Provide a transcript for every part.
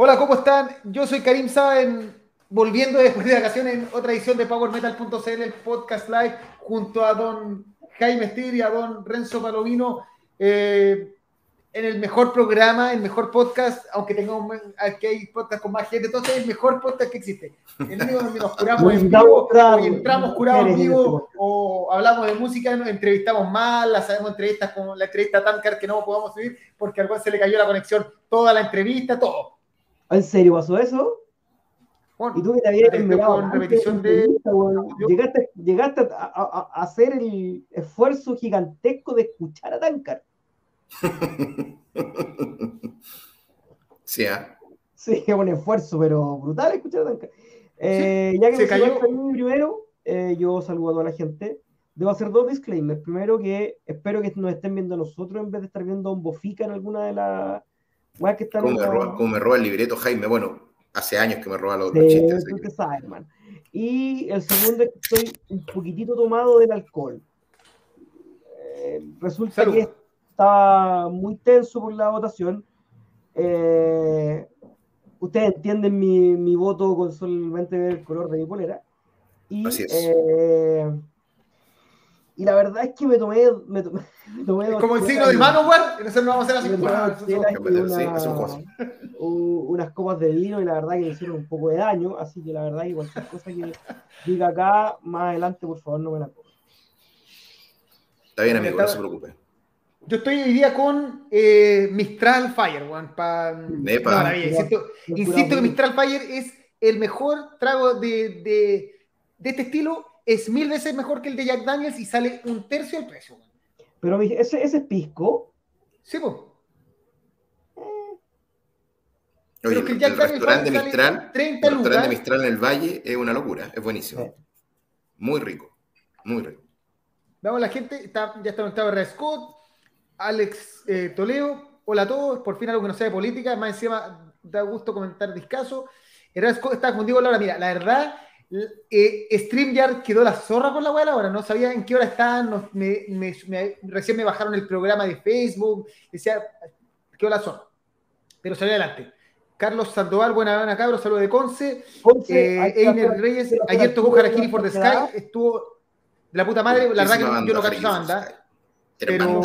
Hola, ¿cómo están? Yo soy Karim Saben, volviendo después de vacaciones en otra edición de PowerMetal.cl, el podcast live, junto a don Jaime Stir y a don Renzo Palovino, eh, en el mejor programa, el mejor podcast, aunque tengamos aquí hay podcast con más gente, entonces es el mejor podcast que existe. El único donde nos curamos en vivo, o entramos curados en vivo, o hablamos de música, nos entrevistamos mal, las sabemos entrevistas como la entrevista Tancar que no podamos subir porque al cual se le cayó la conexión, toda la entrevista, todo. ¿En serio pasó eso? y tú que te habías con repetición de... Llegaste, llegaste a, hacer el esfuerzo gigantesco de escuchar a Tankar. sí, ¿eh? Sí, es un esfuerzo, pero brutal escuchar a Tankar. Eh, ya que se cayó primero, eh, yo saludo a toda la gente. Debo hacer dos disclaimers. Primero que espero que nos estén viendo nosotros en vez de estar viendo a un bofica en alguna de las que ¿Cómo, me roba, el libreto, Jaime? Bueno, hace años que me roba los, sí, chistes. Sabes, y el segundo es que estoy un poquitito tomado del alcohol. Eh, resulta que estaba muy tenso por la votación. Eh, ustedes entienden mi, mi, voto con solamente ver el color de mi polera. Y, Así es. Eh, y la verdad es que me tomé. Me tomé, como el signo de mano, güey. Nosotros no vamos a hacer así. unas copas de vino y la verdad que me hicieron un poco de daño. Así que la verdad que cualquier cosa que diga acá, más adelante, por favor, no me la coman. Está bien, amigo, no se preocupe. Yo estoy hoy día con eh, Mistral Fire, Juan. Pa... insisto, insisto que Mistral Fire es el mejor trago de, de, de este estilo es mil veces mejor que el de Jack Daniels y sale un tercio del precio. Pero ese, ese es pisco. Sí, pues. Oye, el, el restaurante de Mistral, 30 el restaurante de Mistral en el Valle es una locura, es buenísimo. Muy rico, muy rico. Vamos, la gente, está, ya está conectado Red Scott, Alex eh, Toledo, hola a todos, por fin algo que no sea de política, más encima da gusto comentar discaso. Scott está contigo, Laura, mira, la verdad eh, StreamYard quedó la zorra con la weá ahora, no sabía en qué hora estaban, recién me bajaron el programa de Facebook, decía, quedó la zorra. Pero salió adelante. Carlos Sandoval, buena gana cabros, saludos de Conce. eh, Einer Reyes, ayer tocó Harakiri for the Sky, estuvo de la puta madre, la verdad que yo no cacho esa banda. Pero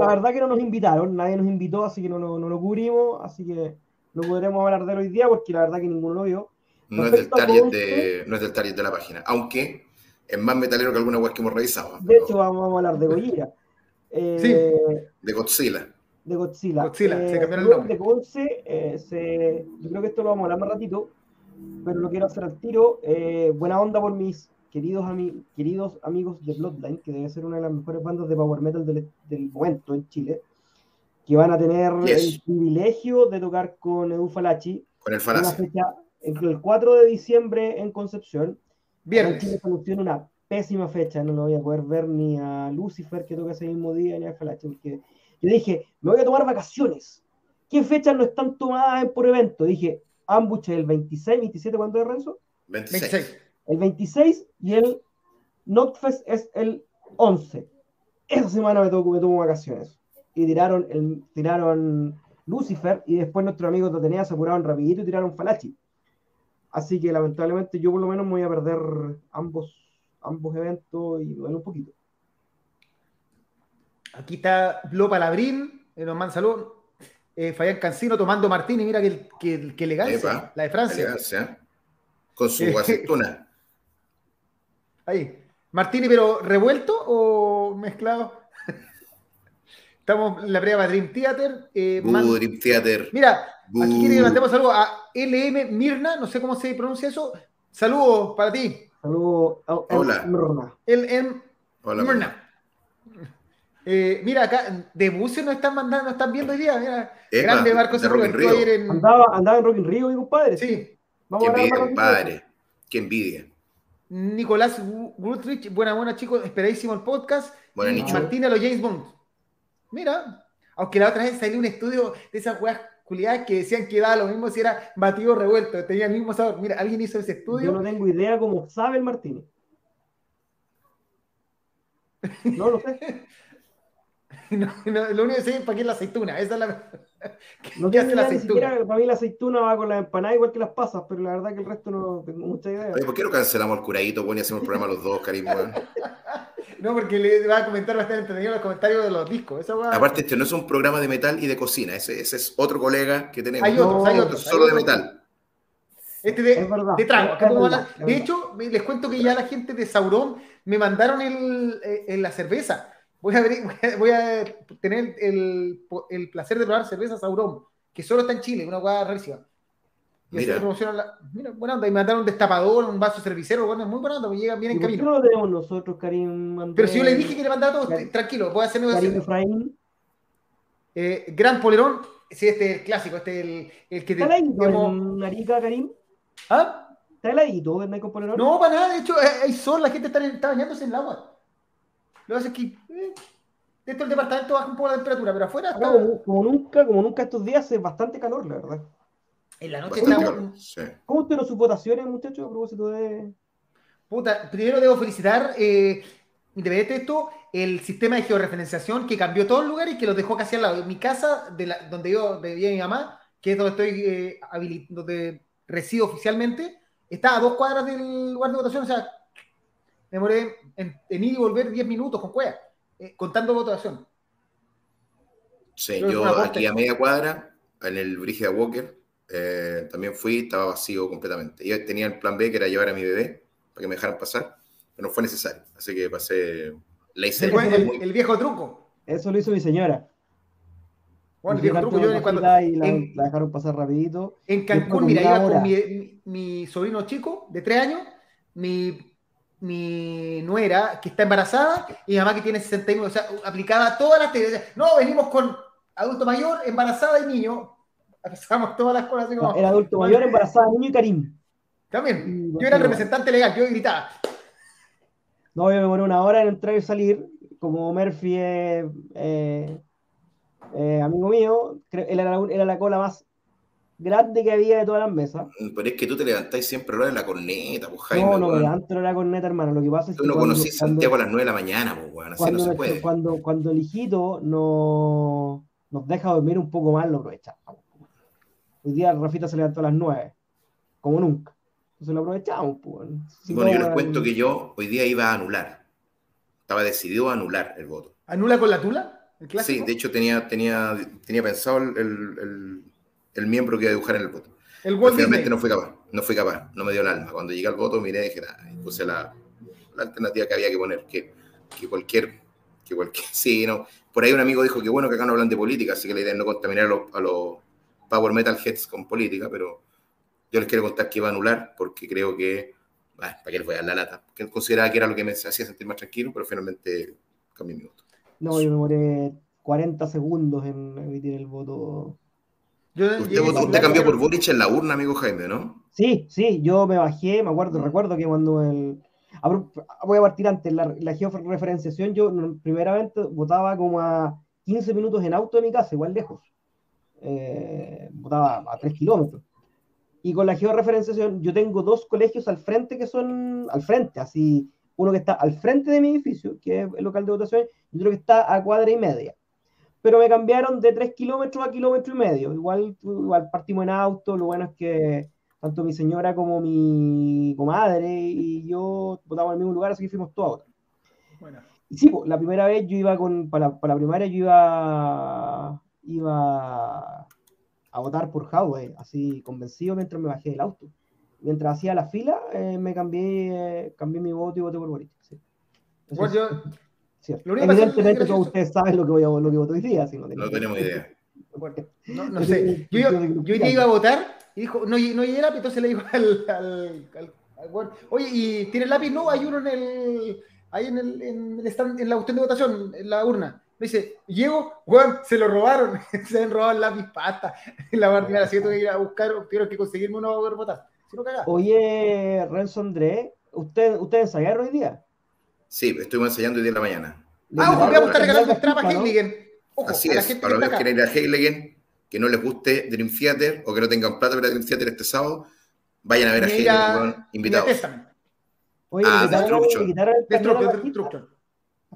la verdad que no nos invitaron, nadie nos invitó, así que no, no, no lo cubrimos, así que no podremos hablar de hoy día porque la verdad que ninguno lo vio. No es, del target de, no es del target de la página, aunque es más metalero que alguna web que hemos revisado. De hecho, vamos, a hablar de Gojira. Eh, sí. De Godzilla. De Godzilla. Godzilla, se cambió el nombre. De Conce, eh, se, yo creo que esto lo vamos a hablar más ratito, pero lo quiero hacer al tiro. Eh, buena onda por mis queridos, queridos amigos de Bloodline, que debe ser una de las mejores bandas de power metal del, del momento en Chile, que van a tener el privilegio de tocar con Edu Falachi. Con el Falachi. Una fecha el 4 de diciembre en Concepción. Viernes. Chile soluciona una pésima fecha, no lo voy a poder ver ni a Lucifer que toca ese mismo día, ni a Falache, porque yo dije, me voy a tomar vacaciones. ¿Qué fechas no están tomadas por evento? Dije, Ambush el 26, 27, ¿cuándo es Renzo? 26. El 26 y el Notfest es el 11. Esa semana me tomo, me tomo vacaciones. Y tiraron, el, tiraron Lucifer y después nuestros amigos de Atenea se apuraron rapidito y tiraron Falachi. Así que lamentablemente yo por lo menos me voy a perder ambos, ambos eventos y duele un poquito. Aquí está Blo Palabrín, eh, nos manda salud. Eh, Fabián Cancino tomando Martini, mira que, que, que elegancia, la de Francia. Con su aceituna. Ahí. Martini, pero revuelto o mezclado? Estamos en la prueba Dream Theater. Eh, uh, Dream Theater. Mira, Aquí quiere que mandemos saludos a LM Mirna, no sé cómo se pronuncia eso. Saludos para ti. Saludos. Hola. LM Mirna. Eh, mira, acá de buses nos están mandando, nos están viendo hoy día. Mira, grande Marcos en... andaba, andaba en Rock in Rio, mi compadre. Sí. Vamos Qué envidia, compadre. Qué envidia. Nicolás Gutrich, buena, buena, chicos. Esperadísimo el podcast. Buena, Nicho. Martina, los James Bond. Mira, aunque la otra vez salió un estudio de esas weas que decían que daba lo mismo si era batido revuelto, tenía el mismo sabor. Mira, alguien hizo ese estudio. Yo no tengo idea cómo sabe el Martínez. No lo sé. No, lo único que sé es para qué es la aceituna. Esa es la. No ¿Qué hace la aceituna? para mí la aceituna va con la empanada igual que las pasas, pero la verdad que el resto no tengo mucha idea. Oye, ¿por qué no cancelamos el curadito, bueno, y hacemos el programa los dos, cariño? no, porque le va a comentar bastante entendido los comentarios de los discos. Aparte, este no es un programa de metal y de cocina, ese, ese es otro colega que tenemos. Hay otros, hay otros. Solo de metal. Este de, de trago. de hecho, les cuento que ya la gente de Sauron me mandaron el, eh, la cerveza voy a, ver, voy a tener el, el, placer de probar cerveza Sauron, que solo está en Chile, una hueá rarísima. Y mira. La, mira, buena onda, y me mandaron un destapador, un vaso cervicero, bueno, muy buena onda, me llega bien en camino. ¿Por qué no lo tenemos nosotros, Karim? Pero si yo le dije que le mandara todo, tranquilo, voy a hacer negociación. Efraín. Eh, Gran Polerón, sí, este es el clásico, este es el, el que te. ¿Está en Arica, Karim? ¿Ah? ¿Está heladito el con Polerón? No, para nada, de hecho, hay sol, la gente está, está bañándose en el agua. Lo que pasa es que eh, dentro del departamento baja un poco la temperatura, pero afuera está... como, nunca, como nunca estos días hace bastante calor, la verdad. En la noche estamos... ¿Cómo estuvieron sus votaciones, muchachos, a propósito de...? Puta, primero debo felicitar, eh, independiente de esto, el sistema de georreferenciación que cambió todo el lugar y que lo dejó casi al lado. En mi casa, de la, donde yo vivía mi mamá, que es donde estoy eh, donde resido oficialmente, está a dos cuadras del lugar de votación, o sea, me demoré en, ir y volver 10 minutos con cueva, eh, contando votación. Sí, yo aquí a media cuadra, en el Brigida Walker, eh, también fui, estaba vacío completamente. Yo tenía el plan B, que era llevar a mi bebé, para que me dejaran pasar, pero no fue necesario. Así que pasé, la hice. El, viejo truco. Eso lo hizo mi señora. Bueno, el viejo truco, yo cuando... la, dejaron pasar rapidito. En Cancún, mira, iba con mi, mi sobrino chico, de 3 años, mi mi nuera que está embarazada y mi mamá que tiene 69, o sea, aplicaba todas las teorías. No, venimos con adulto mayor, embarazada y niño. Pasamos todas las cosas. Así era adulto mayor, embarazada, niño y Karim. También. yo era el representante legal, yo gritaba. No, yo me demoré una hora en entrar y salir. Como Murphy es eh, eh, amigo mío, él era, era la cola más grande que había de todas las mesas. Mm, pero es que tú te levantáis siempre a la de la corneta, pues Jaime. No, no me levanto a la corneta, hermano. Lo que pasa es tú que. no conocís Santiago a las 9 de la mañana, pues, bueno, así no se puede. Cuando, cuando el hijito no, nos deja dormir un poco más, lo aprovechamos. Hoy día Rafita se levantó a las 9, como nunca. Entonces lo aprovechamos, pues. bueno, yo les cuento que yo hoy día iba a anular. Estaba decidido a anular el voto. ¿Anula con la tula? sí, de hecho tenía, tenía, tenía pensado el el miembro que iba a dibujar en el voto. El finalmente no fui capaz, no fui capaz, no me dio el alma. Cuando llegué al voto miré y dije, puse la, la, alternativa que había que poner, que, que cualquier, que cualquier, sí, no. Por ahí un amigo dijo que bueno que acá no hablan de política, así que la idea es no contaminar a los, power metal heads con política, pero yo les quiero contar que iba a anular porque creo que, para que les voy a dar la lata, que consideraba que era lo que me hacía sentir más tranquilo, pero finalmente cambié mi voto. No, yo me demoré 40 segundos en emitir el voto usted, cambió por Boric en la urna, amigo Jaime, ¿no? Sí, sí, yo me bajé, me acuerdo, recuerdo que cuando el... Voy a partir antes, la, la georreferenciación, yo primeramente votaba como a 15 minutos en auto de mi casa, igual lejos. Eh, votaba a 3 kilómetros. Y con la georreferenciación, yo tengo dos colegios al frente que son al frente, así, uno que está al frente de mi edificio, que es el local de votación, y otro que está a cuadra y media pero me cambiaron de 3 kilómetros a kilómetro y medio. Igual, igual partimos en auto, lo bueno es que tanto mi señora como mi comadre y yo votamos en el mismo lugar, así que fuimos todos Bueno. Y sí, la primera vez yo iba con, para, la primaria yo iba, iba a votar por Huawei, así convencido mientras me bajé del auto. Mientras hacía la fila, eh, me cambié, cambié mi voto y voté por Boric. Sí. yo, Evidentemente todos ustedes saben lo que, voy a, lo que voto hoy día. Si no, no tenemos idea. No, no sé. Yo, yo, ya iba a votar y dijo, no, no llegué lápiz, entonces le dijo al, al, al, oye, ¿y tiene lápiz? No, hay uno en el, ahí en, el, en, el stand, en la cuestión de votación, en la urna. Me dice, llego, Juan, se lo robaron, se han robado el lápiz pasta en la partida, así que tuve que ir a buscar, quiero que conseguirme uno para poder votar. Si no Oye, Renzo André, ¿usted, ¿usted ensayaron hoy día? Sí, estuvimos ensayando hoy día en la mañana. Ah, voy a buscar regalando entrada para Heiligen. Así es, para los que quieren ir a Heiligen, que no les guste Dream Theater o que no tengan plata para Dream Theater este sábado, vayan a ver a Heiligen, invitados. Oye, ah, ¿le quitaron, el carnet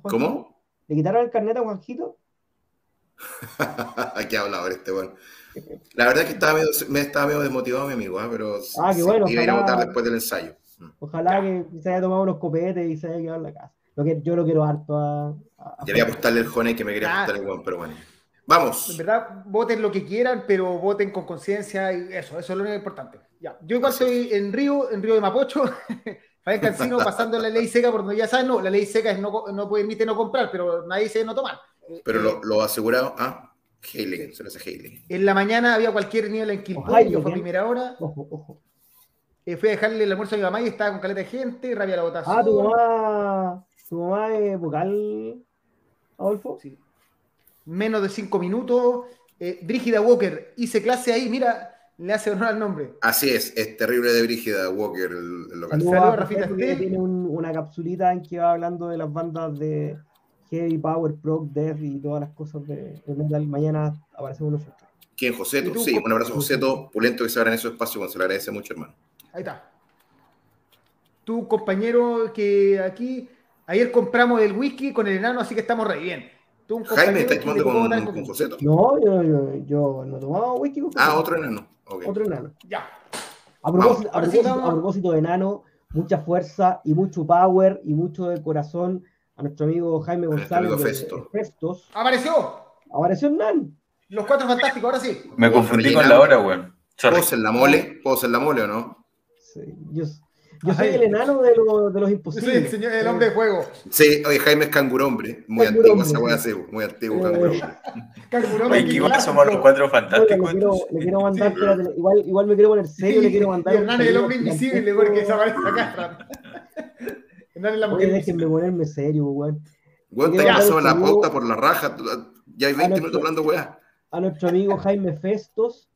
¿Cómo? ¿Le quitaron el carnet a Juanjito? ¿Qué ha hablado este bueno? La verdad es que estaba medio, me estaba medio desmotivado mi amigo, ¿eh? pero ah, qué bueno, iba a ir a votar después del ensayo. Ojalá que se haya tomado unos copetes y se haya quedado en la casa. Lo que, yo lo quiero harto a. a ya voy a apostarle el Jone que me quería apostar el Juan, pero bueno. Vamos. En verdad, voten lo que quieran, pero voten con conciencia y eso, eso es lo único importante. Ya. Yo igual estoy en Río, en Río de Mapocho, Fabián Cancino pasando la ley seca, porque ya saben, no, la ley seca es no, no permite no comprar, pero nadie dice no tomar. Pero lo, lo asegurado, ah, Heiligen, se lo hace Heiligen. En la mañana había cualquier nivel en Quilpó, yo fue a primera hora. Ojo, ojo. Eh, fui a dejarle el almuerzo a mi mamá y estaba con caleta de gente, rabia la votación. Ah, tu mamá, tu mamá es vocal, Adolfo. Sí menos de cinco minutos. Eh, Brígida Walker, hice clase ahí, mira, le hace honor al nombre. Así es, es terrible de Brígida Walker el, local. Saludos Rafita Tiene una capsulita en que va hablando de las bandas de Heavy Power, Prog, Death y todas las cosas de, metal. Mañana aparecemos nosotros. ¿Quién, Joseto? Sí, un abrazo, Joseto. Pulento que se abra en esos espacios, se le agradece mucho, hermano. Ahí está. Tu compañero que aquí, ayer compramos el whisky con el enano, así que estamos re bien. Jaime, ¿estás tomando con, con, José? No, yo, yo, yo no tomaba whisky con Ah, otro enano. Otro enano. Ya. A propósito, a, propósito, de enano, mucha fuerza y mucho power y mucho de corazón a nuestro amigo Jaime González. Festo. Festos. ¡Apareció! Apareció Nan. Los cuatro fantásticos, ahora sí. Me confundí con la hora, weón. ¿Puedo ser la mole? ¿Puedo ser la mole o no? Sí, yo, yo soy el enano de, lo, de los imposibles. Yo soy el, señor, el hombre de fuego. Sí, oye, Jaime es cangurombre. Muy antiguo esa wea así, muy antiguo cangurombre. cangurombre. Oye, igual somos los cuatro fantásticos. Le quiero, le quiero mandar, sí, igual, igual me quiero poner serio, le quiero mandar. Hernán es el hombre invisible porque desaparece acá. Hernán es la mujer. Déjenme ponerme serio, weón. Weón, te pasó la pauta por la raja. Ya hay 20 minutos hablando weá. A nuestro amigo Jaime Festos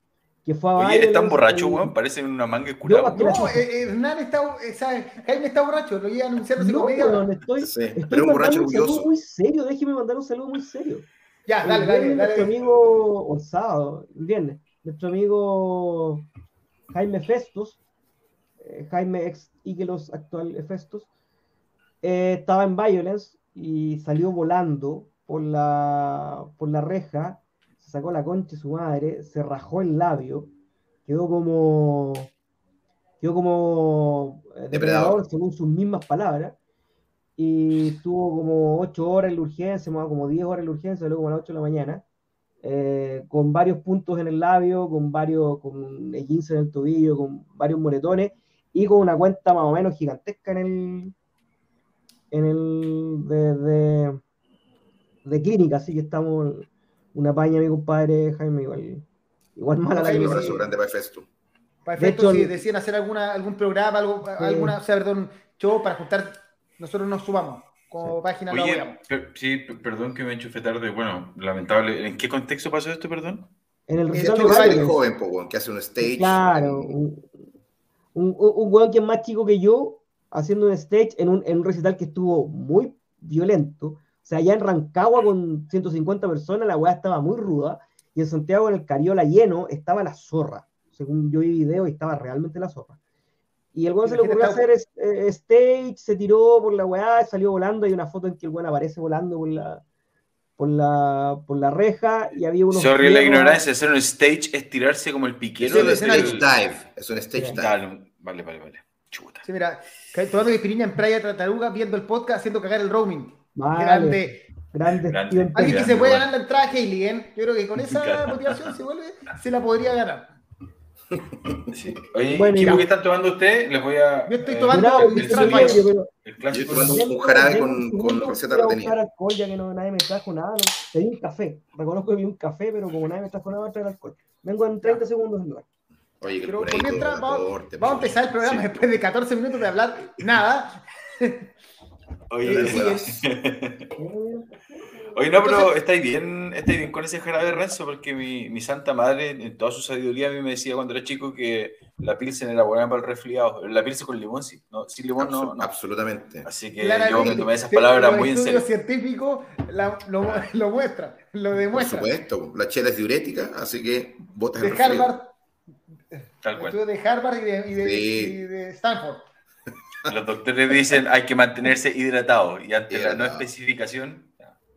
que fue a Oye, eres tan borracho, weón, parece una manga curada. No, eh, eh, Hernán está, eh, Jaime está borracho, lo iba anunciando no, media. No, estoy, sí, estoy pero un borracho un saludo muy serio, déjeme mandar un saludo muy serio. Ya, dale, dale, dale. Nuestro amigo, o sábado, viernes, nuestro amigo Jaime Festos, Jaime ex Iguelos actual Festos, estaba en Violence y salió volando por la, por la reja sacó la concha de su madre, se rajó el labio, quedó como quedó como eh, depredador, según sus mismas palabras, y estuvo como 8 horas en la urgencia, como 10 horas en la urgencia, luego como a las 8 de la mañana, eh, con varios puntos en el labio, con varios, con en el tobillo, con varios moretones, y con una cuenta más o menos gigantesca en el, en el de, de, de clínica, así que estamos una paña, mi compadre Jaime, igual, igual mala la Un abrazo grande para Festo. Para Festo, si decían hacer alguna, algún programa, algo, alguna, o sea, perdón, show para juntar, nosotros nos subamos como página. Oye, sí, perdón que me enchufe tarde, bueno, lamentable. ¿En qué contexto pasó esto, perdón? En el recital de joven, po, que hace un stage. Claro, un, un, un, weón que es más chico que yo, haciendo un stage en un, en un recital que estuvo muy violento o sea, allá en Rancagua con 150 personas la weá estaba muy ruda y en Santiago en el Cariola lleno estaba la zorra. Según yo vi video estaba realmente la zorra. Y el weón se le ocurrió hacer eh, stage, se tiró por la weá, salió volando. Hay una foto en que el weón aparece volando por la, por la, por la reja y había unos. Sorry, la ignorancia, hacer un stage es tirarse como el piquero. Es un stage dive. Es un stage dive. Vale, vale, vale. Chuta. Sí, mira, tomando espiriña en Playa Trataruga, viendo el podcast, haciendo cagar el roaming. Vale. Grande. grande. Alguien que se puede ganar la entrada a Hailey, ¿eh? Yo creo que con esa motivación se vuelve, se la podría ganar. Sí. Oye, bueno, ¿qué están tomando ustedes? Les voy a. Yo estoy tomando eh, el, el, el, el clásico. Yo estoy tomando un jarabe con, con receta retenida. alcohol ya que no, nadie me trajo nada. No. Pedí un café. Reconozco que pedí un café, pero como nadie me trajo nada, voy a traer alcohol. Vengo en 30 segundos en lugar. Oye, que pero mientras vamos, vamos a empezar el programa después de 14 minutos de hablar nada. Oye, Oye, no, pero estáis bien, estáis bien con ese jarabe Renzo, porque mi, mi, santa madre, en toda su sabiduría, a mí me decía cuando era chico que la pilsen era buena para el resfriado. La pilsen con limón, sí. No, sin limón no, no, Absolutamente. Así que yo me tomé esas palabras muy en serio. El científico lo, lo, muestra, lo demuestra. Por supuesto, la chela es diurética, así que botas de el Harvard, Tal cual. de Harvard y de, y de, y de Stanford. Los doctores dicen hay que mantenerse hidratado y ante la no especificación.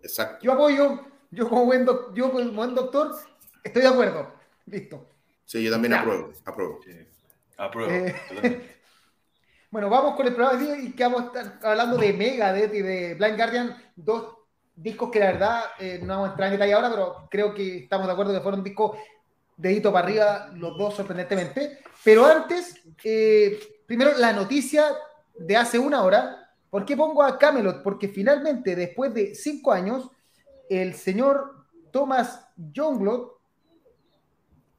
Exacto. Yo apoyo, Yo como buen, yo como buen doctor estoy de acuerdo. Listo. Sí, yo también apruebo. Apruebo. apruebo. Eh, bueno, vamos con el programa de y que vamos a estar hablando de Megadeth y de Blind Guardian, dos discos que la verdad eh, no vamos a entrar en detalle ahora, pero creo que estamos de acuerdo que fueron discos dedito para arriba, los dos sorprendentemente. Pero antes, eh, primero la noticia de hace una hora. ¿Por qué pongo a Camelot? Porque finalmente, después de cinco años, el señor Thomas Youngblood,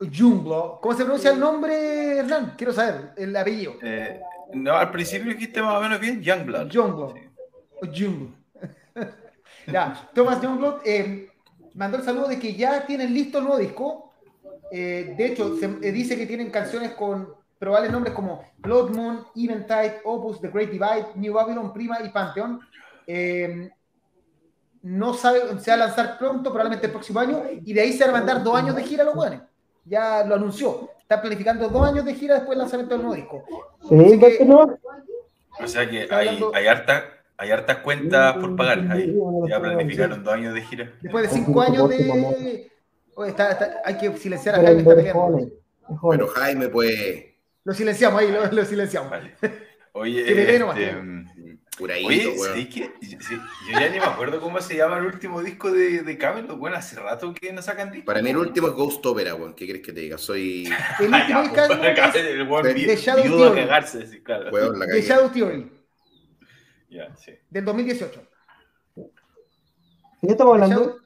Youngblood, ¿cómo se pronuncia el nombre, Hernán? Quiero saber el apellido. Eh, no, al principio dijiste más o menos bien Youngblood. Youngblood. Youngblood. ya, Thomas Youngblood eh, mandó el saludo de que ya tienen listo el nuevo disco. Eh, de hecho, se dice que tienen canciones con probables nombres como Blood Moon, Eventide, Opus, The Great Divide, New Babylon, Prima y Pantheon. Eh, no sabe, se va a lanzar pronto, probablemente el próximo año, y de ahí se van a mandar dos años de gira a los buenos. Ya lo anunció. Está planificando dos años de gira después del lanzamiento del nuevo disco. O sea que hay, hay, harta, hay hartas cuentas por pagar. ya planificaron dos años de gira. Después de cinco años de. hay que silenciar a Jaime. Pero Jaime, pues. Lo silenciamos ahí, lo, silenciamos. Oye, este, Oye, ¿sí que, yo ya ni me acuerdo cómo se llama el último disco de, de Camelot. Bueno, hace rato que no sacan disco. Para mí el último es Ghost Opera, weón. ¿Qué quieres que te diga? Soy... El último es de Shadow Theory. Cagarse, sí, claro. de Shadow Theory. Ya, sí. Del 2018. ¿De qué estamos hablando?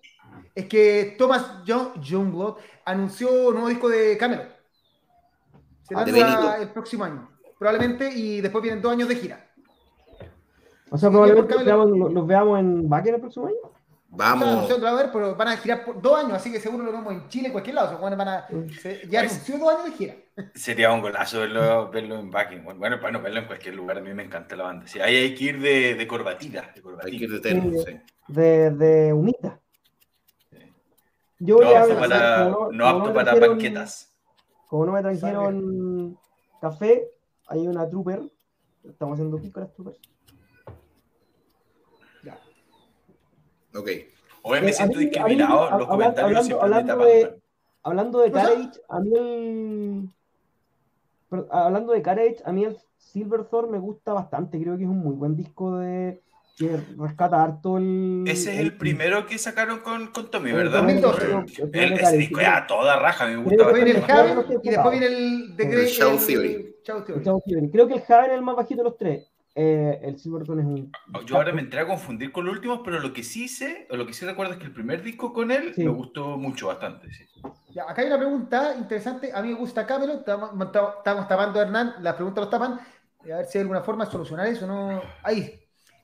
Es que Thomas John, Youngblood anunció un nuevo disco de Camelot. Se ah, lanza el próximo año, probablemente, y después vienen dos años de gira. O sea, probablemente los veamos, los veamos en Baker el próximo año. Vamos. No, a ver, pero van a girar por dos años, así que seguro lo vemos en Chile, en cualquier lado. O sea, van a, ya pues, anunció dos años de gira. Sería un golazo verlo, verlo en backing. Bueno, bueno, verlo en cualquier lugar. A mí me encanta la banda. Sí, ahí hay que ir de, de corbatita. De Hay que ir de termo, sí. De, de humita. Yo voy no, a para, no, apto para banquetas. Como no me trajeron café, hay una trooper. Estamos haciendo pico las troopers. Ya. Ok. Hoy me eh, siento discriminado. los comentarios hablando, de, hablando de Carage, a mí el. hablando de Carage, a mí el Silverthorn me gusta bastante. Creo que es un muy buen disco de que rescata harto el. Ese es el primero que sacaron con, con Tommy, ¿verdad? El, ese disco ya toda raja, me gusta. Después viene el Javen y después viene el The Great Show Theory. Theory. Creo que el Javen es el más bajito de los tres. Eh, el Silverton es un. Yo ahora me entré a confundir con los últimos, pero lo que sí sé, o lo que sí recuerdo es que el primer disco con él me gustó mucho, bastante. Sí. Ya, acá hay una pregunta interesante. A mí me gusta Camelot. Estamos, estamos tapando a Hernán. Las preguntas lo tapan. A ver si hay alguna forma de solucionar eso. ¿no? Ahí.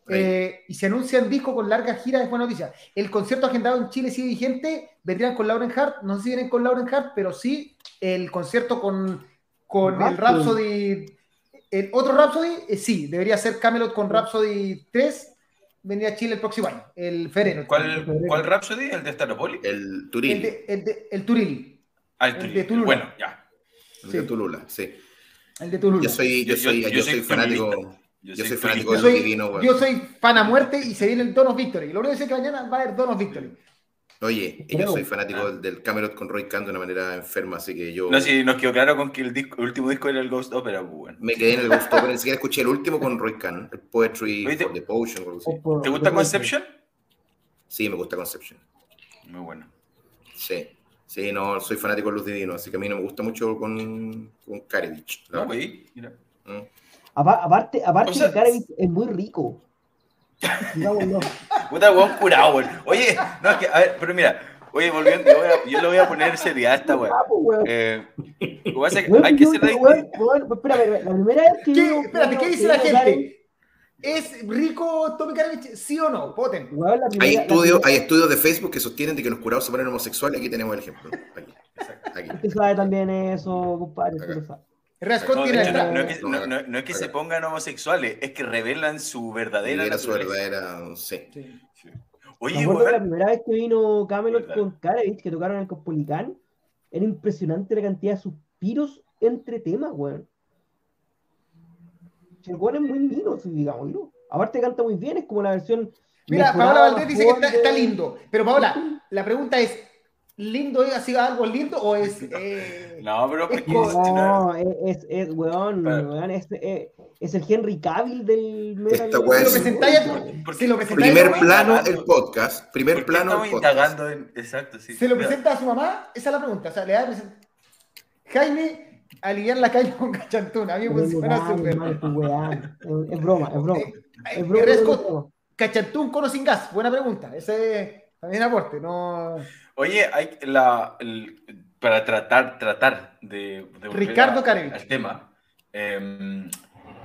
Eh, y se anuncian discos con larga gira de buena noticia. El concierto agendado en Chile sigue vigente, vendrían con Lauren Hart, no sé si vienen con Lauren Hart, pero sí el concierto con, con el Rhapsody, el otro Rhapsody, eh, sí, debería ser Camelot con Rhapsody 3, vendría a Chile el próximo año, el febrero. ¿Cuál, ¿cuál Rhapsody? ¿El de Staropoli? El Turili. El, de, el, de, el Turili. Ah, el, Turili. El bueno, ya. El de Tulula, sí. El de Tulula. Yo soy, yo soy, yo, soy fanático. Yo, soy fanático de divino, Yo soy fan a muerte y se viene el Don of Victory. Lo único que sé que mañana va a haber Don of Victory. Oye, yo soy fanático del Camelot con Roy Khan de una manera enferma, así que yo. No, sí, nos quedó claro con que el, disco, el último disco era el Ghost Opera, pues, bueno. Me quedé en el Ghost Opera, ni siquiera escuché el último con Roy Khan, el Poetry for the Potion. ¿Te gusta Conception? Sí, me gusta Conception. Muy bueno. Sí. Sí, no, soy fanático de Luz Divino, así que a mí no me gusta mucho con, con Karevich. No, güey, mira. Mm. Aparte, aparte o es muy rico. Puta weón curado, weón. Oye, no, es que, a ver, pero mira, oye, volviendo, yo, yo le voy a poner seriedad a esta weón. Eh, hay que ser ahí. Espera, la primera vez que. ¿Qué, espérate, ¿qué dice la gente? ¿Es rico Tommy Karavich? ¿Sí o no? Voten. hay, estudios, hay estudios de Facebook que sostienen de que los curados se ponen homosexuales. Aquí tenemos el ejemplo. Aquí. Aquí. Usted sabe también eso, compadre. No, es que, se pongan homosexuales, es que revelan su verdadera su verdadera, sí. Oye, la primera vez que vino Camelot con Karavich, que tocaron el Cospolicán, era impresionante la cantidad de suspiros entre temas, weón. El weón es muy lindo, digamos, ¿no? Aparte canta muy bien, es como la versión Mira, Paola Valdés dice que está, lindo. Pero Paola, la pregunta es: ¿lindo es así algo lindo o es.? Eh, no, pero. Es no, es, es, weón, weón es, eh, es, el Henry Cavill del metal. Esta weón. Si lo primer plano el podcast. Primer plano el podcast. exacto, sí. ¿Se lo presenta a su mamá? Esa es la pregunta. O sea, le da Jaime, aliviar la calle con cachantún. A mí me funciona súper. Es broma, es broma. Es broma. Cachantún con o sin gas. Buena pregunta. Ese también aporte. No. Oye, hay la, para tratar, tratar de, Ricardo al tema. Em,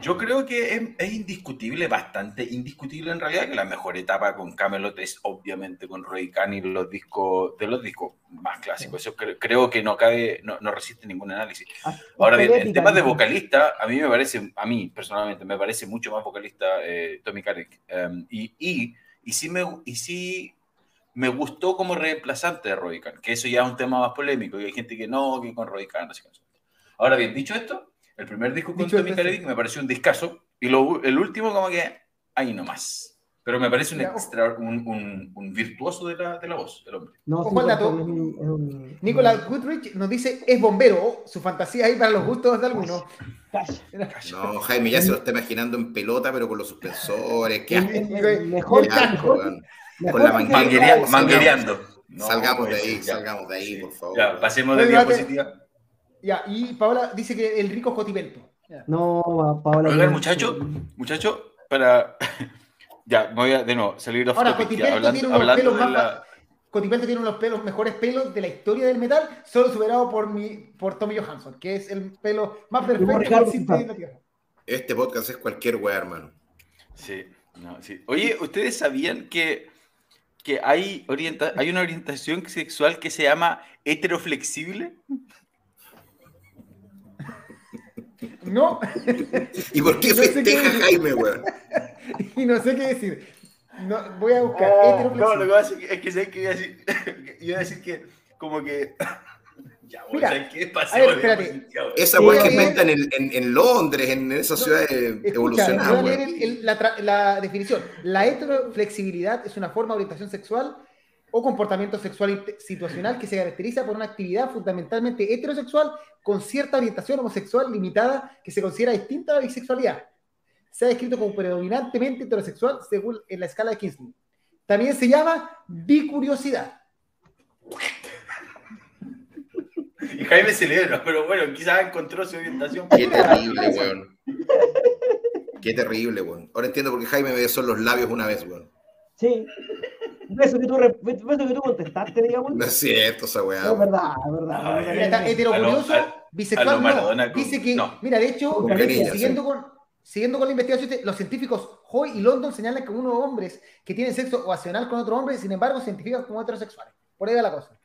yo creo que es, indiscutible, bastante indiscutible en realidad, que la mejor etapa con Camelot es obviamente con Roy Khan y los discos, de los discos más clásicos. Eso creo, que no cabe, no, resiste ningún análisis. Ah, Ahora bien, en temas de vocalista, a mí me parece, a mí personalmente, me parece mucho más vocalista eh, Tommy Carrick. Em, y, y, y, sí me, y sí me gustó como reemplazante de Roy Khan, que eso ya es un tema más polémico, y hay gente que no, que con Roy Khan, no sé Ahora bien, dicho esto, el primer disco con Tommy Caleric me pareció un discazo, y lo, el último como que ahí nomás. Pero me parece un, extra, un, un, virtuoso de la, de la, voz del hombre. No, Ojo dato. Nicolás Goodrich nos dice, es bombero, su fantasía ahí para los gustos de algunos. No, Jaime ya se lo está imaginando en pelota, pero con los suspensores. ¿Qué mejor, con la manguería, manguereando. salgamos de ahí, salgamos de ahí, por favor. Ya, pasemos de diapositiva. Ya, y Paola dice que el rico Cotipento. No, Paola. Oiga, muchacho, muchacho, para. ya, voy a de nuevo salir de Ahora, Cotipento tiene unos pelos más. Cotipento tiene unos pelos, mejores pelos de la historia del metal, solo superado por, mi, por Tommy Johansson, que es el pelo más perfecto que existe en la Tierra. Este podcast es cualquier weá, hermano. Sí, no, sí. Oye, ¿ustedes sabían que que hay, orienta hay una orientación sexual que se llama heteroflexible? No. ¿Y por qué no festeja Jaime, weón? Y no sé qué decir. No, voy a buscar oh, heteroflexible. No, lo que pasa es que, sé que iba a decir, iba a decir que como que ya, Mira, ¿qué pasa? A ver, espérate. Esa weá que inventan en, en, en, Londres, en esa ciudad evolucionada. Voy a leer la, la, definición. La heteroflexibilidad es una forma de orientación sexual o comportamiento sexual situacional que se caracteriza por una actividad fundamentalmente heterosexual con cierta orientación homosexual limitada que se considera distinta a la bisexualidad. Se ha descrito como predominantemente heterosexual según en la escala de Kinsey. También se llama bicuriosidad. Y Jaime celebra, pero bueno, quizás encontró su orientación. Qué terrible, weón. Qué terrible, weón. Ahora entiendo por qué Jaime me besó los labios una vez, weón. Sí. Eso que tú, que tú contestaste, digamos. No es cierto esa weá. Es verdad, es verdad. Está heterocurioso, bisexual, no. Dice que, mira, de hecho, siguiendo, con, siguiendo con la investigación, los científicos Hoy y London señalan que unos hombres que tienen sexo ocasional con otro hombre, sin embargo, se identifican como heterosexuales. Por ahí va la cosa.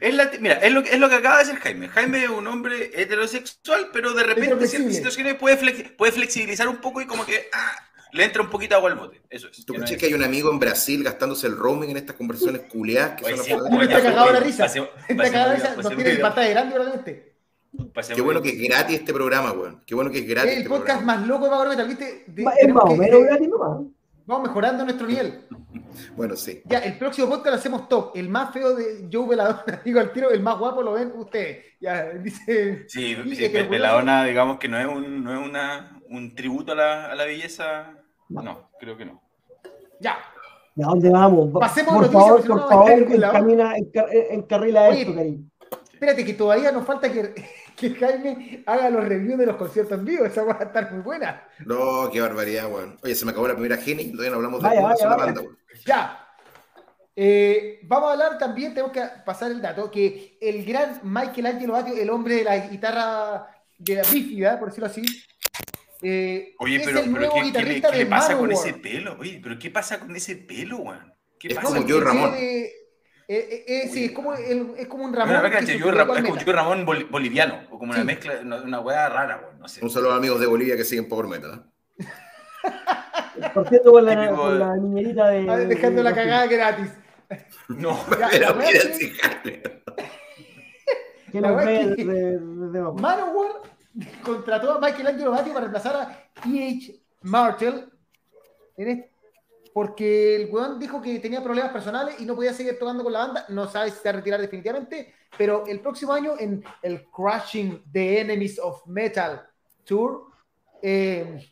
Es mira, es lo, es lo, que acaba de decir Jaime. Jaime es un hombre heterosexual, pero de repente en ciertas situaciones puede, puede flexibilizar un poco y como que ah, le entra un poquito agua al bote. Eso es. ¿Tú crees que hay un amigo en Brasil gastándose el roaming en estas conversaciones culiadas? Que sí, son está cagado la risa. Está cagado la risa. Nos tiene pantalla grande, realmente. Qué bueno que es gratis este programa, weón. Qué bueno que es gratis. Es el este podcast más loco de Metal, ¿viste? es más o menos gratis nomás. Vamos mejorando nuestro nivel. Bueno, sí. Ya, el próximo podcast lo hacemos top. El más feo de Joe Veladona, digo al tiro, el más guapo lo ven ustedes. Ya, dice. Sí, sí Veladona, digamos que no es un, no es una, un tributo a la, a la belleza. No. creo que no. Ya. ¿Y a dónde vamos? Pasemos por favor, por favor, encamina, encarrila esto, cariño. Espérate, que todavía nos falta que que Jaime haga los reviews de los conciertos en vivo. Esa va a estar muy buena. No, qué barbaridad, weón. Oye, se me acabó la primera Geni, todavía no hablamos de la banda, weón. Ya. Eh, vamos a hablar también, tenemos que pasar el dato, que el gran Michael Angelo Batio, el hombre de la guitarra de la bífida, por decirlo así, eh, Oye, pero, es el pero ¿qué, ¿qué, le, pasa con ese pelo? Oye, pero ¿qué pasa con ese pelo, weón? ¿Qué es pasa? como yo, Ramón. Eh, eh, sí, es como, el, es como un Ramón. Bueno, yo, yo, es como yo Ramón boliviano, o como una mezcla, una hueá rara, no sé. Un saludo a amigos de Bolivia que siguen Power Metal. Por cierto, con la, con la niñerita de. Ah, dejando la cagada gratis. No, ya, mira, sí, que la de, de, Manowar contrató a Michael Angelo Batti para reemplazar a E.H. Martel en este porque el weón dijo que tenía problemas personales y no podía seguir tocando con la banda. No sabe si se va a retirar definitivamente, pero el próximo año en el Crushing the Enemies of Metal Tour, eh,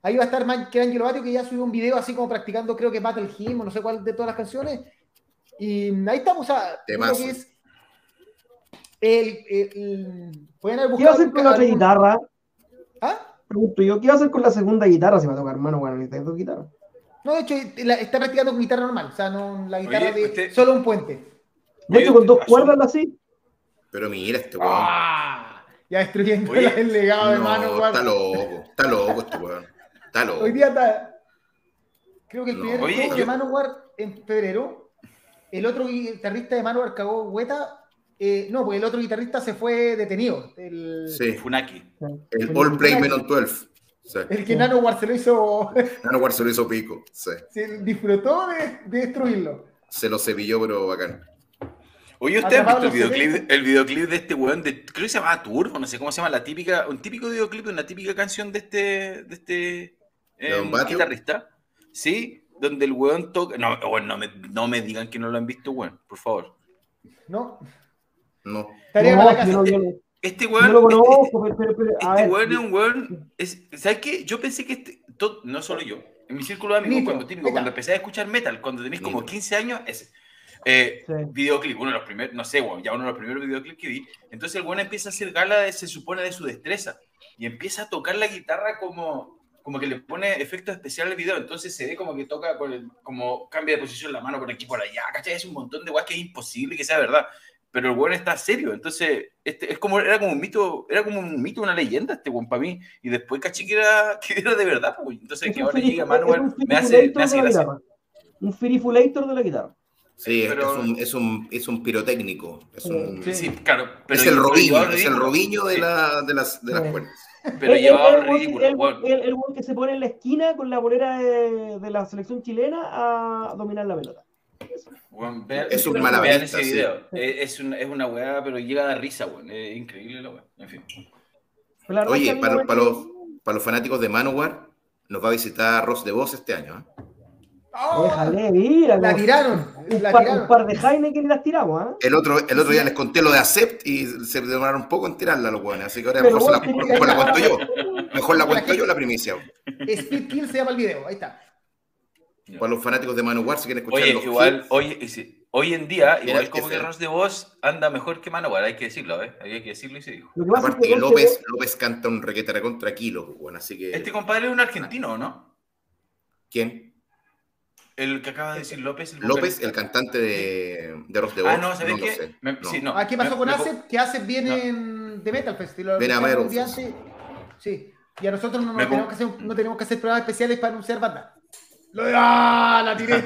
ahí va a estar Mike Batio, que ya subió un video así como practicando, creo que Battle Hymn o no sé cuál de todas las canciones. Y ahí estamos, a creo que es el, el, pueden haber ¿Qué va a hacer con la guitarra? ¿Ah? Pregunto yo, ¿qué va a hacer con la segunda guitarra si va a tocar mano? Bueno, necesita dos guitarras. No, de hecho, está practicando con guitarra normal, o sea, no la guitarra de solo un puente. De hecho, con dos cuerdas así. Pero mira este weón. ¡Ah! Ya destruyendo el legado de mano, Está loco, está loco este weón. Está loco. Hoy día está. Creo que el primer show de Manowar en febrero, el otro guitarrista de Manowar cagó hueta. Eh, no, porque el otro guitarrista se fue detenido. El... Sí, Funaki. El All Play Menon 12. El que Nanowar se lo hizo. Nanowar se lo hizo pico. Sí. Se disfrutó de, destruirlo. Se lo cepilló, pero bacán. Oye, ¿usted ha visto el videoclip, el videoclip de este weón? De, creo que se llama Turbo, no sé cómo se llama, la típica, un típico videoclip de una típica canción de este, de este eh, guitarrista. Sí, donde el weón toca. No, bueno, no, me, no me digan que no lo han visto, weón, por favor. No. No. Estaría no, la casa. Este weón. No este, este weón es un weón. ¿Sabes qué? Yo pensé que este. no solo yo. En mi círculo de amigos, cuando, típico, cuando empecé a escuchar metal, cuando tenéis como 15 años, ese. Eh, Videoclip, uno de los primeros, no sé, ya uno de los primeros videoclips que vi. Entonces el weón empieza a hacer gala, de, se supone, de su destreza. Y empieza a tocar la guitarra como, como que le pone efectos especiales al video. Entonces se ve como que toca, como cambia de posición la mano por aquí por allá. ¿Cachai? Es un montón de weas que es imposible que sea verdad pero el weón está serio. Entonces, este, es como, era como un mito, era como un mito, una leyenda este weón para mí. Y después caché que era, que era de verdad, pues. Entonces, que ahora llega Manuel, me hace, me hace gracia. Un firifulator de la guitarra. Sí, pero... es, un, es, un, es un pirotécnico. Es, un... sí, claro. Pero es el Robinho, es el Robinho de, la, de, las, de las cuerdas. Pero el, llevaba ridículo. El, el, que se pone en la esquina con la bolera de, de la selección chilena a dominar la pelota es un mala ese video. Es, una, es una weá, pero llega a dar risa, weón. Es increíble la weá. En fin. Oye, para, para, los, para los fanáticos de Manowar, nos va a visitar Ross de Voz este año. ¿eh? Oh, Déjale, mira. La tiraron. Un, la par, tiraron. un par de Jaime que las tiramos. ¿eh? El otro, el otro día les conté lo de Acept y se demoraron un poco en tirarla los weones. Así que ahora mejor, la, mejor la cuento yo. Mejor la cuento yo la primicia. Speed Kill se llama el video. Ahí está. Para los fanáticos de Manowar, si quieren escuchar Oye, igual, hoy, hoy en día, igual como que Ross de Voz anda mejor que Manowar, hay que decirlo, ¿eh? Hay que decirlo y se dijo. Aparte, López, López canta un requete contra kilo, pues, bueno, así que... Este compadre es un argentino, ¿no? ¿Quién? El que acaba de decir López. El López, el cantante de, de Ross de Voz. Ah, no, ¿sabes qué? Sí, no. Ah, ¿qué pasó con Acep? Que Acep viene de Metal Festival. Viene a Sí. Y a nosotros no, tenemos que hacer, no tenemos que hacer pruebas especiales para anunciar banda. Lo de, ¡Ah! La tiré.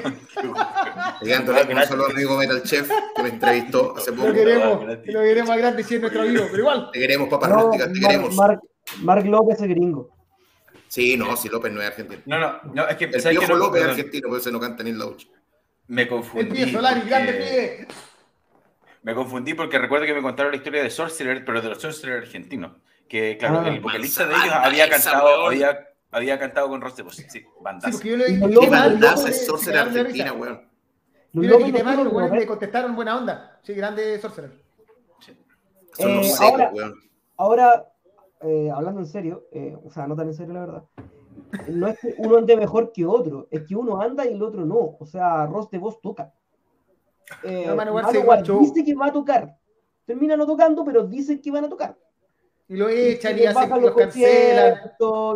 Llegándole un saludo amigo Metal Chef que me entrevistó hace poco. Lo queremos, lo queremos más grande si es nuestro amigo, pero igual. Te queremos, papá no, te queremos. Mark, Mark López es gringo. Sí, no, si López no es argentino. No, no, no es que. El Piojo no, López es argentino, por eso no canta ni en la 8. Me confundí. El pie Solari, grande pie. Me confundí porque recuerdo que me contaron la historia de Sorcerer, pero de los Sorcerer argentinos. Que, claro, ah, el vocalista de ellos había cantado, había había cantado con Ross de Voz. Sí, bandas. Sí, porque yo le dije, ¿qué bandas es Sorcerer Argentina, weón? Yo le quité mal, los me contestaron buena onda. Sí, grande Sorcerer. Sí. Son eh, secos, ahora, weón. Ahora, eh, hablando en serio, eh, o sea, no tan en serio la verdad, no es que uno ande mejor que otro, es que uno anda y el otro no. O sea, Ross de Voz toca. Eh, no, Manowar dice que va a tocar. Termina no tocando, pero dicen que van a tocar. Y lo echan y, hacen los cancelan.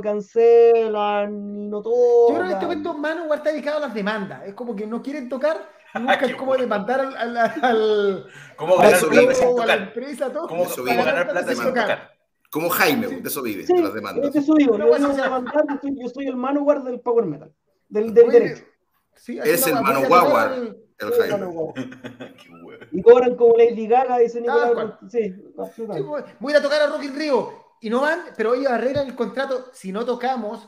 Cancelan y no todo. Yo creo que este momento Manowar está dedicado a las demandas. Es como que no quieren tocar nunca es como demandar al, al, al, ¿Cómo ganar plata a la empresa, todo. ¿Cómo, ¿Cómo ganar plata sin tocar? Como Jaime, de eso vive, sí, de las demandas. De eso vivo. Yo, yo, soy el Manowar del Power Metal, del, del derecho. Sí, es el Manowar. El Jaime. y cobran como Lady Gaga, dice Nicolás. sí, voy a tocar a Rocky Río y no van, pero ellos arreglan el contrato. Si no tocamos,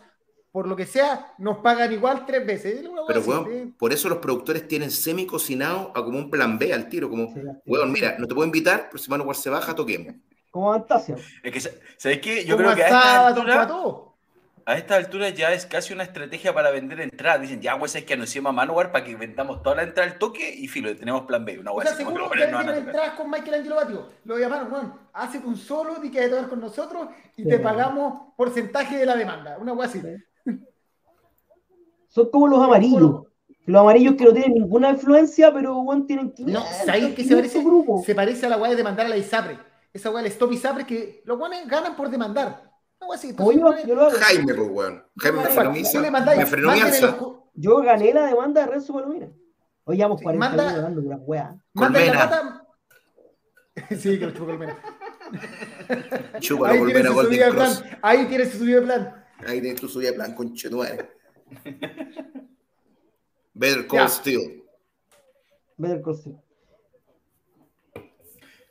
por lo que sea, nos pagan igual tres veces. Pero, weón, por eso los productores tienen semi cocinado a como un plan B al tiro. Como, weón, mira, no te puedo invitar, pero si Manowar se baja, toquemos. Como Fantasia. Es que, ¿sabes qué? Yo creo que a esta altura, a esta altura ya es casi una estrategia para vender entradas. Dicen, ya, pues es que anunciamos a Manowar para que vendamos toda la entrada al toque y filo, tenemos plan B. Una o sea, seguro que no entradas con Michael Angelo Batio. Lo llamaron, Juan, hace un solo y que tocar con nosotros y te pagamos porcentaje de la demanda. Una wea así. Son como los amarillos. Los amarillos que no tienen ninguna influencia, pero Juan tienen que. No, ¿sabes qué se parece? Grupo. Se parece a la weá de demandar a la ISAPRE. Esa weá, el Stop ISAPRE, que los weones ganan por demandar. No, así, Jaime, pues weón. Jaime me frenó Me frenó Yo gané la demanda de Renzo Palomina. Hoy llevamos 40 manda, años hablando de una weá. Manda la pata. sí, que lo chupo Colmena. Chúpalo, Colmena, Golden Cross. Ahí tienes tu subida de plan. Ahí tienes tu subida de plan, conchetuare. Better Call Steel. Better Call Steel.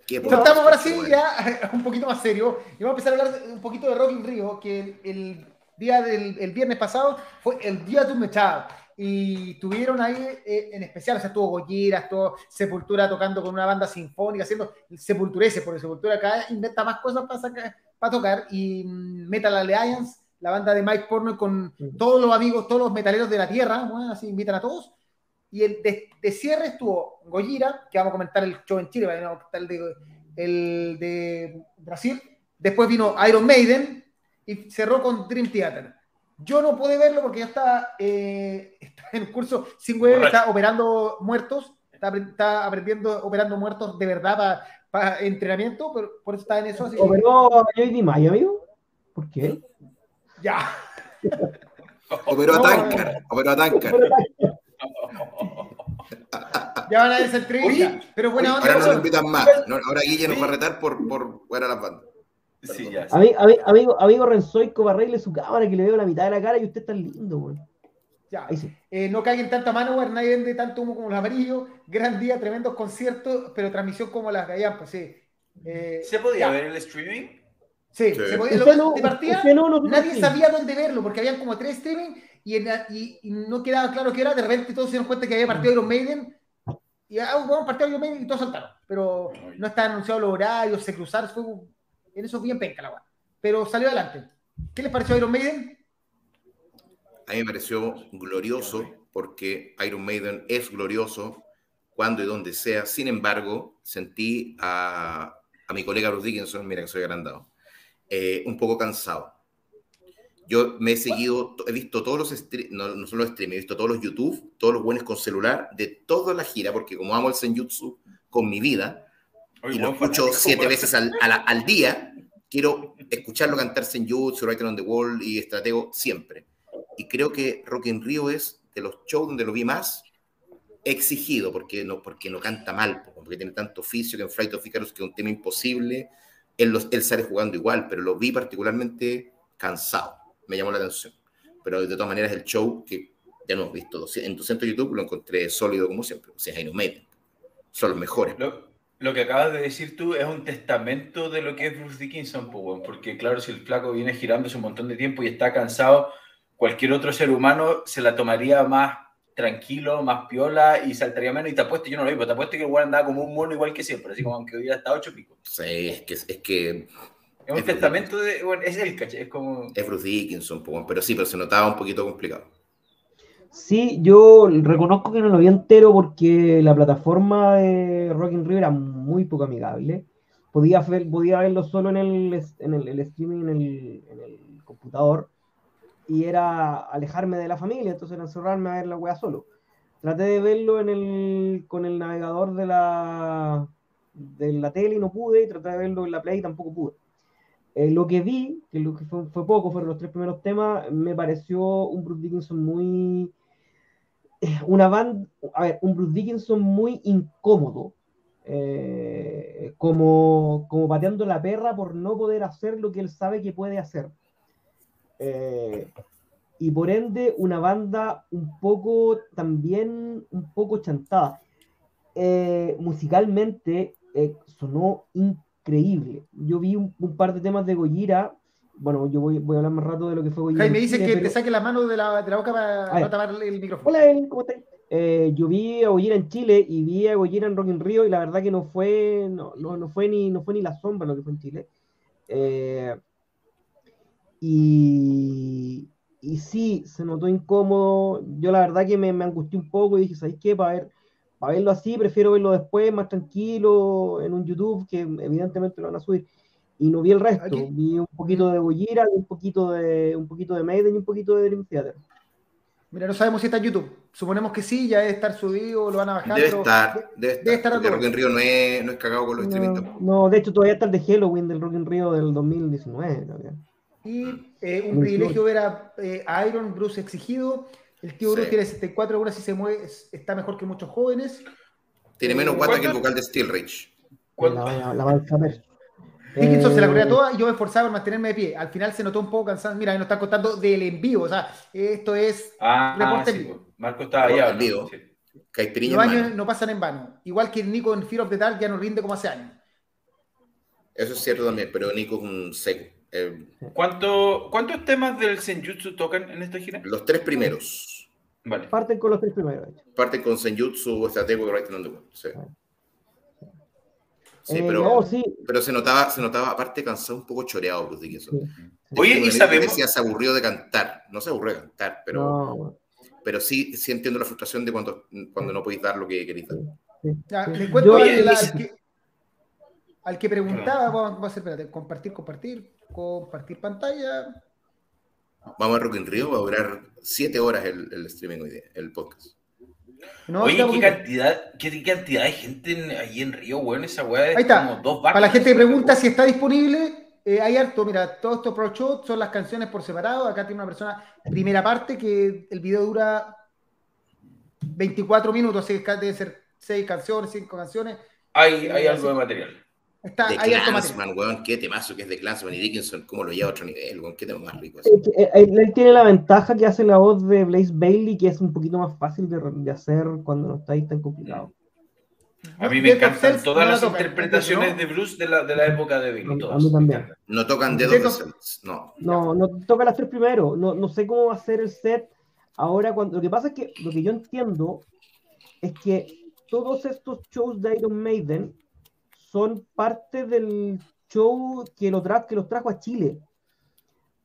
Estamos ahora sí ya un poquito más serio. Y vamos a empezar a hablar un poquito de Rock in Rio, que el, día del el viernes pasado fue el día de un mechado. Y tuvieron ahí eh, en especial, o sea, estuvo Goyera, estuvo Sepultura tocando con una banda sinfónica, haciendo Sepulturese, porque Sepultura acá inventa más cosas para, para tocar. Y mm, Metal Alliance la banda de Mike Porno con todos los amigos, todos los metaleros de la tierra, bueno, así invitan a todos. Y el de, cierre estuvo Gojira, que vamos a comentar el show en Chile, vamos a comentar el de, el de Brasil. Después vino Iron Maiden y cerró con Dream Theater. Yo no pude verlo porque ya está, eh, está en el curso sin web, está operando muertos, está, aprendiendo operando muertos de verdad para entrenamiento, pero por eso está en eso. Así. ¿Operó a J.D. Mayo, amigo? ¿Por qué? Ya. Operó a Tankar. Operó a Tankar. Ya van a desentrevista. Pero buena onda. Ahora no lo invitan más. ahora Guille nos va a retar por, por fuera las bandas. Sí, ya. Amigo, amigo, Renzoico, arregle su cámara que le veo la mitad de la cara y usted está lindo, güey. Ya. Eh, no caigan tanta mano, nadie vende tanto humo como los amarillos. Gran día, tremendos conciertos, pero transmisión como las de pues sí. Eh, ¿Se podía ver el streaming? Sí, se podía, lo, de partida, nadie sabía dónde verlo, porque habían como tres streaming y, y, no quedaba claro qué era. De repente todos se dieron cuenta que había partido Iron Maiden y ah, bueno, partido Iron Maiden y todos saltaron. Pero no estaban anunciados los horarios, se cruzaron, fue en eso bien penca la Pero salió adelante. ¿Qué les pareció Iron Maiden? A mí me pareció glorioso porque Iron Maiden es glorioso cuando y donde sea. Sin embargo, sentí a, a mi colega Bruce Dickinson, mira que soy agrandado, eh, un poco cansado. Yo me he seguido, he visto todos los no, no solo streams, he visto todos los YouTube, todos los buenos con celular de toda la gira, porque como amo el Senjutsu con mi vida, y lo escucho siete veces al, al, día, quiero escucharlo cantar Senjutsu, Right on the Wall y Estratego siempre. Y creo que Rock in Rio es de los shows donde lo vi más exigido, porque no, porque no canta mal, porque tiene tanto oficio que en Flight of Icarus, que es un tema imposible, él, él sale jugando igual, pero lo vi particularmente cansado. Me llamó la atención. Pero de todas maneras, el show que ya no hemos visto en tu centro de YouTube lo encontré sólido como siempre. O sea, Iron Maiden. Son los mejores. Lo, que acabas de decir tú es un testamento de lo que es Bruce Dickinson, porque claro, si el flaco viene girándose un montón de tiempo y está cansado, cualquier otro ser humano se la tomaría más tranquilo, más piola y saltaría menos. Y te apuesto, yo no lo vi, pero te apuesto que el andaba como un mono igual que siempre, así como aunque hubiera estado ocho pico. Sí, es que. Es, que, es un testamento de. Bueno, es el caché, es como. Es Bruce Dickinson, pero sí, pero se notaba un poquito complicado. Sí, yo reconozco que no lo vi entero porque la plataforma de Rock in Rio era muy poco amigable. Podía, ver, podía verlo solo en el, en el, streaming en el, en el computador y era alejarme de la familia, entonces era encerrarme a ver la wea solo. Traté de verlo en el, con el navegador de la, de la tele y no pude, y traté de verlo en la Play y tampoco pude. Eh, lo que vi, que lo que fue, fue, poco, fueron los tres primeros temas, me pareció un Bruce Dickinson muy... Eh, una banda, a ver, un Bruce Dickinson muy incómodo, eh, como, como pateando la perra por no poder hacer lo que él sabe que puede hacer. Y por ende una banda un poco también un poco chantada. Musicalmente sonó increíble. Yo vi un, par de temas de Gojira. Bueno, yo voy, voy, a hablar más rato de lo que fue Gojira. me dice que te saque la mano de la, de la boca para, tapar el micrófono. Hola, ¿cómo estás? yo vi a Gojira en Chile y vi a Gojira en Rock in Rio y la verdad que no fue, no, no, no fue, ni, no fue ni la sombra lo que fue en Chile. Eh, y, sí, se notó incómodo. Yo la verdad que me, me angustié un poco y dije, ¿sabes qué? Para, ver, para verlo así, prefiero verlo después, más tranquilo, en un YouTube, que evidentemente lo van a subir. Y no vi el resto. Vi un poquito de Gojira, un poquito de, un poquito de Maiden y un poquito de Dream Theater. Mira, no sabemos si está en YouTube. Suponemos que sí, ya debe estar subido, lo van a bajar. Debe estar, debe, debe estar. Porque Rock in Rio no es, no es cagado con los streaming No, de hecho todavía está el de Halloween del Rock in Rio del 2019. Y eh, un privilegio ver a, eh, Iron Bruce exigido. El tío Bruce tiene 74 ahora si se mueve, está mejor que muchos jóvenes. Tiene menos guata que el vocal de Steel Rage. La, la, va a saber. Dickinson se la corría toda y yo me esforzaba por mantenerme de pie. Al final se notó un poco cansado. Mira, ahí nos están contando del envío. O sea, esto es ah, reporte sí, pues. Marco estaba allá. En vivo. Los años no pasan en vano. Igual que Nico en Fear of the Dark ya no rinde como hace años. Eso es cierto también, pero Nico es un seco. Eh, ¿Cuánto, ¿Cuántos temas del Senjutsu tocan en esta gira? Los tres primeros. Vale. Parten con los tres primeros. Parten con Senjutsu, Estratego y Right on the Sí. Sí, eh, pero, pero se notaba, se notaba aparte cansado, un poco choreado. Pues, de eso. Oye, y sabemos... se aburrió de cantar, no se aburrió de cantar, pero, pero sí, sí entiendo la frustración de cuando, cuando no podéis dar lo que queréis dar. le cuento al, que, al, que, preguntaba, vamos a hacer, espérate, compartir, compartir, compartir pantalla. Vamos a Rock in Rio, va a durar siete horas el, el streaming hoy día, el podcast. Oye, ¿qué cantidad, qué, cantidad de gente ahí en Río, bueno, esa weá Ahí está. Para la gente que pregunta si está disponible, eh, hay harto, mira, todos estos pro shows son las canciones por separado. Acá tiene una persona, primera parte, que el video dura 24 minutos, así que debe ser 6 canciones, 5 canciones. Hay, hay algo de material. Está, de Clansman, weón, qué temazo que es de Clansman y Dickinson, cómo lo lleva a otro nivel, weón, qué tema más rico. Eh, él, tiene la ventaja que hace la voz de Blaze Bailey, que es un poquito más fácil de, de hacer cuando no está ahí tan complicado. A mí me encantan todas las interpretaciones de Bruce de la, de la época de Bailey. A mí también. No tocan dedos de no. No, no toca las tres primero. No, no sé cómo va a ser el set ahora. cuando Lo que pasa es que lo que yo entiendo es que todos estos shows de Iron Maiden son parte del show que, lo que los trajo a Chile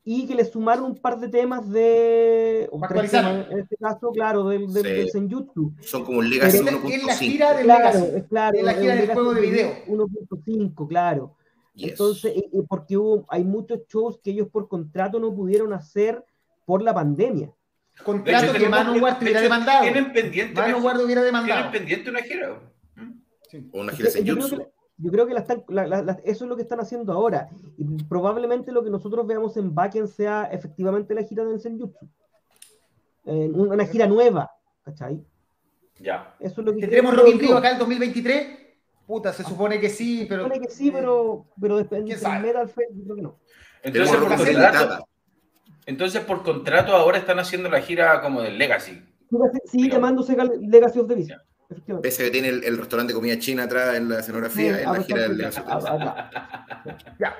y que le sumaron un par de temas de. en este caso, claro, del, del, Senjutsu. Son como un Legacy 1.5. Es la gira del claro, Es claro, es la gira del juego de video. 1.5, claro. Entonces, porque hubo, hay muchos shows que ellos por contrato no pudieron hacer por la pandemia. Contrato que Manowar hubiera demandado. Tienen pendiente. Manowar hubiera demandado. Tienen pendiente una gira. Sí. Una gira Senjutsu. Yo creo que eso es lo que están haciendo ahora. Y probablemente lo que nosotros veamos en Bakken sea efectivamente la gira del Senjutsu. una gira nueva, ¿cachai? Ya. Eso es lo que ¿Tendremos Rock in Rio acá en 2023? Puta, se supone que sí, pero. Se supone que sí, pero, pero depende del Metal Fest, creo que no. Entonces por, contrato, entonces, por contrato, ahora están haciendo la gira como del Legacy. Sí, llamándose Legacy of the Vision. Pese a que tiene el, restaurante de comida china atrás en la escenografía, en la gira del Ya.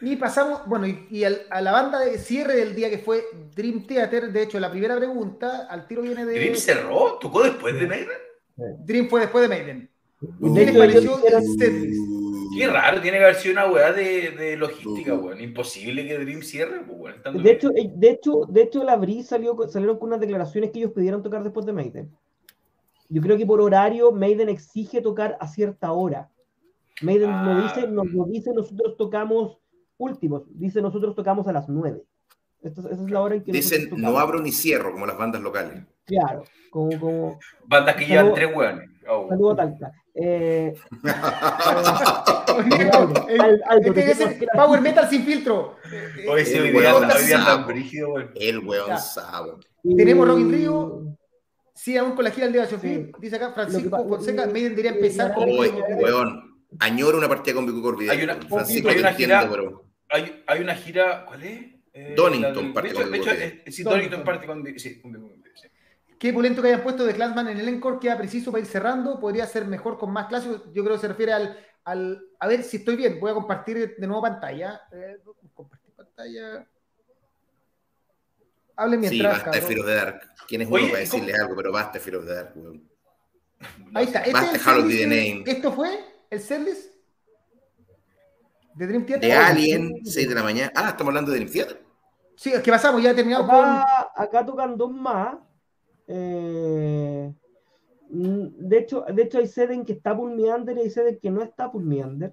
Y pasamos, bueno, y, a la banda de cierre del día que fue Dream Theater, de hecho, la primera pregunta, al tiro viene de. ¿Dream cerró? ¿Tocó después de Maiden? Dream fue después de Maiden. ¿Qué les pareció Qué raro, tiene que haber sido una weá de, logística, weón. Imposible que Dream cierre, pues, De hecho, eh, de hecho, de hecho, la Bri salió, salieron con unas declaraciones que ellos pidieron tocar después de Maiden. Yo creo que por horario Maiden exige tocar a cierta hora. Maiden nos, ah. dice, nos, dice nosotros tocamos últimos, dice nosotros tocamos a las 9. esa es la hora en que Dicen no abro ni cierro, como las bandas locales. Claro, como. como bandas que llevan tres hueones. Oh. Saludos a Talca. Eh, Power Metal sin filtro. Hoy sí, hoy día tan brígido, El weón sabe. Tenemos Rock in Río, Sí, aún con la gira del día de Dice acá Francisco Fonseca, Maiden debería empezar con. Oye, weón, añoro una partida con Vico Corvidal. Hay una, Francisco, hay una gira, pero... hay, hay, una gira, ¿cuál es? Eh, Donington parte con Vico Sí, Donington parte con sí, con sí. Qué pulento que hayan puesto de Clansman en el encore, queda preciso para ir cerrando, podría ser mejor con más clásicos. Yo creo que se refiere al, al a ver si estoy bien, voy a compartir de nuevo pantalla. Eh, compartir pantalla. Hable mientras. Sí, basta de Fear of the Dark. ¿Quién es uno para decirle algo? Pero basta de Fear of the Dark, weón. Ahí está. ¿Este basta de the Name. ¿Esto fue el setlist? ¿De Dream Theater? De Alien, 6 de la mañana. Ah, estamos hablando de Dream Theater. Sí, es que pasamos, ya terminamos con. acá tocan dos más. Eh, de hecho, de hecho, hay sede en que está Pulmeander y hay sede en que no está Pulmeander.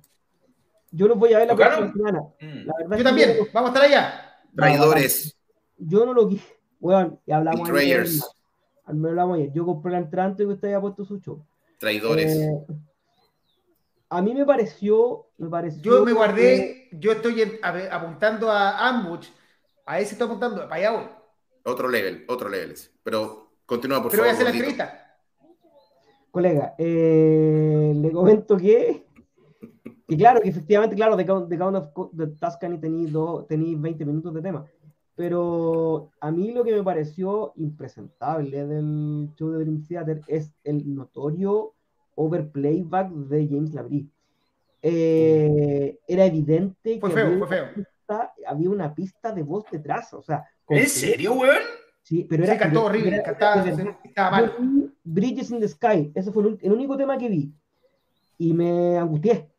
Yo los voy a ver la próxima semana. Mm. yo también, vamos a estar allá. Traidores. Yo no lo quise. Bueno, y hablamos ayer. Hablamos ayer. Yo compré la entrante y usted había puesto su show. Traidores. Eh, a mí me pareció, me pareció. Yo me guardé, yo estoy apuntando a Ambush. A ese estoy apuntando, para allá voy. Otro level, otro level. Pero continúa, por Pero favor. Pero voy a hacer la entrevista. Colega, eh, le comento que y claro, que efectivamente, claro, de Count, of the Tuscany tenéis 20 minutos de tema. Pero a mí lo que me pareció impresentable del show de Dream Theater es el notorio overplayback de James Labrie. Eh, era evidente que había, Una pista, de voz detrás. O sea, ¿En serio, weón? Sí, pero era. cantó horrible, cantaba, mal. Bridges in the Sky, ese fue el único tema que vi. Y me angustié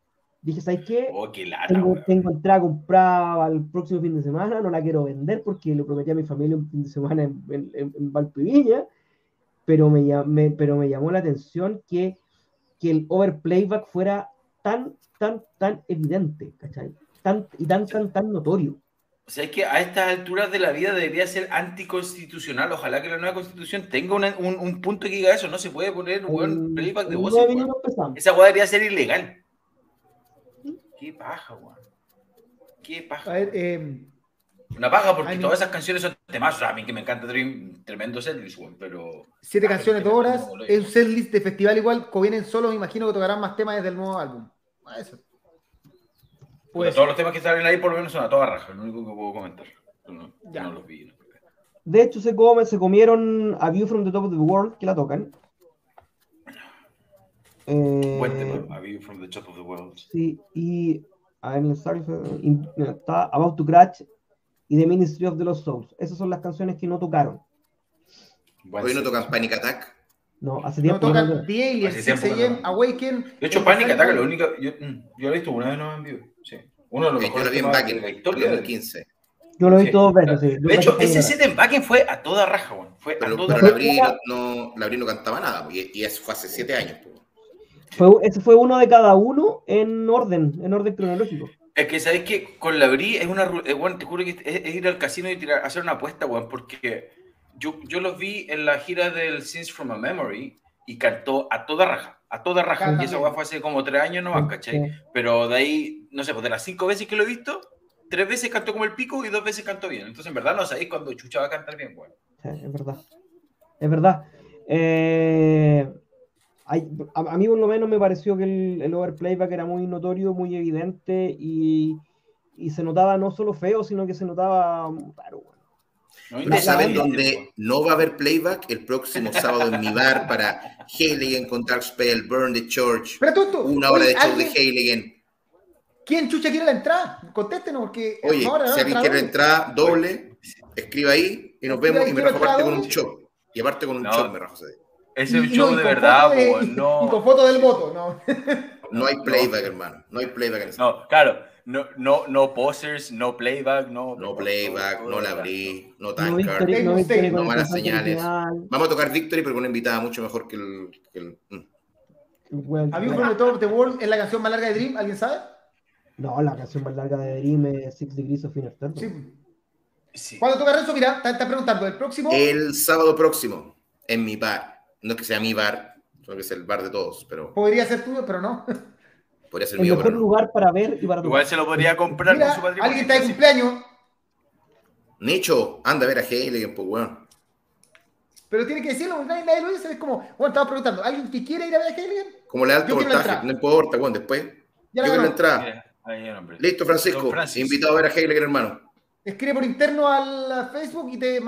Dije, ¿sabes qué? Oh, qué lata, tengo, tengo, entrada comprada al próximo fin de semana, no la quiero vender porque le prometí a mi familia un fin de semana en, en, en pero me, pero me llamó la atención que, que el overplayback fuera tan, tan, tan evidente, ¿cachai? Tan, y tan, tan, tan notorio. O sea, es que a estas alturas de la vida debería ser anticonstitucional. Ojalá que la nueva constitución tenga un, un, punto que diga eso. No se puede poner un playback de voz. Esa hueá debería ser ilegal. Qué paja, weón. Qué paja. A ver, eh, Una paja porque todas esas canciones son temas. A mí que me encanta Dream, tremendo setlist, weón, pero. Siete canciones, dos horas. Es un setlist de festival igual. Como vienen solos, me imagino que tocarán más temas desde el nuevo álbum. Eso. Pues, todos los temas que salen ahí por lo menos son a toda raja, lo único que puedo comentar. No, ya. no los vi. De hecho, se, come, se comieron A View from the Top of the World, que la tocan. Buen tema, A View from the Top of the World. Sí, y en el está About to Crash y The Ministry of the Lost Souls. Esas son las canciones que no tocaron. Hoy no tocan Panic Attack. No, hace tiempo. No tocan The Aliens, Awaken. De hecho, Panic Attack, lo único. Yo, mm, yo lo he visto una vez no en vivo. Sí. Uno de los mejores. Yo lo vi en Backen, en 2015. Yo lo vi todo veces, sí. De hecho, ese set en Backen fue a toda raja, bueno. Fue pero, a toda pero raja. no, no, no cantaba nada, y, y eso fue hace siete años. Pues. Fue, ese fue uno de cada uno en orden, en orden cronológico. Es que sabéis que con la Bri es una. bueno, te juro que es, ir al casino y tirar, hacer una apuesta, weón, porque yo, yo los vi en la gira del Sins from a Memory y cantó a toda raja, a toda raja. y esa weón fue hace como tres años nomás, ¿cachai? Pero de ahí, no sé, pues de las cinco veces que lo he visto, tres veces cantó como el pico y dos veces cantó bien. Entonces, en verdad, no sabéis cuando Chucha va a cantar bien, weón. Sí, es verdad. Es verdad. Eh, a, mí por lo menos me pareció que el, el, overplayback era muy notorio, muy evidente y, y, se notaba no solo feo, sino que se notaba claro, bueno. No, saben dónde no va a haber playback el próximo sábado en mi bar para Heiligen con Dark Spell, Burn the Church. Pero una hora de show de Heiligen. ¿Quién chucha quiere la entrada? Contéstenos porque. Oye, si alguien quiere la entrada doble, escriba ahí y nos vemos y me rajo aparte con un show. Y aparte con un show me rajo. Es un show de verdad, no. Y con foto del voto, no. No hay playback, hermano. No hay playback en ese No, claro. No, no, no posers, no playback, no. No playback, no la abrí, no tankard, no, no, no malas señales. Vamos a tocar Victory, pero con una invitada mucho mejor que el. Que el mm. ¿Había un de Top of the World es la canción más larga de Dream? ¿Alguien sabe? No, la canción más larga de Dream es Six Degrees of Inner Sí. sí. ¿Cuándo toca Renzo? Mira, está preguntando, ¿el próximo? El sábado próximo, en mi bar. No es que sea mi bar, sino que es el bar de todos, pero... Podría ser tuyo, pero no. Podría ser el mío, mejor lugar para ver y para Igual se lo podría comprar con su patrimonio. Alguien está de cumpleaños. Nicho, anda a ver a Heiligen, pues, weón. Pero tiene que decirlo, nadie, nadie lo dice. Es como, bueno, estaba preguntando, ¿alguien que quiere ir a ver a Heiligen? Como le alto voltaje, no importa, weón, después. Ya yo quiero la entrada. Listo, Francisco. Invitado a ver a Heiligen, hermano. Escribe por interno al Facebook y te,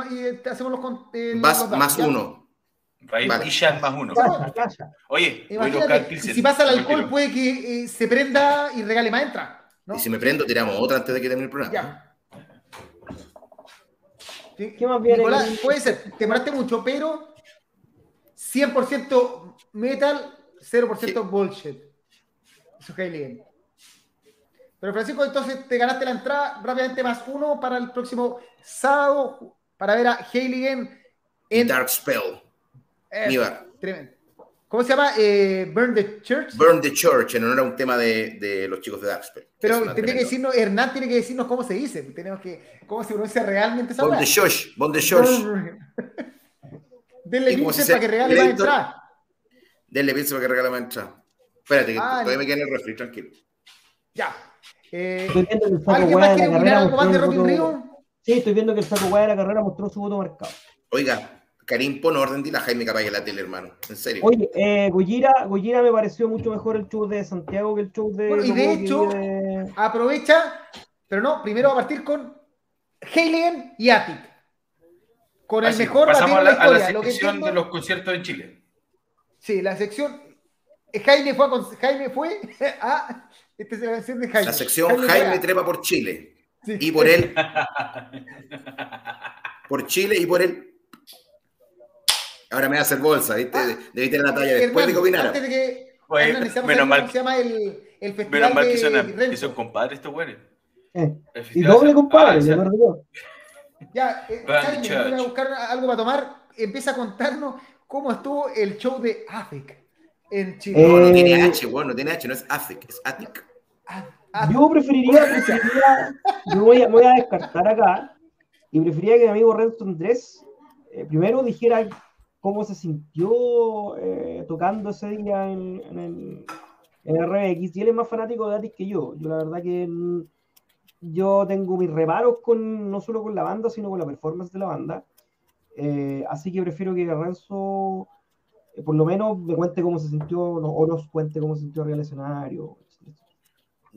hacemos los. Eh, Vas más uno. Vale. más uno. Oye, si pasa el alcohol, puede que eh, se prenda y regale más entra. Y si me prendo, tiramos otra antes de que termine el programa. Ya. ¿Qué más viene? Nicolás, puede ser, te demoraste mucho, pero 100% metal, 0% bullshit. Eso es bien. Pero Francisco, entonces te ganaste la entrada rápidamente más uno para el próximo sábado para ver a Heiligen en. Dark Spell. Tremendo. ¿Cómo se llama? Eh, Burn the Church. Burn the Church, en honor a un tema de, de los chicos de Darkspell. Pero tiene que decirnos, Hernán tiene que decirnos cómo se dice. Tenemos que, cómo se pronuncia realmente esa Burn the Church. Burn the Church. Denle pinche para que regale más entrada. Denle pinche para que regale más entrada. Espérate, que ah, todavía me queda en el refri, tranquilo. Ya. Eh, ¿Alguien más quiere opinar algo más de Rocky Río? Sí, estoy viendo que el saco de la carrera mostró su voto marcado. Oiga, Karim, pon orden, dile a Jaime que la tele, hermano. En serio. Oye, eh, Gujira, me pareció mucho mejor el show de Santiago que el show de. Bueno, y de hecho, aprovecha, pero no, primero va a partir con Heiligen y Atik. Con el mejor pasamos a la, de la, sección de los conciertos en Chile. Sí, la sección. Jaime fue a, Jaime fue a. Esta es la sección de Jaime. La sección Jaime, trepa por Chile. Y por él. por Chile y por él Ahora me va a hacer bolsa, ¿viste? Ah, Debí tener la talla después de que opinara. Antes de que. menos mal, se llama el, el festival menos mal que son, que son compadres estos güeyes. Eh, y doble compadre, ya, ya eh, a buscar algo para tomar. Empieza a contarnos cómo estuvo el show de AFIC en Chile. No, no tiene H, bueno, no tiene H, no es AFIC, es ATIC. Ah, yo preferiría, preferiría yo voy a, voy a descartar acá y preferiría que mi amigo Renzo Andrés eh, primero dijera cómo se sintió eh, tocando ese día en, el, en RBX. Y él es más fanático de Atis que yo. Yo la verdad que mm, yo tengo mis reparos con, no solo con la banda, sino con la performance de la banda. Eh, así que prefiero que Renzo, eh, por lo menos, me cuente cómo se sintió, o nos cuente cómo se sintió del escenario.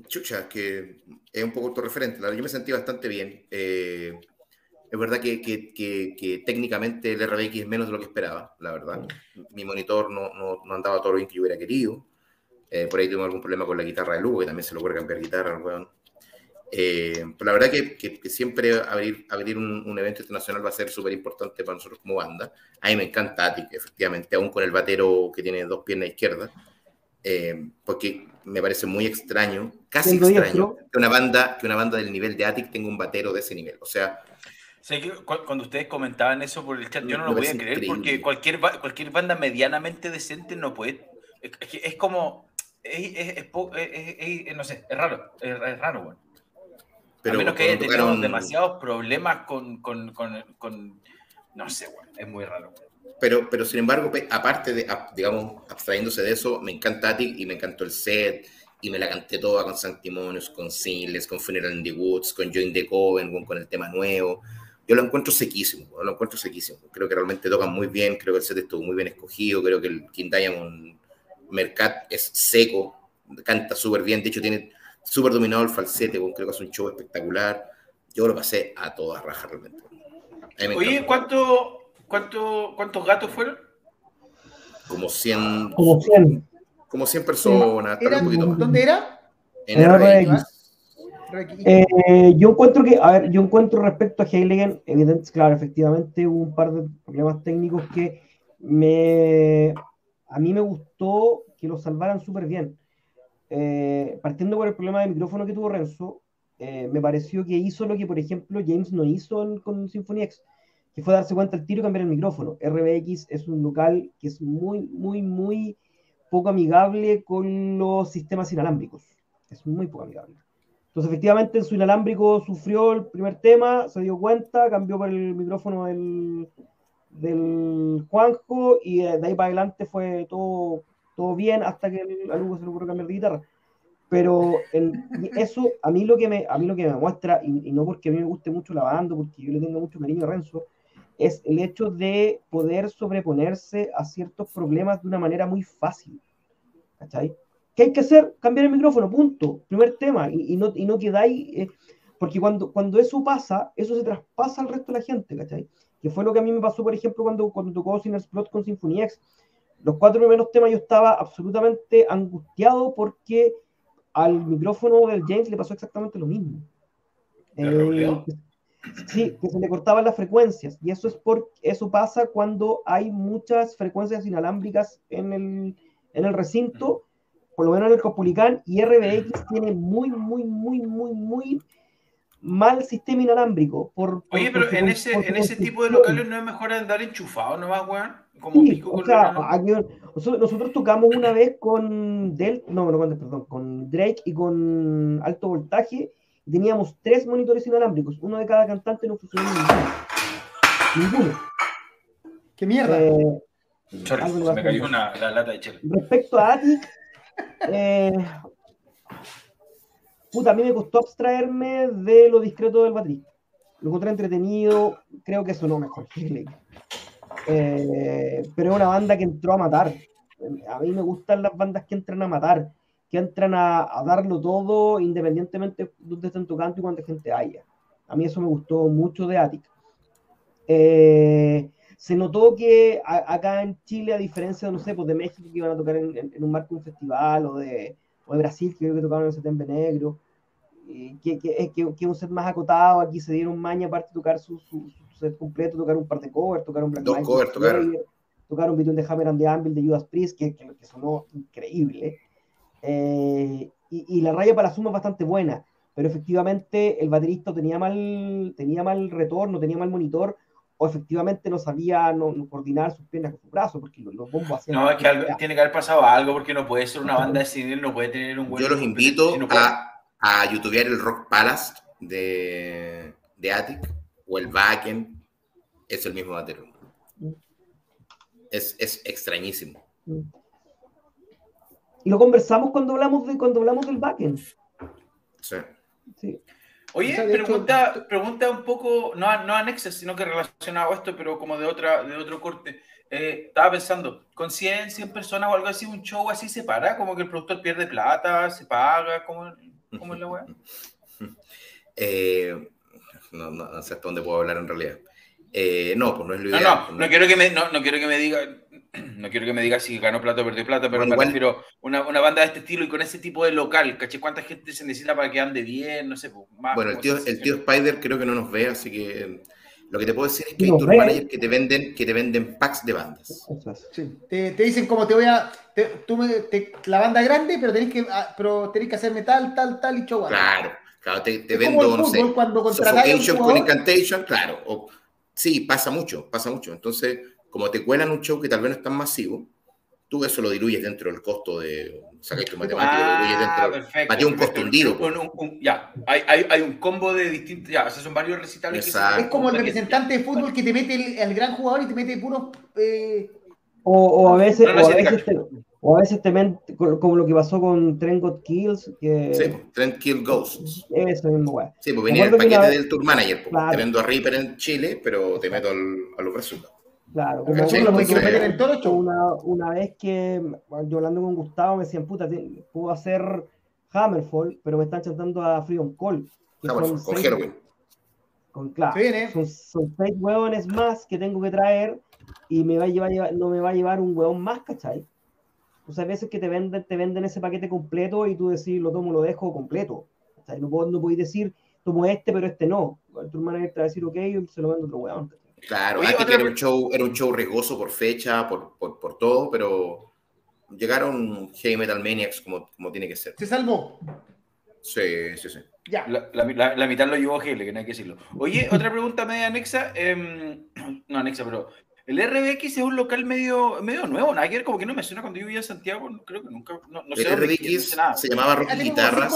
Chucha, que es un poco autorreferente. Yo me sentí bastante bien. Es verdad que, que, que, técnicamente el RBX es menos de lo que esperaba, la verdad. Mi monitor no, no, no andaba todo lo bien que yo hubiera querido. Eh, por ahí tuve algún problema con la guitarra de Lugo, que también se lo puede cambiar guitarra, weón. Eh, pero la verdad que, que, siempre abrir, abrir un, un, evento internacional va a ser súper importante para nosotros como banda. A mí me encanta Attic, efectivamente, aún con el batero que tiene dos piernas izquierdas, eh, porque me parece muy extraño, casi extraño, que una, banda, que una banda del nivel de Attic tenga un batero de ese nivel. O sea, que cuando ustedes comentaban eso por el chat, yo no lo voy a creer porque cualquier, cualquier banda medianamente decente no puede. Es, como. Es, no sé, es raro. Es, raro, bueno. Pero a menos que haya tenido demasiados problemas con, con, con, No sé, bueno, es muy raro. Pero, pero sin embargo, aparte de, digamos, abstrayéndose de eso, me encanta Attic y me encantó el set y me la canté toda con Santimonios, con Singles, con Funeral in the Woods, con Join the Coven, con el tema nuevo yo lo encuentro sequísimo, lo encuentro sequísimo. Creo que realmente tocan muy bien, creo que el set estuvo muy bien escogido, creo que el King Diamond Mercat es seco, canta súper bien, de hecho tiene súper dominado el falsete, creo que hace un show espectacular. Yo lo pasé a toda raja realmente. Oye, ¿cuánto, cuánto, ¿cuántos gatos fueron? Como 100. Como 100. Como 100 personas. ¿Dónde era? En RX. Eh, yo encuentro que, a ver, yo encuentro respecto a Heiligen, evidentemente, claro, efectivamente hubo un par de problemas técnicos que me, a mí me gustó que lo salvaran súper bien. Eh, partiendo por el problema de micrófono que tuvo Renzo, eh, me pareció que hizo lo que, por ejemplo, James no hizo con Symphony X, que fue darse cuenta el tiro y cambiar el micrófono. RBX es un local que es muy, muy, muy poco amigable con los sistemas inalámbricos. Es muy poco amigable. Entonces, efectivamente, en su inalámbrico sufrió el primer tema, se dio cuenta, cambió por el micrófono del, Juanjo y de ahí para adelante fue todo, todo bien hasta que a Lugo se le ocurrió cambiar de guitarra. Pero eso a mí lo que me, a mí lo que me muestra, y, no porque a mí me guste mucho la banda, porque yo le tengo mucho cariño a Renzo, es el hecho de poder sobreponerse a ciertos problemas de una manera muy fácil. ¿Cachai? ¿Qué hay que hacer? Cambiar el micrófono, punto. Primer tema. Y, no, y no quedáis. Eh, porque cuando, cuando eso pasa, eso se traspasa al resto de la gente, ¿cachai? Que fue lo que a mí me pasó, por ejemplo, cuando, cuando tocó Sinner Plot con Symphony X. Los cuatro primeros temas yo estaba absolutamente angustiado porque al micrófono del James le pasó exactamente lo mismo. Eh, sí, que se le cortaban las frecuencias. Y eso es por, eso pasa cuando hay muchas frecuencias inalámbricas en el, en el recinto por lo menos en el Copulicán, y RBX tiene muy, muy, muy, muy, muy mal sistema inalámbrico. Por, Oye, pero en ese, en ese tipo de locales no es mejor andar enchufado ¿no va, weón? Como sí, pico o sea, aquí, nosotros, nosotros, tocamos una vez con Del, no, no, perdón, con Drake y con alto voltaje. Teníamos tres monitores inalámbricos, uno de cada cantante, no funcionó ninguno. Ninguno. ¿Qué mierda? Eh, Sorry, se me cayó una, la lata de chela. Respecto a Attic, eh, puta, a mí me costó abstraerme de lo discreto del baterista. Lo encontré entretenido, creo que sonó mejor eh, pero es una banda que entró a matar. A mí me gustan las bandas que entran a matar, que entran a, darlo todo independientemente de dónde estén tocando y cuánta gente haya. A mí eso me gustó mucho de Attic. Eh, se notó que acá en Chile, a diferencia de, no sé, pues de México que iban a tocar en, un marco de un festival, o de, o de Brasil que creo que tocaron en el Septembre Negro, que, que, que, que, un set más acotado, aquí se dieron maña aparte de tocar su, su, set completo, tocar un par de covers, tocar un Black Dos covers, tocaron. Tocar un Between de Hammer and the Anvil de Judas Priest, que, que, sonó increíble. Eh, y, y, la raya para la suma es bastante buena, pero efectivamente el baterista tenía mal, tenía mal retorno, tenía mal monitor, o efectivamente no sabía no, coordinar sus piernas con sus brazos, porque los, bombos hacían... No, es que tiene que haber pasado algo, porque no puede ser una banda de cine, no puede tener un buen... Yo los invito a, a youtubear el Rock Palace de, de Attic, o el Wacken, es el mismo batería. Es, es extrañísimo. Y lo conversamos cuando hablamos, de, cuando hablamos del Wacken. Sí. Sí. Oye, pregunta, pregunta un poco, no, no anexa, sino que relacionado a esto, pero como de, otra, de otro corte. Eh, estaba pensando, con 100, 100 personas o algo así, un show así se para, como que el productor pierde plata, se paga, ¿cómo, cómo es la weá? Eh, no, no, sé hasta dónde puedo hablar en realidad. Eh, no, pues no es lo ideal. No, no, no, quiero que me, no, no quiero que me diga, no quiero que me diga si ganó plata o perdió plata, pero me refiero una, una, banda de este estilo y con ese tipo de local, ¿caché? ¿Cuánta gente se necesita para que ande bien? No sé, pues, más. Bueno, el tío, el tío Spider creo que no nos ve, así que lo que te puedo decir es que hay tour managers que te venden, que te venden packs de bandas. Sí. Te, te dicen como te voy a, tú me, la banda grande, pero tenés que, ah, pero tenés que hacerme tal, tal, tal y show. Claro, claro, te, te vendo, no sé, cuando con Incantation, claro, o, sí, pasa mucho, pasa mucho. Entonces, como te cuelan un show que tal vez no es tan masivo, tú eso lo diluyes dentro del costo de. Sacas tu matemática, lo diluyes dentro. Ah, un costo hundido. ya, hay, hay, hay, un combo de distintos. Ya, o sea, son varios recitales. Que es como el representante de fútbol que te mete el, gran jugador y te mete puros. Eh... O, o, a veces, o, a veces te, o, a veces te, mete, como lo que pasó con Trent Got Kills. Que... Sí, Trent Kill Ghosts. Eso mismo, güey. Sí, pues venía el paquete del Tour Manager. Claro. Te vendo a Reaper en Chile, pero te meto al, a los resultados. Claro, como lo una, una vez que yo hablando con Gustavo me decían, puta, puedo hacer Hammerfall, pero me están chantando a Freedom Call. Hammerfall, con Heroin. Con, claro, son, son, seis hueones más que tengo que traer y me va a llevar, no me va a llevar un hueón más, ¿cachai? O sea, hay veces que te venden, te venden ese paquete completo y tú decís, lo tomo, lo dejo completo. ¿cachai? No, puedo, no podéis decir, tomo este, pero este no. Tu hermana te va a decir, ok, se lo vendo a otro hueón. Claro, Oye, era, un show, era un show riesgoso por fecha, por, por, por todo, pero llegaron Heavy Metal Maniacs como, como tiene que ser. ¿Se salvó? Sí, sí, sí. Ya. La, la, la, mitad lo llevó Heavy, que no hay que decirlo. Oye, otra pregunta media anexa. Eh, no anexa, pero el RBX es un local medio, medio nuevo, nada que como que no me suena cuando yo vivía en Santiago, creo que nunca. No, no el RBX se llamaba Rock Guitarras.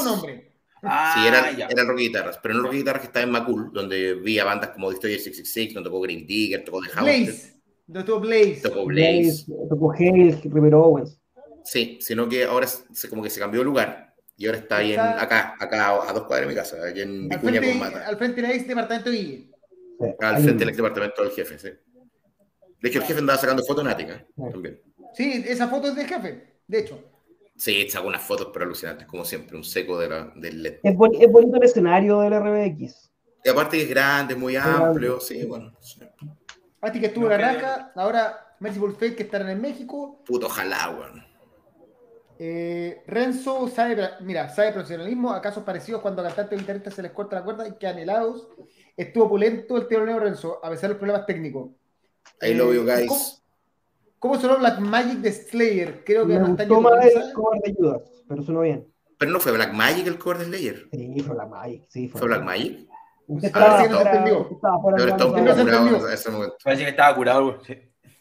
Ah, sí, era, era Rocky Guitarras, pero no Rocky Guitarras que estaba en Macul, donde vi a bandas como Destroyer 666, donde tocó Green Digger, tocó The House. Blaze, tocó Blaze. Tocó Blaze. Tocó Hale, Rivero Owens. Sí, sino que ahora se, como que se cambió de lugar y ahora está ahí en, acá, acá a dos cuadras de mi casa, aquí en Vicuña con Mata. Al frente del ex departamento de Guille. Sí, al frente del ex departamento del jefe, sí. De hecho, el jefe andaba sacando fotos en Ática también. Sí, esa foto es del jefe, de hecho. Sí, sacó unas fotos pero alucinantes, como siempre, un seco de la, del LED. Es, bonito el escenario del RBX. Y aparte que es grande, muy amplio, sí, bueno. Sí. que estuvo en la raja, ahora Merciful Fate que estará en México. Puto ojalá, weón. Eh, Renzo sabe, mira, sabe profesionalismo, a casos parecidos cuando a cantantes o guitarristas se les corta la cuerda y quedan helados. Estuvo pulento el teoroneo Renzo, a pesar de los problemas técnicos. I love you eh, guys. ¿Cómo sonó Black Magic de Slayer? Creo que me gustó más el cover de Judas, pero sonó bien. Pero no fue Black Magic el cover de Slayer. Sí, fue Black Magic. Sí, fue, ¿Fue Black Magic. Usted estaba, no se entendió. Parece que estaba curado.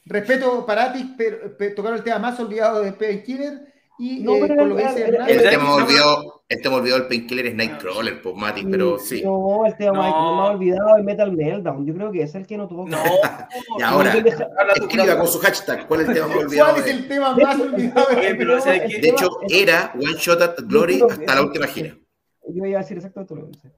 Respeto para ti, pero, tocaron el tema más olvidado de Painkiller y no, eh, con lo que dice Hernán. El tema olvidado, el tema olvidado del Painkiller es Nightcrawler, pues Mati, pero sí. No, el tema no. más olvidado es Metal Meltdown. Yo creo que es el que no tuvo. No, y ahora, escriba con su hashtag. ¿Cuál es el tema más olvidado? ¿Cuál es el tema más olvidado? De hecho, era One Shot at Glory hasta la última gira. Yo iba a decir exactamente lo mismo.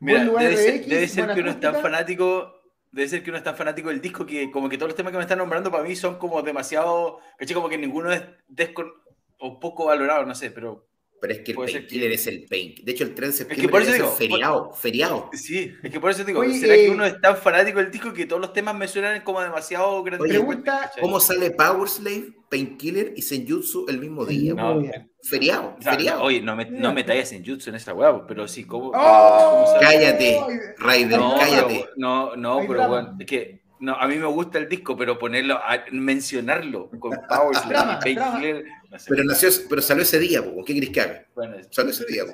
Mira, debe ser, debe ser que uno es tan fanático debe ser que uno es tan fanático del disco que como que todos los temas que me están nombrando para mí son como demasiado, caché como que ninguno es descon o poco valorado, no sé, pero pero es que el Painkiller es el Pain. De hecho, el 3 de septiembre es, que por eso feriado, feriado. Sí, es que por eso digo, ¿será que eh, uno es tan fanático del disco que todos los temas me suenan como demasiado grandes? Pregunta, ¿cómo sale Power Slave, Painkiller y Senjutsu el mismo día? No, feriado, feriado. Oye, no me, no me tallas Senjutsu en esa hueá, pero sí, ¿cómo? Oh, cállate, Raider, cállate. no, no, pero bueno, es que no, a mí me gusta el disco, pero ponerlo, mencionarlo con Power Slave, Painkiller pero, nació, pero salió ese día, ¿qué querés que haga? Bueno, salió ese día.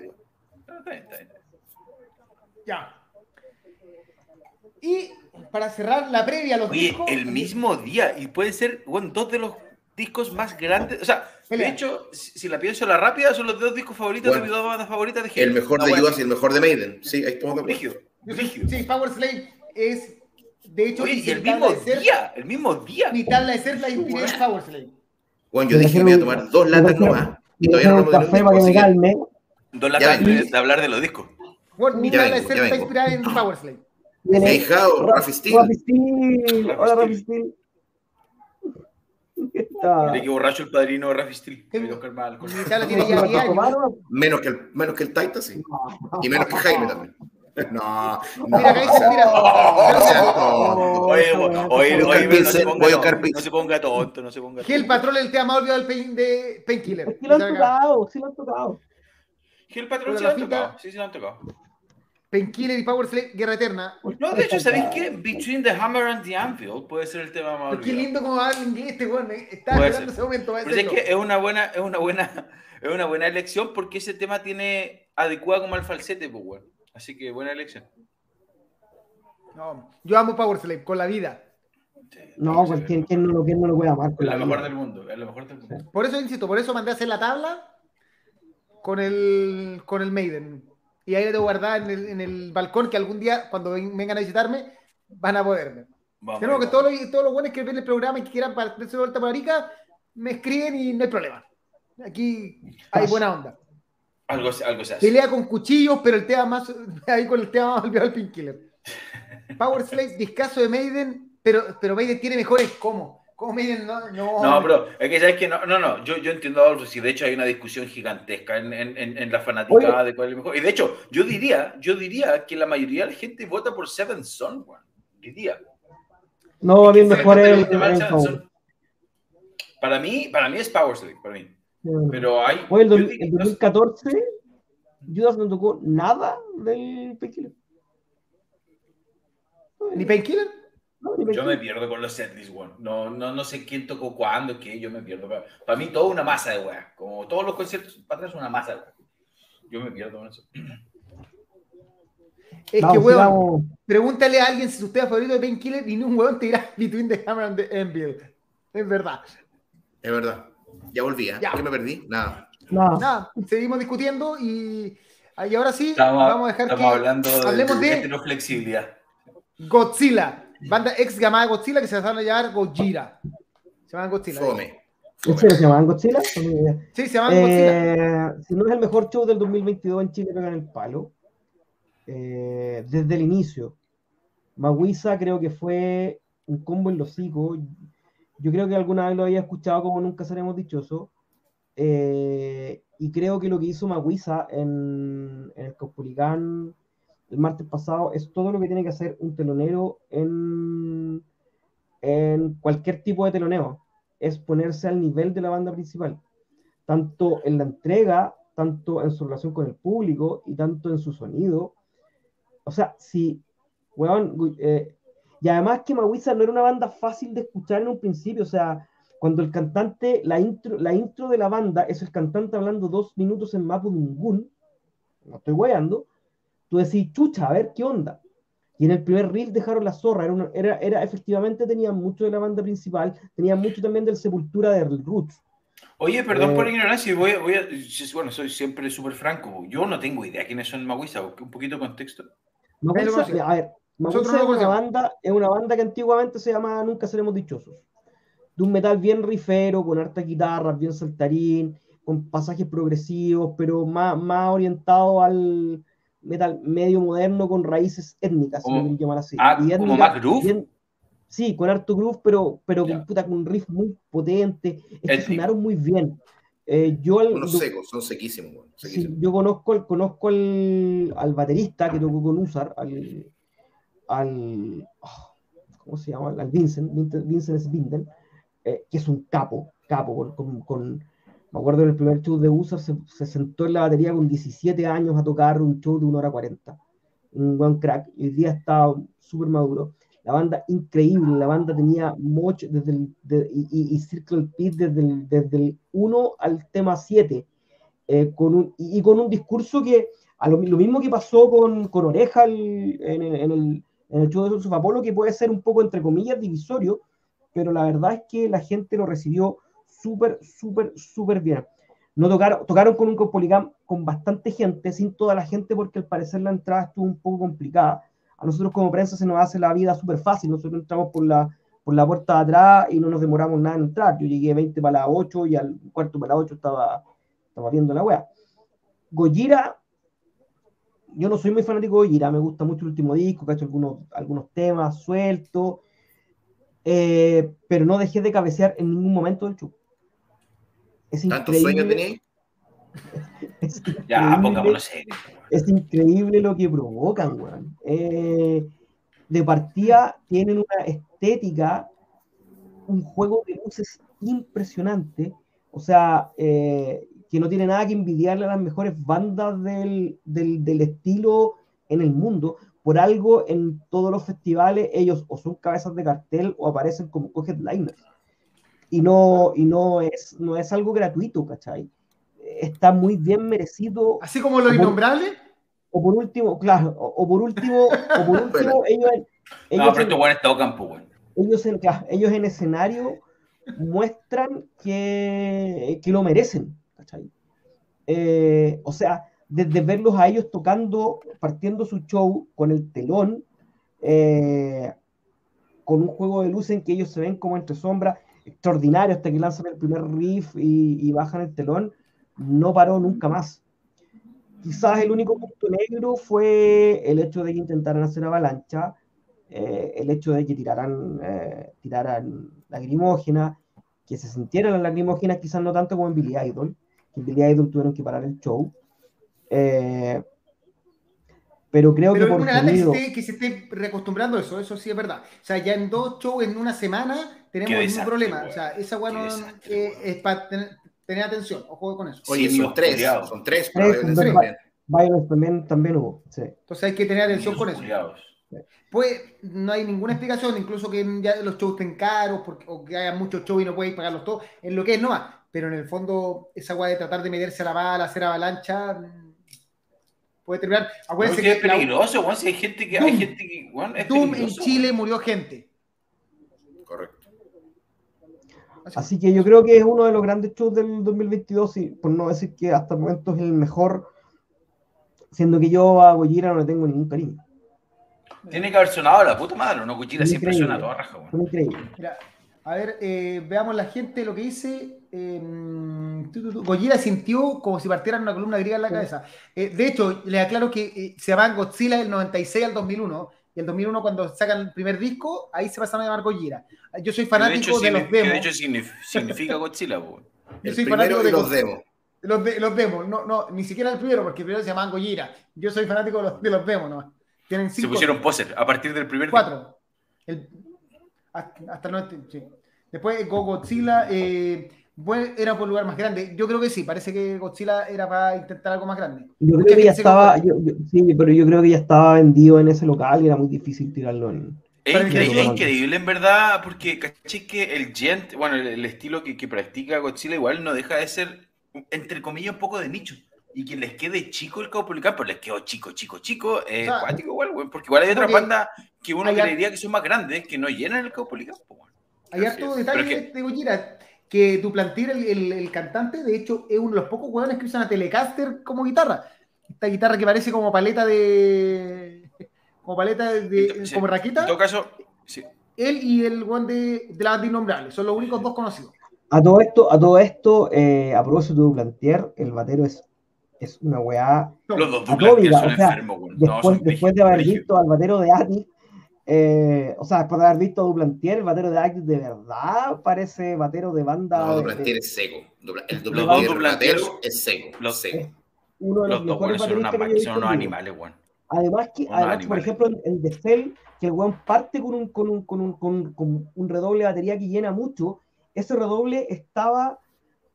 Ya. Y para cerrar la previa, los Oye, el mismo día, y pueden ser bueno, dos de los discos más grandes. O sea, de hecho, si la pienso la rápida, son los dos discos favoritos de mis dos bandas favoritas de El mejor de Judas y el mejor de Maiden. Sí, ahí estamos de Sí, Power Slave es. De hecho, Oye, y el mismo día, el mismo día. Mi tabla de ser la inspiré Power Slave. Bueno, yo dije que me iba a tomar dos latas nomás. Y todavía no café para que me calme. Dos latas de, hablar de los discos. Bueno, mi tabla de ser está inspirada en Power Slave. Hijao, Rafi Steel. Hola, Rafi Steel. Mira que borracho el padrino de Rafi Steel. Menos que el, menos que el Taita, sí. Y menos que Jaime también. No, mira, mira. Oye, oye, oye, no se ponga tonto, no se ponga Gil Patrol, el tema olvidado del de Painkiller. Sí lo han tocado, sí lo han tocado. Gil Patrol sí lo han tocado, sí, sí lo han tocado. Painkiller y Power Slave, Guerra Eterna. No, de hecho, ¿sabéis qué? Between the Hammer and the Anvil puede ser el tema más Qué lindo como habla inglés este weón. Está esperando ese momento. Pero es que es una buena, es una buena, es una buena elección porque ese tema tiene adecuado como al falsete, pues, weón. Así que buena elección. No, yo amo Power Slave con la vida. no, pues ¿quién, no lo, quién no lo puede amar? Con la, mejor del mundo, es lo mejor del mundo. Por eso insisto, por eso mandé a hacer la tabla con el, con el Maiden. Y ahí le tengo guardada en el, en el balcón que algún día, cuando vengan a visitarme, van a poder ver. Tenemos que todos los, todos los buenos que ven el programa y que quieran partirse de vuelta por Arica, me escriben y no hay problema. Aquí hay buena onda. Algo, algo se hace. Pelea con cuchillos, pero el tema más. Ahí con el tema más olvidado el Painkiller. Power Slave, discaso de Maiden, pero, pero Maiden tiene mejores. ¿Cómo? ¿Cómo Maiden no? No, no pero es que sabes que no, no, no. Yo, yo entiendo algo. Si de hecho hay una discusión gigantesca en, en, en la fanaticada de cuál es el mejor. Y de hecho, yo diría, yo diría que la mayoría de la gente vota por Seven Son, One. Diría. No, a mí mejor el, Para mí, para mí es Power Slave, para mí. Pero hay. Oye, el, el 2014, Judas no tocó nada del Painkiller. ¿Ni Painkiller? No, yo me pierdo con los setlists, weón. No, no, no sé quién tocó cuándo, qué, yo me pierdo. Para, mí, todo una masa de weá. Como todos los conciertos, para atrás, una masa de weá. Yo me pierdo con eso. Es que, weón, pregúntale a alguien si su tema favorito de Painkiller y ni un weón te dirá Between the Hammer and the Anvil. Es verdad. Es verdad. Ya volví, ¿eh? ¿Qué me perdí? Nada. Nada. seguimos discutiendo y, ahora sí vamos a dejar estamos que hablando hablemos de, de flexibilidad. Godzilla, banda ex llamada Godzilla que se van a llamar Gojira. Se llaman Godzilla. Fome. ¿Se llaman Godzilla? Sí, se llaman eh, Godzilla. Si no es el mejor show del 2022 en Chile, pegan el palo. Eh, desde el inicio. Maguisa creo que fue un combo en los hocico. Yo creo que alguna vez lo había escuchado como Nunca Seremos Dichosos. Eh, y creo que lo que hizo Maguisa en, el Cospulicán el martes pasado es todo lo que tiene que hacer un telonero en, en cualquier tipo de teloneo. Es ponerse al nivel de la banda principal. Tanto en la entrega, tanto en su relación con el público y tanto en su sonido. O sea, si, weón, eh, y además que Maguisa no era una banda fácil de escuchar en un principio, o sea, cuando el cantante, la intro, la intro de la banda es el cantante hablando dos minutos en Mapudungun, no estoy guayando, tú decís, chucha, a ver qué onda. Y en el primer riff dejaron la zorra, era, era, era, efectivamente tenían mucho de la banda principal, tenían mucho también del Sepultura de Roots. Oye, perdón por la eh, ignorancia, voy, voy a, bueno, soy siempre súper franco, yo no tengo idea quiénes son Maguisa, un poquito de contexto. Maguisa, a ver, Maguisa es una, banda, es una banda que antiguamente se llamaba Nunca Seremos Dichosos. De un metal bien rifero, con harta guitarras, bien saltarín, con pasajes progresivos, pero más, más orientado al, metal medio moderno con raíces étnicas, si lo llamar así. Ah, como más groove. sí, con harto groove, pero, pero con, puta, con un riff muy potente. Es sonaron muy bien. Eh, yo Unos secos, son sequísimos. yo conozco, conozco al baterista que tocó con Usar, al, al oh, ¿cómo se llama? Al Vincent, Vincent Spindle, eh, que es un capo, capo, con, con me acuerdo en el primer show de USA se, sentó en la batería con 17 años a tocar un show de 1 hora 40. Un buen crack. Y día está súper maduro. La banda increíble, la banda tenía mucho desde el, y, Circle Pit desde el, desde el 1 al tema 7. Eh, con un, y, con un discurso que, a lo, mismo que pasó con, con Oreja en, el, en, el, show de Apolo, que puede ser un poco, entre comillas, divisorio, pero la verdad es que la gente lo recibió súper, súper, súper bien. No tocaron, tocaron con un Copolicam con bastante gente, sin toda la gente, porque al parecer la entrada estuvo un poco complicada. A nosotros como prensa se nos hace la vida súper fácil. Nosotros entramos por la, por la puerta de atrás y no nos demoramos nada en entrar. Yo llegué 20 para las 8 y al cuarto para las 8 estaba, estaba viendo la wea. Gojira, yo no soy muy fanático de Gojira, me gusta mucho el último disco, que ha hecho algunos, algunos temas sueltos, eh, pero no dejé de cabecear en ningún momento del show. Es ¿Tantos sueños tenéis? Ya, pongámoslo serio. Es increíble lo que provocan, weón. Eh, de partida tienen una estética, un juego de luces impresionante. O sea, eh, que no tiene nada que envidiarle a las mejores bandas del, del, del, estilo en el mundo. Por algo, en todos los festivales, ellos o son cabezas de cartel o aparecen como co-headliners y no, y no, es, no es algo gratuito, ¿cachai? Está muy bien merecido. Así como lo innombrable. O por último, claro, o, por último, o por último, ellos, ellos, no, pero en, este campo, ellos, en, ellos en escenario muestran que, que lo merecen. Eh, o sea, desde verlos a ellos tocando, partiendo su show con el telón, eh, con un juego de luz en que ellos se ven como entre sombras, extraordinario hasta que lanzan el primer riff y, bajan el telón, no paró nunca más. Quizás el único punto negro fue el hecho de que intentaran hacer avalancha, eh, el hecho de que tiraran, eh, tiraran que se sintieran las lagrimógenas, quizás no tanto como en Billy Idol, que Billy Idol tuvieron que parar el show. Eh, pero creo que por una que, se esté reacostumbrando eso, eso sí es verdad. O sea, ya en dos shows en una semana tenemos un problema. O sea, esa bueno eh, es para tener, atención. Ojo con eso. Oye, son tres, son tres. Violence también, también hubo. Sí. Entonces hay que tener atención con eso. Pues no hay ninguna explicación, incluso que ya los shows estén caros porque, o que haya muchos shows y no puedes pagarlos todos, en lo que es nomás. Pero en el fondo, esa agua de tratar de meterse a la bala, hacer avalancha, mm, puede terminar. Acuérdense que es peligroso, la... si hay gente que. hay gente que es Doom en Chile murió gente. Así que yo creo que es uno de los grandes shows del 2022, y por no decir que hasta el momento es el mejor, siendo que yo a Gojira no le tengo ningún cariño. Tiene que haber sonado la puta madre, ¿no? Gojira siempre suena a toda raja. Bueno. Increíble. Mira, a ver, eh, veamos la gente lo que dice. Eh, Gojira sintió como si partieran una columna griega en la cabeza. Eh, de hecho, le aclaro que eh, se llaman Godzilla del 96 al 2001 y el 2001 cuando sacan el primer disco, ahí se pasaron a llamar Gojira. Yo soy fanático de, los demos. de hecho significa Godzilla, Yo soy fanático de los demos. Los, de, los demos, no, no, ni siquiera el primero, porque el primero se llamaban Gojira. Yo soy fanático de los, de los demos, ¿no? Tienen cinco, se pusieron póster a partir del primer Cuatro. El, hasta, no, sí. Después Godzilla, eh, bueno, era por lugar más grande. Yo creo que sí, parece que Godzilla era para intentar algo más grande. Yo creo que ya estaba, sí, pero yo creo que ya estaba vendido en ese local y era muy difícil tirarlo en. Es increíble, en verdad, porque caché que el gent, bueno, el, estilo que, practica Godzilla igual no deja de ser, entre comillas, un poco de nicho. y que les quede chico el Caupolicán, pero les quedó chico, chico, chico, es igual, güey, porque igual hay otra banda que uno creería que son más grandes que no llenan el Caupolicán. Hay harto detalle que... de Gojira, que Duplantier, el, el, cantante, de hecho, es uno de los pocos hueones que usan a Telecaster como guitarra. Esta guitarra que parece como paleta de. como paleta de. como raqueta. En todo caso, sí. Él y el hueón de, de la banda innombrable, son los únicos dos conocidos. A todo esto, a todo esto, eh, a propósito de Duplantier, el batero es es una weá. Los dos atómica, son o sea, enfermos, después, después de haber visto al batero de Ati, eh, o sea, después de haber visto a Duplantier, el batero de Ati de verdad parece batero de banda. No, Duplantier es seco. El Duplantier es seco. Los secos. Uno de los, los mejores son, una, son unos animales, weón. Además, que, además por ejemplo, en The Cell, que el weón parte con un, con, un, con, un, con, con un redoble de batería que llena mucho, ese redoble estaba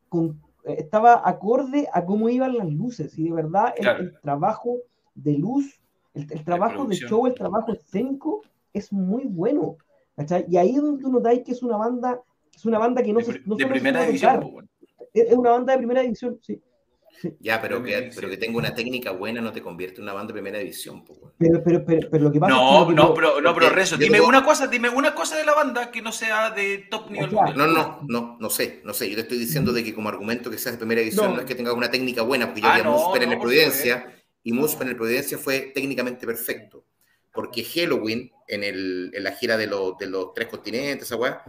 con estaba acorde a cómo iban las luces y de verdad el, trabajo de luz, el, trabajo de show, el trabajo escénico es muy bueno. Y ahí es donde uno notáis que es una banda, es una banda que no se no de primera división. Es una banda de primera división, sí. Ya, pero que, pero que tenga una técnica buena no te convierte en una banda de primera división. Pero, pero, pero, pero, lo que pasa no, es que no, pero, no, pero Rezo, dime una cosa, dime una cosa de la banda que no sea de top nivel. no, no, no, no sé, no sé. Yo te estoy diciendo de que como argumento que sea de primera división no, es que tenga una técnica buena, porque yo ah, vi a Musper en el Providencia y Musper en el Providencia fue técnicamente perfecto. Porque Halloween, en, el, en la gira de, los, de los tres continentes, esa weá,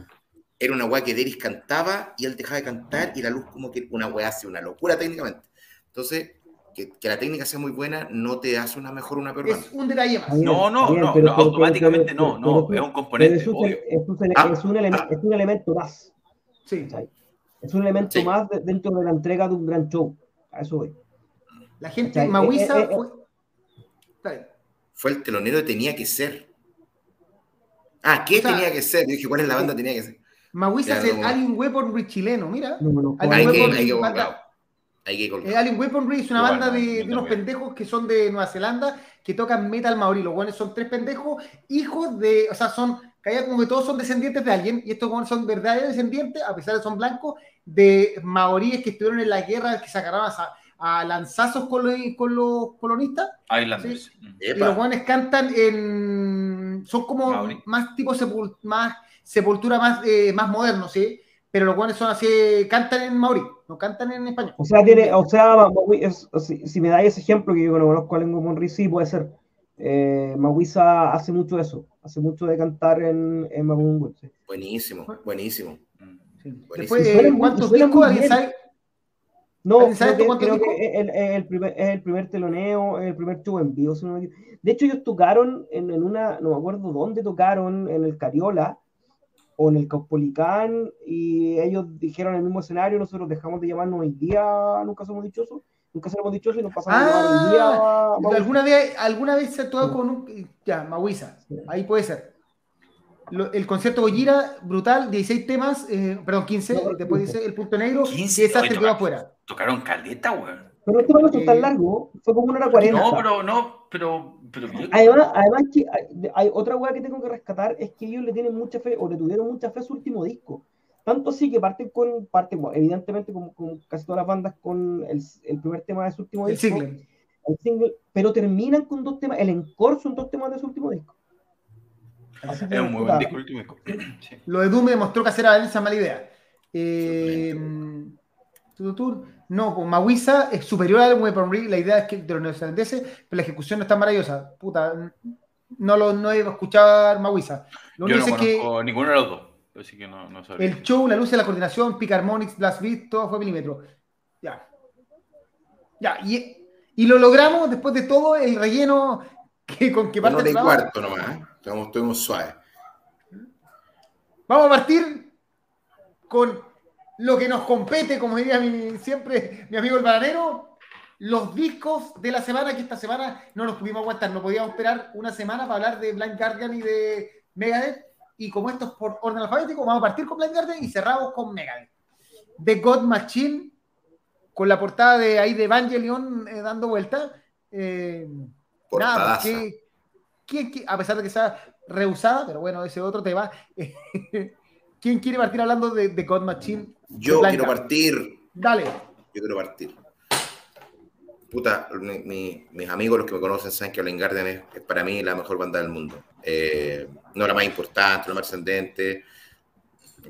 era una weá que Deris cantaba y él dejaba de cantar y la luz como que una weá hace una locura técnicamente. Entonces, que, la técnica sea muy buena no te hace una mejor una peruana. Es un detalle más. No, no, no, automáticamente no, no, es un componente. Es un, ah, ah. es, un elemento más. Sí. Es un elemento más dentro de la entrega de un gran show. A eso voy. La gente, de Maguisa eh, eh, eh, fue... el telonero tenía que ser. Ah, ¿qué tenía que ser? Yo dije, ¿cuál es la banda tenía que ser? Maguisa es el Alien Weaponry chileno, mira. No, no, hay, que, hay que eh, Alien Weaponry es una banda de, unos pendejos que son de Nueva Zelanda que tocan metal maorí. Los buenos son tres pendejos, hijos de, o sea, son, que como que todos son descendientes de alguien, y estos buenos son verdaderos descendientes, a pesar de que son blancos, de maoríes que estuvieron en la guerra, que se agarraban a, lanzazos con los, con los colonistas. Islanders. Y los buenos cantan en. Son como más tipo más sepultura más, eh, más moderno, ¿sí? pero los guanes son así, cantan en maorí, no cantan en español. O sea, tiene, o sea, si, me dais ese ejemplo, que yo no conozco a lengua monrí, sí, puede ser. Eh, hace mucho eso, hace mucho de cantar en, en Buenísimo, buenísimo. Después, ¿cuántos discos? ¿Alguien sabe? No, creo, que, es, el, primer, es el primer teloneo, el primer show en vivo. De hecho, ellos tocaron en, en, una, no me acuerdo dónde tocaron, en el Cariola, o en el Caupolicán y ellos dijeron el mismo escenario, nosotros dejamos de llamarnos hoy día, nunca somos dichosos, nunca somos dichosos y nos pasamos a llamar hoy día. Ah, ¿Alguna vez, alguna vez se actuado con un... Ya, Maguisa, ahí puede ser. el concierto Gojira, brutal, 16 temas, eh, perdón, 15, después dice el punto negro, 15, y esa se quedó afuera. Tocaron caleta, weón. Pero este no es tan largo, fue como una hora cuarenta. No, pero no, pero. pero además, además que hay, otra hueá que tengo que rescatar, es que ellos le tienen mucha fe, o le tuvieron mucha fe a su último disco. Tanto así que parten con, parten, evidentemente, como, casi todas las bandas, con el, el, primer tema de su último disco. El single. El single, pero terminan con dos temas, el encore son dos temas de su último disco. es un muy buen disco el último disco. Lo de Doom demostró que hacer a esa mala idea. Eh, no, con Mawisa es superior al Weaponry. La idea es que de los neozelandeses, pero la ejecución no está maravillosa. Puta, no lo no he escuchado a Mawisa. Lo Yo no conozco que ninguno de los dos. Así que no, no El show, la luz de la coordinación, Pick Harmonics, Blast Beat, todo fue milímetro. Ya. Ya, y, y, lo logramos después de todo el relleno que, con que parte. No cuarto nomás, ¿eh? estamos suaves. Vamos a partir con lo que nos compete, como diría mi, siempre mi amigo el bananero, los discos de la semana, que esta semana no nos pudimos aguantar, no podíamos esperar una semana para hablar de Blind Guardian y de Megadeth, y como esto es por orden alfabético, vamos a partir con Blind Guardian y cerramos con Megadeth. The God Machine, con la portada de ahí de Evangelion eh, dando vuelta. Eh, nada, que, a pesar de que sea rehusada, pero bueno, ese otro tema. ¿Quién quiere partir hablando de, God Machine? Yo quiero partir. Dale. Yo quiero partir. Puta, mis amigos, los que me conocen, saben que Blind Guardian es, para mí la mejor banda del mundo. Eh, no la más importante, la más ascendente.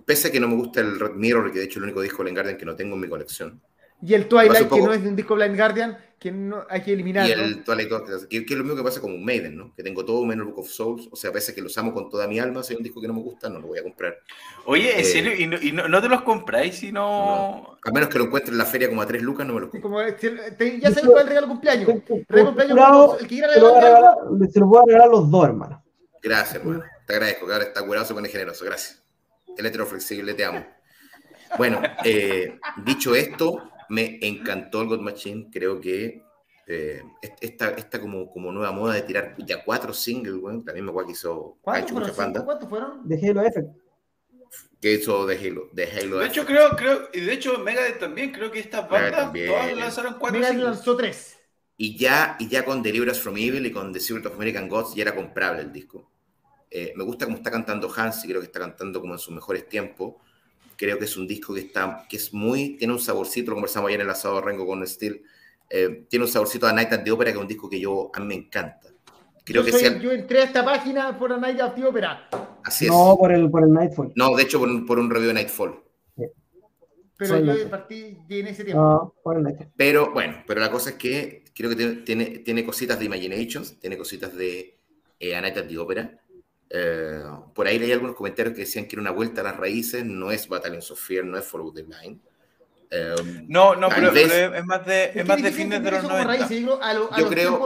Pese a que no me gusta el Red Mirror, que de hecho es el único disco de Blind Guardian que no tengo en mi colección. Y el Twilight, que no es un disco Blind Guardian, que no, hay que eliminarlo. Y el Twilight, que, que, es lo mismo que pasa con un Maiden, ¿no? Que tengo todo menos Book of Souls. O sea, pese a que los amo con toda mi alma, si hay un disco que no me gusta, no lo voy a comprar. Oye, ¿en eh, serio? ¿Y, no, te los compráis si no... A menos que lo encuentre en la feria como a tres lucas, no me lo compro. Como, ya sabes cuál es el regalo cumpleaños. Regalo cumpleaños, el que quiera regalar, Se lo voy a regalar los dos, hermano. Gracias, hermano. Te agradezco, que ahora está curado, se pone generoso. Gracias. El flexible, te amo. Bueno, eh, dicho esto, me encantó el God Machine. Creo que eh, esta, esta como, como nueva moda de tirar ya cuatro singles, bueno, también me guay que hizo ¿Cuántos fueron? ¿Cuántos fueron? De Halo Effect. Que hizo de Halo, de Halo De hecho, creo, creo, y de hecho Megadeth también, creo que estas bandas todas lanzaron cuatro Megadeth lanzó tres. Y ya, y ya con Deliverance from Evil y con The Secret of American Gods ya era comprable el disco. Eh, me gusta cómo está cantando Hans y creo que está cantando como en sus mejores tiempos. Creo que es un disco que está, que es muy, tiene un saborcito, lo conversamos ayer en el asado de Rengo con Steel, eh, tiene un saborcito a Night at the Opera, que es un disco que yo, a mí me encanta. Creo yo, que yo entré a esta página por Night at the Opera. Así es. No, por el, por el Nightfall. No, de hecho, por un, por un review de Nightfall. Pero yo partí en ese tiempo. No, por el pero bueno, pero la cosa es que creo que tiene, tiene, cositas de Imaginations, tiene cositas de eh, A Night at the Opera. Eh, por ahí leí algunos comentarios que decían que era una vuelta a las raíces, no es Battalion of Fear, no es Follow the Line. Eh, no, no, pero, es más de, es más de fines de los 90. yo, creo,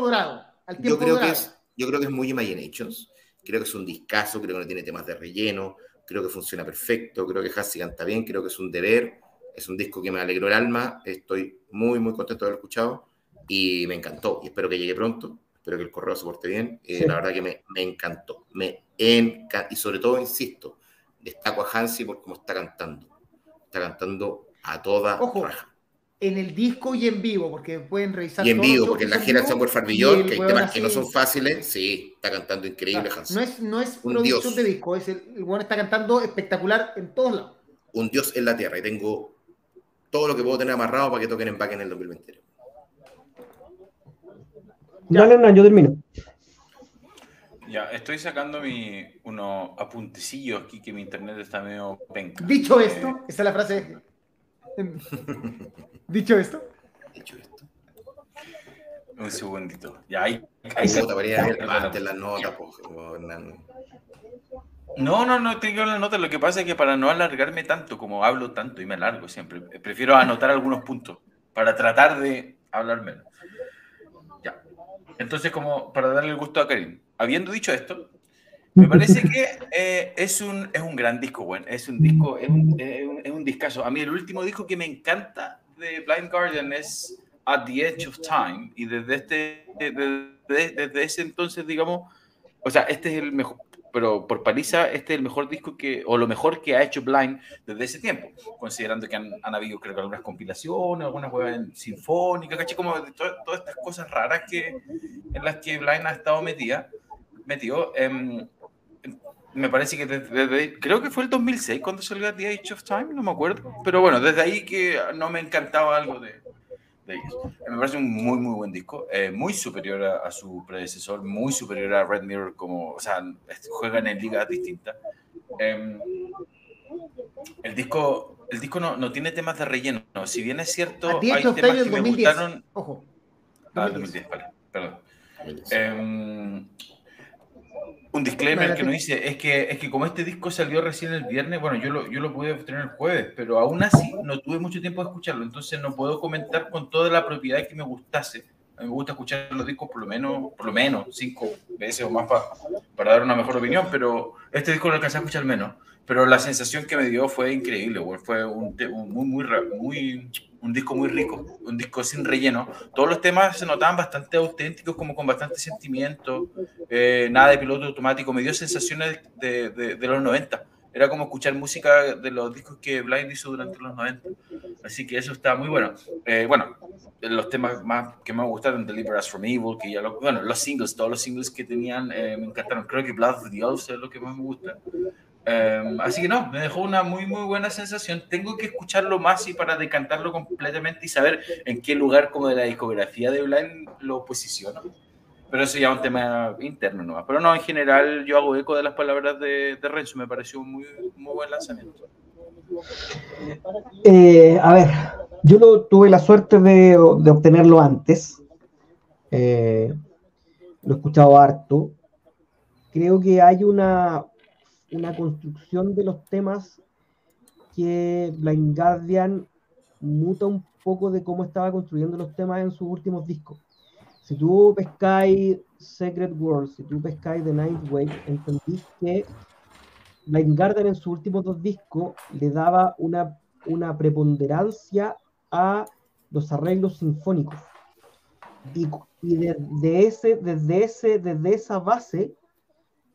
yo, creo que es, yo creo que es muy Imaginations, creo que es un discazo, creo que no tiene temas de relleno, creo que funciona perfecto, creo que Hassi canta bien, creo que es un deber, es un disco que me alegró el alma, estoy muy, muy contento de haberlo escuchado y me encantó y espero que llegue pronto, espero que el correo se porte bien, eh, la verdad que me, me encantó, me y sobre todo, insisto, destaco a Hansi por cómo está cantando. Está cantando a toda Ojo, En el disco y en vivo, porque pueden revisar. Y en vivo, porque en la gira de Farbillón, que hay temas que no son fáciles, sí, está cantando increíble Hansi. No es, no es un producción de disco, es el, el bueno está cantando espectacular en todos lados. Un dios en la tierra, y tengo todo lo que puedo tener amarrado para que toquen en back en el 2021. Ya, no, yo termino. Ya, estoy sacando mi, unos apuntecillos aquí que mi internet está medio penca. Dicho esto, eh, esa es la frase. Dicho esto. Dicho esto. Un segundito. Ya, ahí. la nota, No, no, no tengo la nota. Lo que pasa es que para no alargarme tanto, como hablo tanto y me alargo siempre, prefiero anotar algunos puntos para tratar de hablar menos. Entonces, como para darle el gusto a Karim habiendo dicho esto, me parece que eh, es, un, es un gran disco, bueno, es un disco, es un, es un, discazo. A mí el último disco que me encanta de Blind Guardian es At the Edge of Time, y desde, este, desde, desde ese entonces, digamos, o sea, este es el mejor, pero por paliza, este es el mejor disco que, o lo mejor que ha hecho Blind desde ese tiempo, considerando que han, han habido, creo que algunas compilaciones, algunas juegas sinfónicas, caché como todas estas cosas raras que, en las que Blind ha estado metida metió. Em, me parece que desde, creo que fue el 2006 cuando salió The Age of Time, no me acuerdo. Pero bueno, desde ahí que no me encantaba algo de, de ellos. Me parece un muy, muy buen disco, eh, muy superior a, su predecesor, muy superior a Red Mirror, como, o sea, juegan en ligas distintas. Em, el disco, el disco no, no, tiene temas de relleno, si bien es cierto, hay temas que me gustaron. Ojo. Ah, 2010, vale, perdón. Eh, un disclaimer que no dice, es que, es que como este disco salió recién el viernes, bueno, yo lo, yo lo pude obtener el jueves, pero aún así no tuve mucho tiempo de escucharlo, entonces no puedo comentar con toda la propiedad que me gustase. A mí me gusta escuchar los discos por lo menos, por lo menos cinco veces o más para, para dar una mejor opinión, pero este disco lo alcancé a escuchar menos. Pero la sensación que me dio fue increíble, fue un, un muy, muy, muy, un disco muy rico, un disco sin relleno. Todos los temas se notaban bastante auténticos, como con bastante sentimiento, eh, nada de piloto automático, me dio sensaciones de, de, los 90. Era como escuchar música de los discos que Blind hizo durante los 90. Así que eso está muy bueno. Eh, bueno, los temas más que me gustaron, Deliver Us From Evil, que ya lo, bueno, los singles, todos los singles que tenían eh, me encantaron. Creo que Blood of the Elves es lo que más me gusta. Em, así que no, me dejó una muy, muy buena sensación. Tengo que escucharlo más y para decantarlo completamente y saber en qué lugar como de la discografía de Blind lo posiciono. Pero eso ya es un tema interno nomás. Pero no, en general yo hago eco de las palabras de, de Renzo, me pareció un muy, muy buen lanzamiento. Eh, a ver, yo lo, tuve la suerte de, obtenerlo antes. Eh, lo he escuchado harto. Creo que hay una, una construcción de los temas que Blind Guardian muta un poco de cómo estaba construyendo los temas en sus últimos discos. Si tú pescáis Secret World, si tú pescáis The Ninth Wave, entendís que Blind Guardian en sus últimos dos discos le daba una, una preponderancia a los arreglos sinfónicos. Y, desde, ese, desde, ese, desde esa base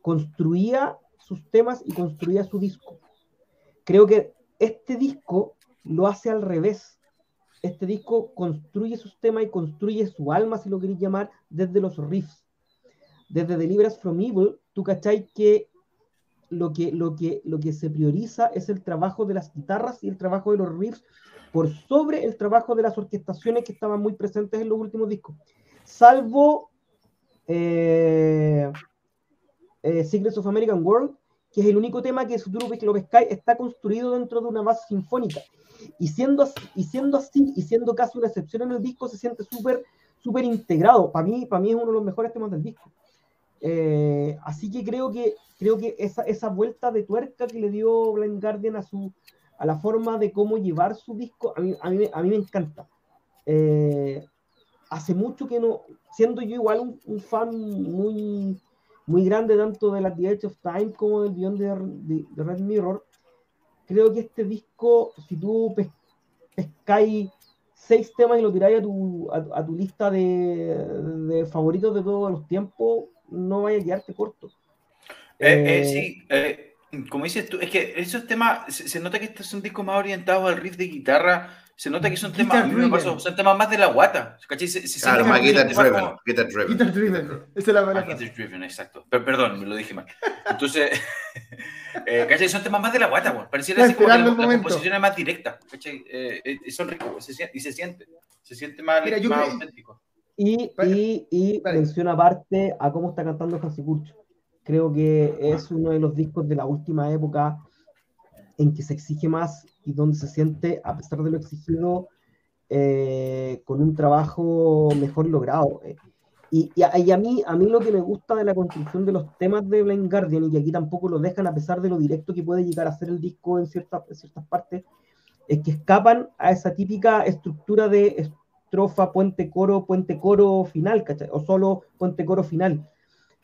construía sus temas y construía su disco. Creo que este disco lo hace al revés. Este disco construye sus temas y construye su alma, si lo queréis llamar, desde los riffs. Desde Deliverance from Evil, tú cacháis que lo que, lo, que, lo que se prioriza es el trabajo de las guitarras y el trabajo de los riffs por sobre el trabajo de las orquestaciones que estaban muy presentes en los últimos discos. Salvo eh, eh, Secrets of American World, que es el único tema que lo pescáis está construido dentro de una base sinfónica. Y siendo así, y siendo, así, y siendo casi una excepción en el disco, se siente súper súper integrado. Para mí, para mí es uno de los mejores temas del disco. Eh, así que creo que creo que esa, esa vuelta de tuerca que le dio Blind Guardian a su a la forma de cómo llevar su disco, a mí, a mí, a mí me encanta. Eh, hace mucho que no, siendo yo igual un, un fan muy, muy grande tanto de la The Edge of Time como del Beyond de, de, Red Mirror. Creo que este disco, si tú pes, pescáis seis temas y lo tiráis a tu, a, tu lista de, de, favoritos de todos los tiempos, no vaya a quedarte corto. Eh, eh, sí, como dices tú, es que esos temas, se, se nota que estos son discos más orientados al riff de guitarra se nota que son temas, son temas más de la guata. Se, se claro, más guitar driven, guitar driven. Guitar driven, esa es la palabra. Guitar driven, exacto. Pero, perdón, me lo dije mal. Entonces, eh, ¿cachai? Son temas más de la guata, güey. Pareciera así como que la, la composición es más directa, ¿cachai? Eh, eh, son ricos, se, y se siente. Se siente más, Mira, más auténtico. Y, y, y menciona aparte a cómo está cantando Hansi Kurch. Creo que es uno de los discos de la última época en que se exige más y donde se siente, a pesar de lo exigido, eh, con un trabajo mejor logrado. Y, y, a, mí, a mí lo que me gusta de la construcción de los temas de Blind Guardian, y que aquí tampoco lo dejan a pesar de lo directo que puede llegar a ser el disco en ciertas, en ciertas partes, es que escapan a esa típica estructura de estrofa, puente, coro, puente, coro, final, ¿cachai? O solo puente, coro, final.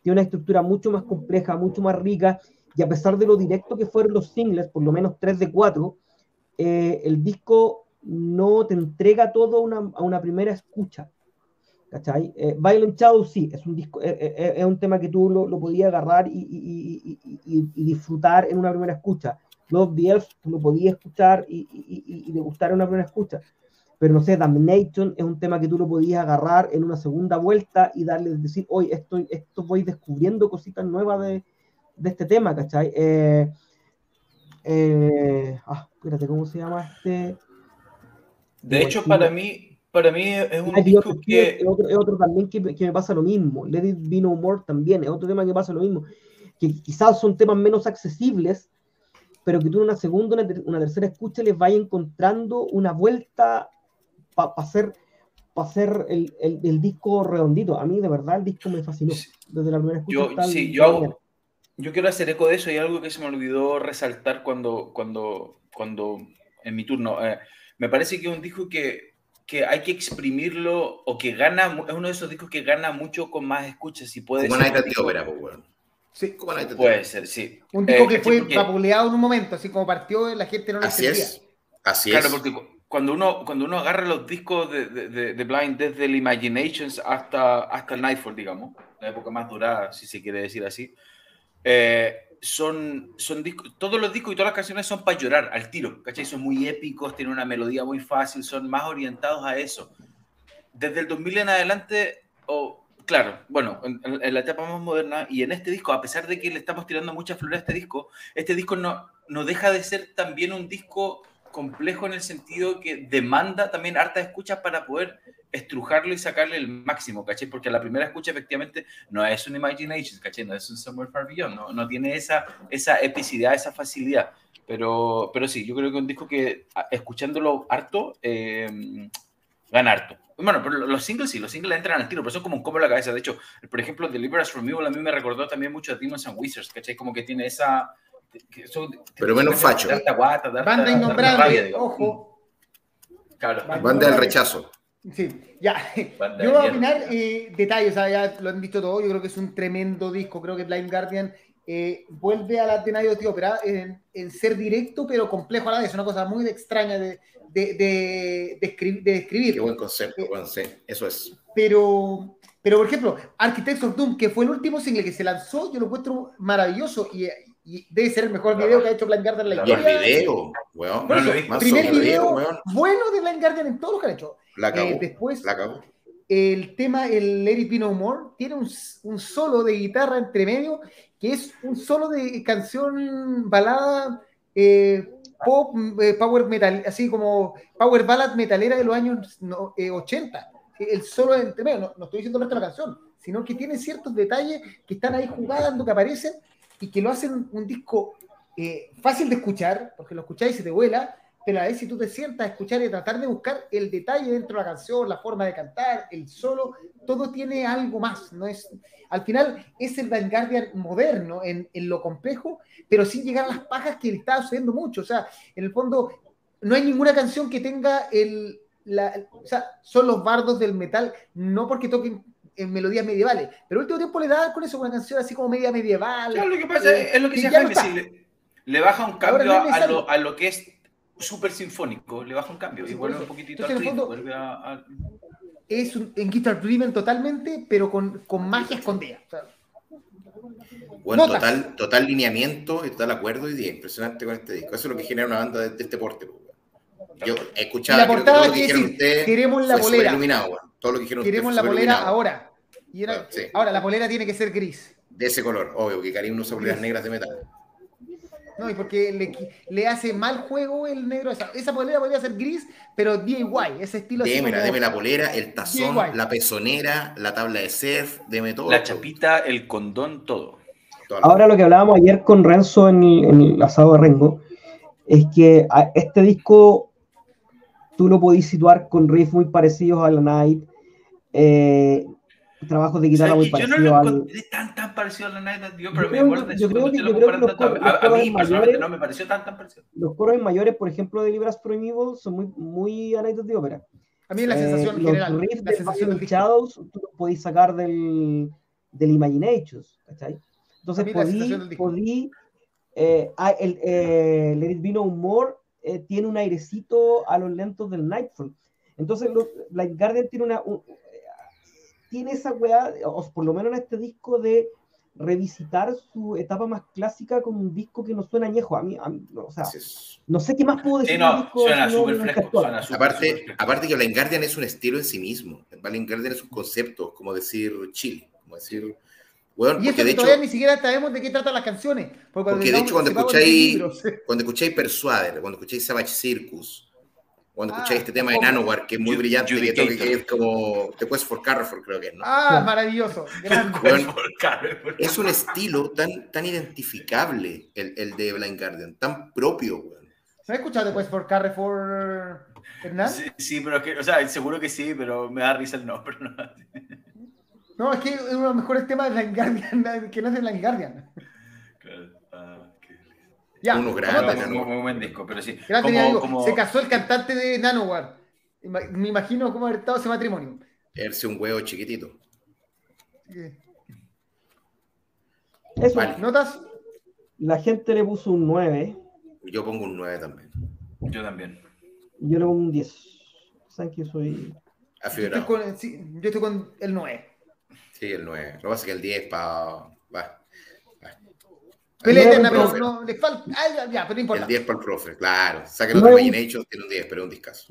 Tiene una estructura mucho más compleja, mucho más rica, y a pesar de lo directo que fueron los singles, por lo menos 3 de 4, eh, el disco no te entrega todo una, a una primera escucha. ¿Cachai? Eh, Violent Shadow sí, es un, disco, eh, eh, es un tema que tú lo, lo podías agarrar y, y, y, disfrutar en una primera escucha. Love the Elf tú lo podías escuchar y, y, gustar en una primera escucha. Pero no sé, Damnation es un tema que tú lo podías agarrar en una segunda vuelta y darle, decir, hoy estoy, esto voy descubriendo cositas nuevas de, de este tema, ¿cachai? Eh, eh, ah, espérate, ¿cómo se llama este? De hecho, para mí, para mí es un disco otro, que... Es otro, otro, también que, que, me pasa lo mismo. Let It Be No More también, es otro tema que pasa lo mismo. Que quizás son temas menos accesibles, pero que tú en una segunda, una, una tercera escucha les vaya encontrando una vuelta para pa hacer, pa hacer el, el, el, disco redondito. A mí, de verdad, el disco me fascinó. Desde la primera escucha. Yo, sí, yo hago, yo quiero hacer eco de eso y algo que se me olvidó resaltar cuando, cuando, cuando en mi turno. Eh, me parece que es un disco que, que hay que exprimirlo o que gana, es uno de esos discos que gana mucho con más escuchas. y puede como ser. Night Opera, pues, bueno. Sí, como Night Puede ser, sí. Un disco eh, que fue porque... vapuleado en un momento, así como partió, la gente no lo Así es. Así claro, es. porque cuando uno, cuando uno agarra los discos de, de, de, Blind desde el Imaginations hasta, hasta el Nightfall, digamos, la época más durada, si se quiere decir así, eh, son, son discos, todos los discos y todas las canciones son para llorar al tiro, ¿cachai? Son muy épicos, tienen una melodía muy fácil, son más orientados a eso. desde el 2000 en adelante, o claro, bueno, en, la etapa más moderna y en este disco, a pesar de que le estamos tirando mucha flores a este disco, este disco no, no deja de ser también un disco complejo en el sentido que demanda también harta escucha para poder estrujarlo y sacarle el máximo, ¿caché? Porque la primera escucha efectivamente no es un Imagination, ¿caché? No es un Somewhere Far Beyond, no, no tiene esa, esa epicidad, esa facilidad. Pero, pero sí, yo creo que un disco que escuchándolo harto, eh, gana harto. Bueno, pero los singles sí, los singles entran al tiro, pero son como un combo en la cabeza. De hecho, por ejemplo, Deliver Us From Evil a mí me recordó también mucho a Demons and Wizards, ¿cachai? Como que tiene esa... pero menos facho. Banda innombrable, ojo. Claro. Banda del rechazo. Sí, ya. yo voy a opinar eh, detalles, ya lo han visto todo. Yo creo que es un tremendo disco. Creo que Blind Guardian eh, vuelve a la Tenayo de Opera en, en, ser directo, pero complejo a la vez. Es una cosa muy extraña de, de, de, escribir, de Qué buen concepto, eh, eso es. Pero, pero, por ejemplo, Architects of Doom, que fue el último single que se lanzó, yo lo encuentro maravilloso y, debe ser el mejor video que ha hecho Blind Guardian en la historia. El video, weón. primer video, bueno de Blind Guardian en todos los que han hecho. La acabó, eh, después, el tema, el Let It Be No More, tiene un, un, solo de guitarra entre medio, que es un solo de canción balada eh, pop, eh, power metal, así como power ballad metalera de los años 80. El solo entre medio, no, no estoy diciendo el resto de la canción, sino que tiene ciertos detalles que están ahí jugando, que aparecen y que lo hacen un disco fácil de escuchar, porque lo escucháis y se te vuela, pero a veces si tú te sientas a escuchar y tratar de buscar el detalle dentro de la canción, la forma de cantar, el solo, todo tiene algo más, no es, al final es el Vanguardian moderno en, en, lo complejo, pero sin llegar a las pajas que está sucediendo mucho, o sea, en el fondo no hay ninguna canción que tenga el, la, o sea, son los bardos del metal, no porque toquen en melodías medievales, pero el último tiempo le da con eso una canción así como media medieval. Claro, lo que pasa eh, es lo que se llama le, le, baja un cambio a, lo, a lo que es súper sinfónico, le baja un cambio y vuelve un poquitito al ritmo, a, Es un, en Guitar Driven totalmente, pero con, con magia escondida. bueno, total, total lineamiento y total acuerdo y impresionante con este disco. Eso es lo que genera una banda de, este porte. Yo he escuchado la portada todo lo que dijeron ustedes. Queremos la polera. Todo lo que dijeron queremos la polera ahora. Y era, Ahora, la polera tiene que ser gris. De ese color, obvio, que Karim no usa poleras negras de metal. No, y porque le, le, hace mal juego el negro. Esa, esa polera podría ser gris, pero DIY, ese estilo. Deme, deme la polera, el tazón, la pezonera, la tabla de surf, deme todo. La chapita, el condón, todo. Ahora lo que hablábamos ayer con Renzo en el, en el asado de Rengo, es que este disco tú lo podís situar con riffs muy parecidos a la Night. Eh, trabajos de guitarra muy parecidos. Yo no lo encontré tan, tan parecido a la Night of pero me acuerdo de eso. Creo que, yo creo que los a, a, mí personalmente no me pareció tan, tan parecido. Los coros mayores, por ejemplo, de Libras Pro Evil son muy, muy a Night of the Opera. A mí la sensación eh, general. Los riffs la sensación del Shadows tú los podís sacar del, del Imaginations, ¿cachai? Entonces podí, podí eh, ah, el, eh, Let It Be No More eh, tiene un airecito a los lentos del Nightfall. Entonces, los, Light Guardian tiene una, un, tiene esa weá, o por lo menos en este disco, de revisitar su etapa más clásica como un disco que no suena añejo. A mí, o sea, no sé qué más puedo decir. Sí, no, suena súper fresco. aparte, aparte que Blind Guardian es un estilo en sí mismo. Blind Guardian es un concepto, como decir Chile, como decir... Bueno, y eso de hecho, todavía ni siquiera sabemos de qué tratan las canciones. Porque, porque de hecho cuando escucháis, cuando escucháis Persuader, cuando escucháis Savage Circus, cuando escucháis ah, este tema de Nanowar, que es muy brillante, que, que, es como The Quest for Carrefour, creo que es, ¿no? Ah, maravilloso. es un estilo tan, tan identificable el, el de Blind Guardian, tan propio, weón. ¿Se ha escuchado The Quest for Carrefour, Hernán? Sí, sí, pero que, o sea, seguro que sí, pero me da risa el nombre. No, no es que es uno de los mejores temas de Blind Guardian que no es de Blind Guardian. Ya, Uno grande, muy, buen disco, pero sí. Se casó el cantante de Nanowar. Me imagino cómo haber estado ese matrimonio. Verse un huevo chiquitito. Eso, ¿notas? La gente le puso un 9. Yo pongo un 9 también. Yo también. Yo le pongo un 10. Saben que soy. Yo estoy, con, sí, yo estoy con el 9. Sí, el 9. Lo que pasa es que el 10 para. Pelea eterna, pero no, le falta. Ah, ya, pero no importa. El 10 para el profe, claro. Saquen otro Imagination, tiene un 10, pero es un discazo.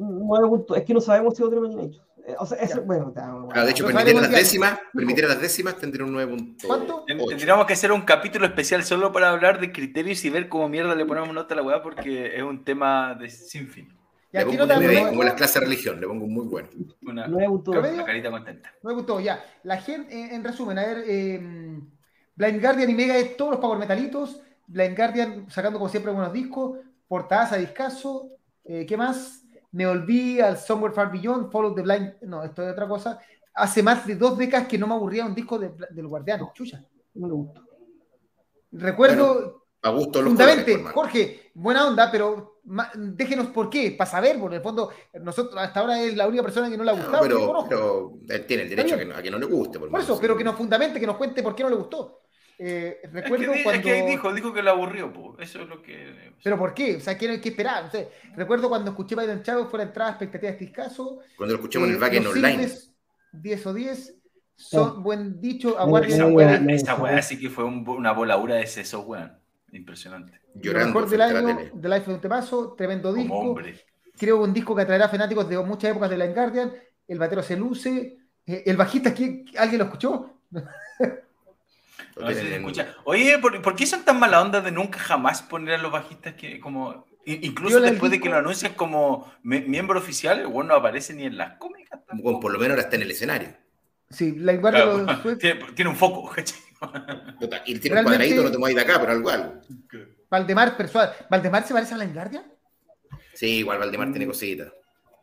Es que no sabemos si otro Imagination. Eh, o sea, eso, bueno, ah, de hecho, permitiera las décimas, permitiera las décimas, tendría un 9.8. ¿Cuánto? Tendríamos que hacer un capítulo especial solo para hablar de criterios y ver cómo mierda le ponemos nota a la weá, porque es un tema de sin fin. Y aquí no como las clases de religión, le pongo un muy bueno. Una, una carita contenta. No me gustó, ya. La gente, en resumen, a ver, eh, Blind Guardian y Mega es todos los Power Metalitos. Blind Guardian sacando como siempre buenos discos. Portadas a discaso. Eh, ¿Qué más? Me olvidé al Somewhere Far Beyond, Follow the Blind. No, esto es otra cosa. Hace más de dos décadas que no me aburría un disco de, del Guardián. Chucha. No me gusta. Recuerdo. a gusto los Jorge, buena onda, pero déjenos por qué, para saber, porque en el fondo, nosotros hasta ahora es la única persona que no le ha gustado. pero, él tiene el derecho a que, no, le guste. Por, eso, pero que nos fundamente, que nos cuente por qué no le gustó. Eh, recuerdo es cuando... dijo, dijo que le aburrió, eso es lo que... ¿Pero por qué? O sea, ¿qué hay que esperar? recuerdo cuando escuché Biden Chavo fue la entrada expectativa de este caso. Cuando lo escuchamos en el eh, backend online. 10 o 10, son buen dicho, aguarden. Esa weá, esa weá sí que fue una voladura de seso, weón. Impresionante. Llorando. Lo mejor del año, The Life de un temazo, tremendo disco. Hombre. Creo un disco que atraerá fanáticos de muchas épocas de la Guardian. El batero se luce. Eh, el bajista, ¿alguien lo escuchó? Oye, ¿por, qué son tan mala onda de nunca jamás poner a los bajistas que como... Incluso después de que lo anuncian como miembro oficial, el bueno no aparece ni en las cómicas. por lo menos ahora está en el escenario. Sí, la claro, tiene, un foco. y tiene un cuadradito, no te mueves de acá, pero algo. algo. Valdemar, persuade. ¿Valdemar se parece a la Guardia? Sí, igual Valdemar tiene cositas.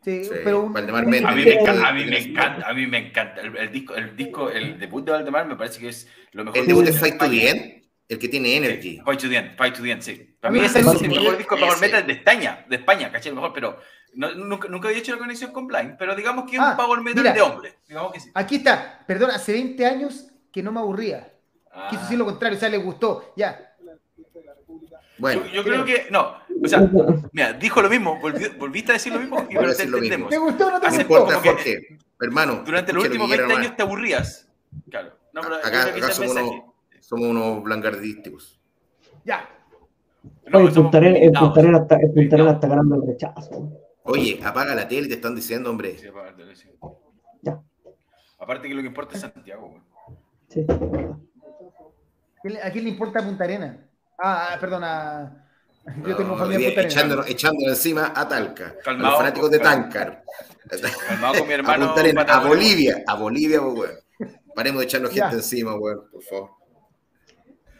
Sí, pero a, mí me encanta, a mí me encanta, a mí me encanta. El, disco, el disco, el debut de Valdemar me parece que es lo mejor. El debut de Fight to the End, el que tiene Energy. Fight to the End, Fight to the End, sí. Para mí ese es el mejor disco de Power Metal de España, de España, caché, el mejor, pero nunca, nunca, había hecho la conexión con Blind, pero digamos que es un ah, Power Metal de hombre. Digamos que sí. Aquí está, perdón, hace 20 años que no me aburría. Ah. Quiso decir lo contrario, o sea, le gustó, ya. Bueno, yo, creo que, no, o sea, mira, dijo lo mismo, volviste a decir lo mismo y pero te entendemos. ¿Te gustó o no te gustó? Importa, Jorge, hermano. Durante los últimos 20 años te aburrías. Claro. No, pero acá, acá somos, unos, somos unos blancardísticos. Ya. No, Oye, Puntarena está, está ganando el rechazo. Oye, apaga la tele, te están diciendo, hombre. Sí, apaga la tele, sí. Ya. Aparte que lo que importa es Santiago, güey. Sí. ¿A quién le importa Punta Arena? Ah, ah perdona. Yo tengo no, familia echando, echándolo encima a Talca, calmado, a los fanáticos de Tancar. Calmado con mi hermano. A, a Bolivia, a Bolivia, pues, weón. Paremos de echarnos gente encima, weón, por favor.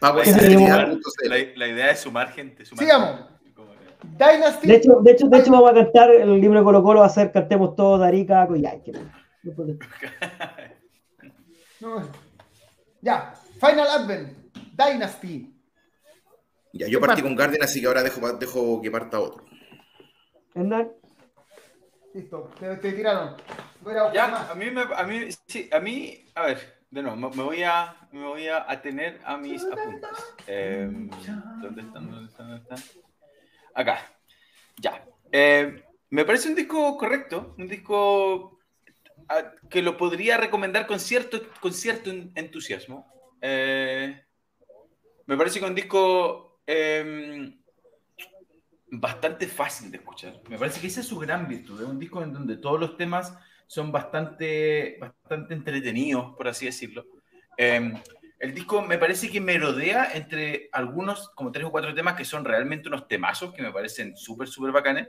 Vamos la, la, idea es sumar gente. Sumar Sigamos. Dynasty. De hecho, de, hecho, de hecho, vamos a cantar el libro de Colo Colo, va a ser Cantemos todos Darica, ya, Final Advent, Dynasty. Ya, yo partí con Garden, así que ahora dejo, dejo que parta otro. ¿Hernán? Listo, te, te tiraron. Ya, a mí, me, a mí, sí, a mí, a ver, de nuevo, me, voy a, me voy a atener a mis apuntes. Em, ¿Dónde están? ¿Dónde están? ¿Dónde están? Acá. Ya. Eh, me parece un disco correcto, un disco que lo podría recomendar con cierto, con cierto entusiasmo. Eh, me parece que un disco Em, bastante fácil de escuchar. Me parece que esa es su gran virtud. Es un disco en donde todos los temas son bastante, bastante entretenidos, por así decirlo. Em, el disco me parece que me rodea entre algunos, como tres o cuatro temas que son realmente unos temazos, que me parecen súper, súper bacanes.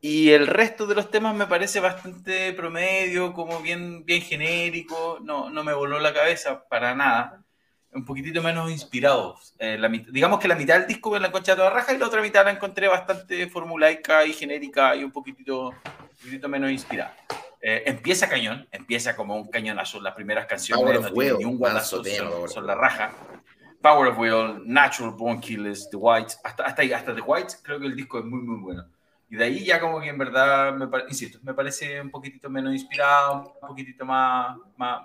Y el resto de los temas me parece bastante promedio, como bien, bien genérico. No, no me voló la cabeza para nada un poquitito menos inspirados. Eh, digamos que la mitad del disco en la concha de toda raja y la otra mitad la encontré bastante formulaica y genérica y un poquitito, menos inspirada. Eh, empieza cañón, empieza como un cañonazo. Las primeras canciones Power of Will, ni un guadazo, son, la raja. Power of Will, Natural Born Killers, The White, hasta, hasta, hasta The White creo que el disco es muy, muy bueno. Y de ahí ya como que en verdad, me, insisto, me parece un poquitito menos inspirado, un poquitito más, más,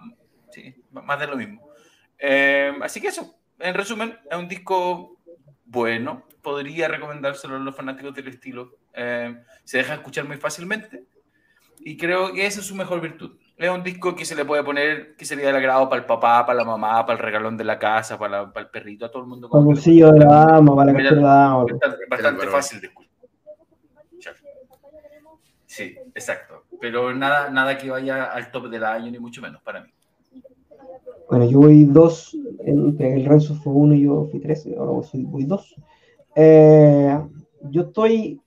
sí, más de lo mismo. Eh, así que eso, en resumen, es un disco bueno, podría recomendárselo a los fanáticos del estilo. Eh, se deja escuchar muy fácilmente y creo que esa es su mejor virtud. Es un disco que se le puede poner, que sería del agrado para el papá, para la mamá, para el regalón de la casa, para, para el perrito, a todo el mundo. Para el bolsillo de la dama, para la casa de la dama. Bastante, bastante fácil de escuchar. Sí, exacto. pero nada, nada que vaya al top del año, ni mucho menos para mí. Bueno, yo voy dos, el Renzo fue uno y yo fui tres, ahora voy dos. Eh, yo estoy,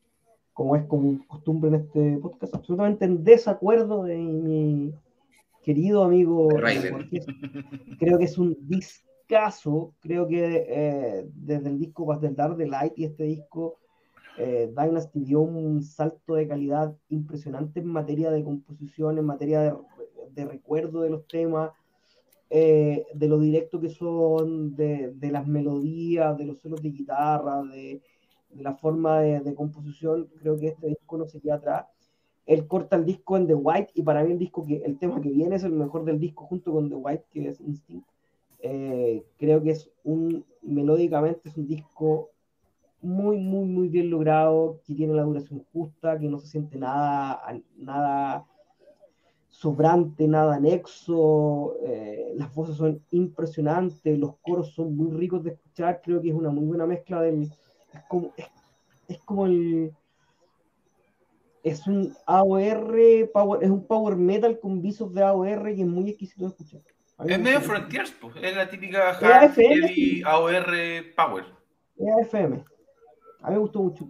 como es como costumbre en este podcast, absolutamente en desacuerdo de mi querido amigo. Creo que es un discazo, creo que eh, desde el disco del Dark the Light y este disco eh, Dynasty dio un salto de calidad impresionante en materia de composición, en materia de, recuerdo de los temas, eh, de lo directo que son, de, las melodías, de los solos de guitarra, de, la forma de, composición. Creo que este disco no se queda atrás. Él corta el disco en The White y para mí el disco que el tema que viene es el mejor del disco junto con The White, que es Instinct. Eh, creo que es un melódicamente es un disco muy, muy, muy bien logrado, que tiene la duración justa, que no se siente nada, nada sobrante, nada anexo, eh, las voces son impresionantes, los coros son muy ricos de escuchar, creo que es una muy buena mezcla del... Es como, es, como el... Es un AOR, power, es un power metal con visos de AOR y es muy exquisito de escuchar. Es medio Frontiers, pues. es la típica hard heavy AOR power. Es AFM. A mí me gustó mucho.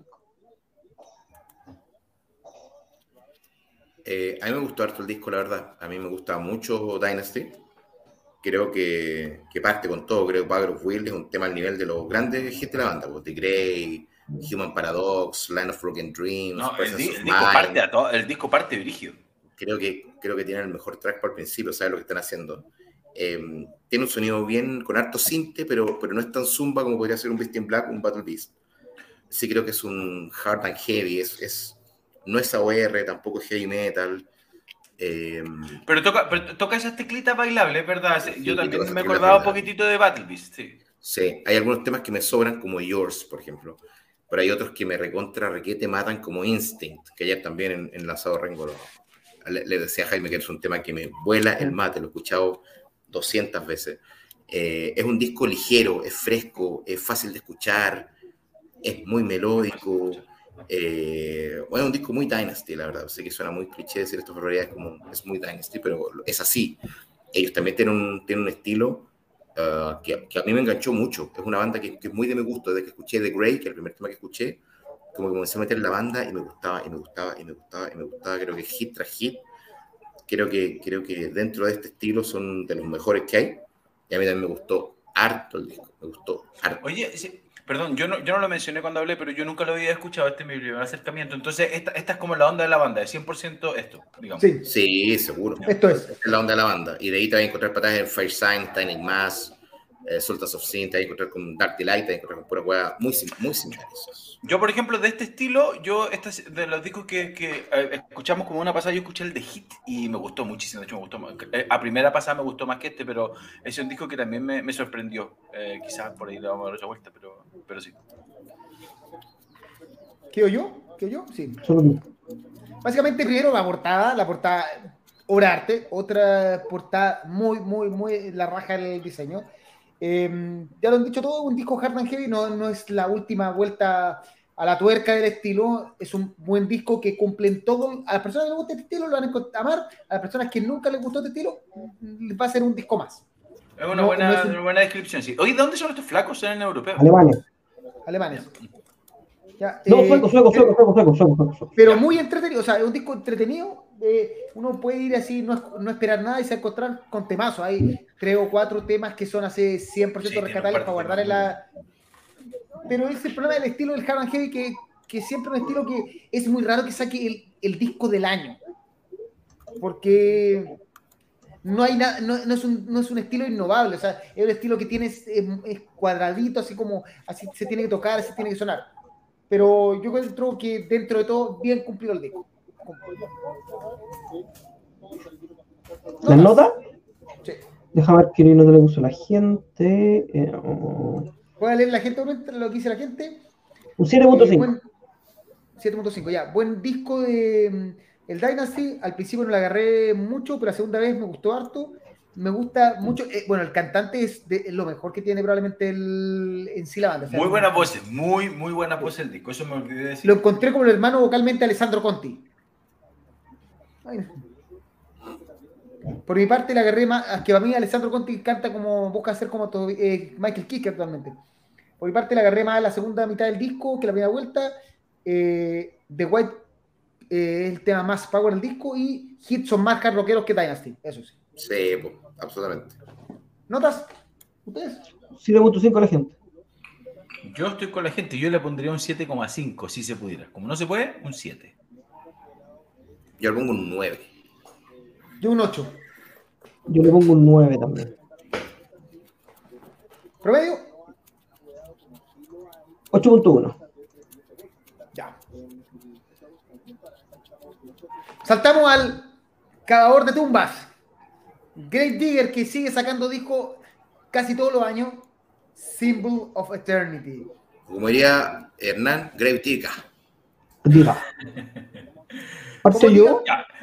Eh, a mí me gustó harto el disco, la verdad. A mí me gusta mucho Dynasty. Creo que, que parte con todo. Creo que Power of Will es un tema al nivel de los grandes hits de la banda. Pues, The Grey, Human Paradox, Line of Broken Dreams. No, el, disco parte a todo, el disco parte dirigido. Creo que, creo que tiene el mejor track por el principio, ¿sabes lo que están haciendo? Em, tiene un sonido bien, con harto cinte, pero, pero no es tan zumba como podría ser un Beast in Black un Battle Beast sí creo que es un hard and heavy, es, es no es AOR, tampoco es heavy metal. Eh, pero, toca, pero toca esas teclitas bailables, ¿verdad? Yo también me acordaba un poquitito de Battle Beast, sí. Sí, hay algunos temas que me sobran, como Yours, por ejemplo. Pero hay otros que me recontra requete matan, como Instinct, que ayer también en, en Lanzado Rengo le, decía a Jaime que es un tema que me vuela el mate, lo he escuchado 200 veces. Eh, es un disco ligero, es fresco, es fácil de escuchar, es muy melódico. Eh, bueno, un disco muy Dynasty, la verdad. Sé que suena muy cliché decir esto, pero es como es muy Dynasty, pero es así. Ellos también tienen un, tienen un estilo uh, que, que, a mí me enganchó mucho. Es una banda que, que, es muy de mi gusto. Desde que escuché The Grey, que es el primer tema que escuché, como que comencé a meter la banda y me gustaba, y me gustaba, y me gustaba, y me gustaba. Creo que hit tras hit. Creo que, creo que dentro de este estilo son de los mejores que hay. Y a mí también me gustó harto el disco. Me gustó harto. Oye, Perdón, yo no, yo no lo mencioné cuando hablé, pero yo nunca lo había escuchado, este es mi primer acercamiento. Entonces, esta, esta es como la onda de la banda, es 100% esto, digamos. Sí, sí seguro. Esto es. es la onda de la banda. Y de ahí te vas a encontrar patadas en Fire Sign, Tiny Mass, eh, Sultans of Sin, te vas a encontrar con Dark Delight, te vas a encontrar con pura hueá muy, muy similares. Yo, por ejemplo, de este estilo, yo de los discos que, que eh, escuchamos como una pasada, yo escuché el de Hit y me gustó muchísimo. De hecho, me gustó. Eh, a primera pasada me gustó más que este, pero es un disco que también me, me sorprendió. Eh, quizás por ahí le vamos a dar otra vuelta, pero, pero sí. ¿Quedo yo? ¿Quedo yo? Sí. Básicamente, primero la portada, la portada obra arte, otra portada muy, muy, muy la raja del diseño. Em, ya lo han dicho todo, un disco hard and heavy no, no es la última vuelta a la tuerca del estilo, es un buen disco que cumple en todo, a las personas que les gusta este estilo lo van a amar, a las personas que nunca les gustó este estilo va a ser un disco más. Es una, buena, buena descripción, sí. Oye, ¿dónde son estos flacos? ¿Son en europeo? Alemanes. Alemanes. Ya, no, eh, sueco, sueco, sueco, sueco, Pero muy entretenido, o sea, es un disco entretenido. Eh, uno puede ir así, no, no, esperar nada y se encontrar con temazos. Hay tres o cuatro temas que son así 100% rescatables para guardar en la. Pero ese es el problema del estilo del Hard Heavy, que, que siempre es un estilo que es muy raro que saque el, el disco del año. Porque no hay nada, no, no, es un, no, es un, estilo innovable, o sea, es un estilo que tiene es, es, cuadradito, así como así se tiene que tocar, así tiene que sonar pero yo creo que dentro de todo, bien cumplido el disco. ¿La nota? Sí. Déjame ver qué no le puso la gente. Eh, oh. ¿Puede leer la gente lo que dice la gente? Un 7.5. 7.5, eh, ya. Buen disco de mm, el Dynasty. Al principio no lo agarré mucho, pero la segunda vez me gustó harto me gusta mucho. Eh, bueno, el cantante es, lo mejor que tiene probablemente el, en sí la banda. muy buena voz, muy, muy buena voz el disco. Eso me olvidé decir. Lo encontré como el hermano vocalmente Alessandro Conti. Por mi parte, la agarré más, que para mí Alessandro Conti canta como, busca hacer como todo, eh, Michael Kiske actualmente. Por mi parte, la agarré más la segunda mitad del disco que la primera vuelta. Eh, The White eh, es el tema más power del disco y hits son más hard rockeros que Dynasty, eso sí. Sí, absolutamente. ¿Notas? ¿Ustedes? 7.5 la gente. Yo estoy con la gente, yo le pondría un 7,5 si se pudiera. Como no se puede, un 7. Yo le pongo un 9. Yo un 8. Yo le pongo un 9 también. ¿Promedio? 8.1. Ya. Saltamos al cavador de tumbas. Great Digger que sigue sacando disco casi todos los años. Symbol of Eternity. Como diría Hernán, Grave Digger. Diga.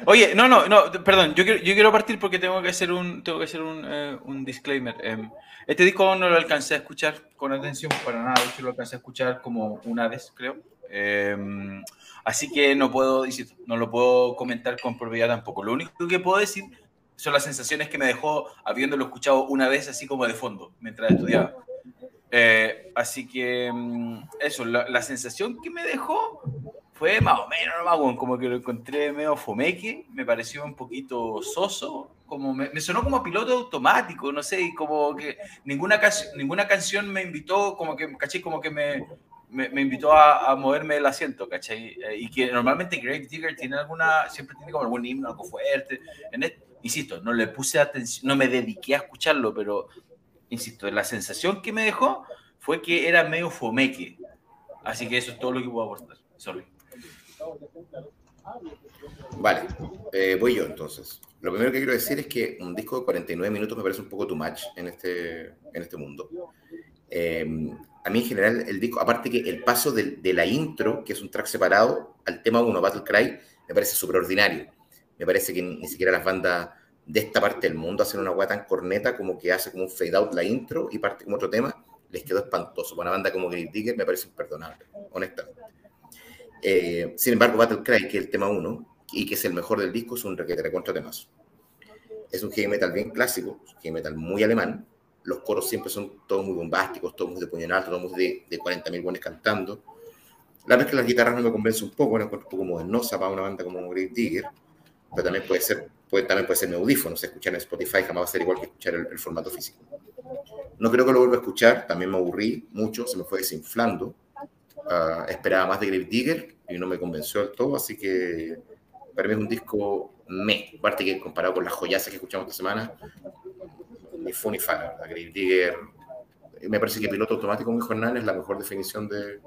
Oye, no, no, no, perdón, yo quiero, yo quiero partir porque tengo que hacer un, tengo que hacer un, eh, un disclaimer. Em, este disco no lo alcancé a escuchar con atención para nada, de lo alcancé a escuchar como una vez, creo. Em, así que no puedo, no lo puedo comentar con propiedad tampoco. Lo único que puedo decir son las sensaciones que me dejó habiéndolo escuchado una vez así como de fondo mientras estudiaba. Eh, así que em, eso, la, la, sensación que me dejó fue más o menos, no como que lo encontré medio fomeque, me pareció un poquito soso, como me, sonó como piloto automático, no sé, y como que ninguna, ninguna canción me invitó, como que, caché, como que me, me, invitó a, a, moverme del asiento, ¿cachai? Eh, y que normalmente Greg Digger tiene alguna, siempre tiene como algún himno, algo fuerte. En insisto, no le puse atención, no me dediqué a escucharlo, pero, insisto, la sensación que me dejó fue que era medio fomeque. Así que eso es todo lo que puedo aportar. Sorry. Vale, eh, voy yo entonces. Lo primero que quiero decir es que un disco de 49 minutos me parece un poco too much en este, en este mundo. Em, a mí en general el disco, aparte que el paso de, de, la intro, que es un track separado, al tema 1, Battle Cry, me parece súper ordinario. Me parece que ni siquiera las bandas de esta parte del mundo hacen una guata tan corneta como que hace como un fade out la intro y parte como otro tema, les quedó espantoso. Para una banda como Green Digger me parece imperdonable, honestamente. Eh, sin embargo, Battle Cry, que es el tema 1 y que es el mejor del disco, es un requete contra temas. Es un heavy metal bien clásico, un heavy metal muy alemán. Los coros siempre son todos muy bombásticos, todos muy de puño alto, todos de, de 40.000 buenos cantando. La verdad es que las guitarras no me convence un poco, me encuentro un poco modernosa para una banda como Great Digger, pero también puede ser, puede, también puede ser mi audífono, escuchar en Spotify jamás va a ser igual que escuchar el, el formato físico. No creo que lo vuelva a escuchar, también me aburrí mucho, se me fue desinflando. Ah, esperaba más de Grave Digger y no me convenció del todo, así que para mí es un disco me, aparte que comparado con las joyas que escuchamos esta semana, ni fue ni fa, Grave Digger, me parece que Piloto Automático muy jornal es la mejor definición de,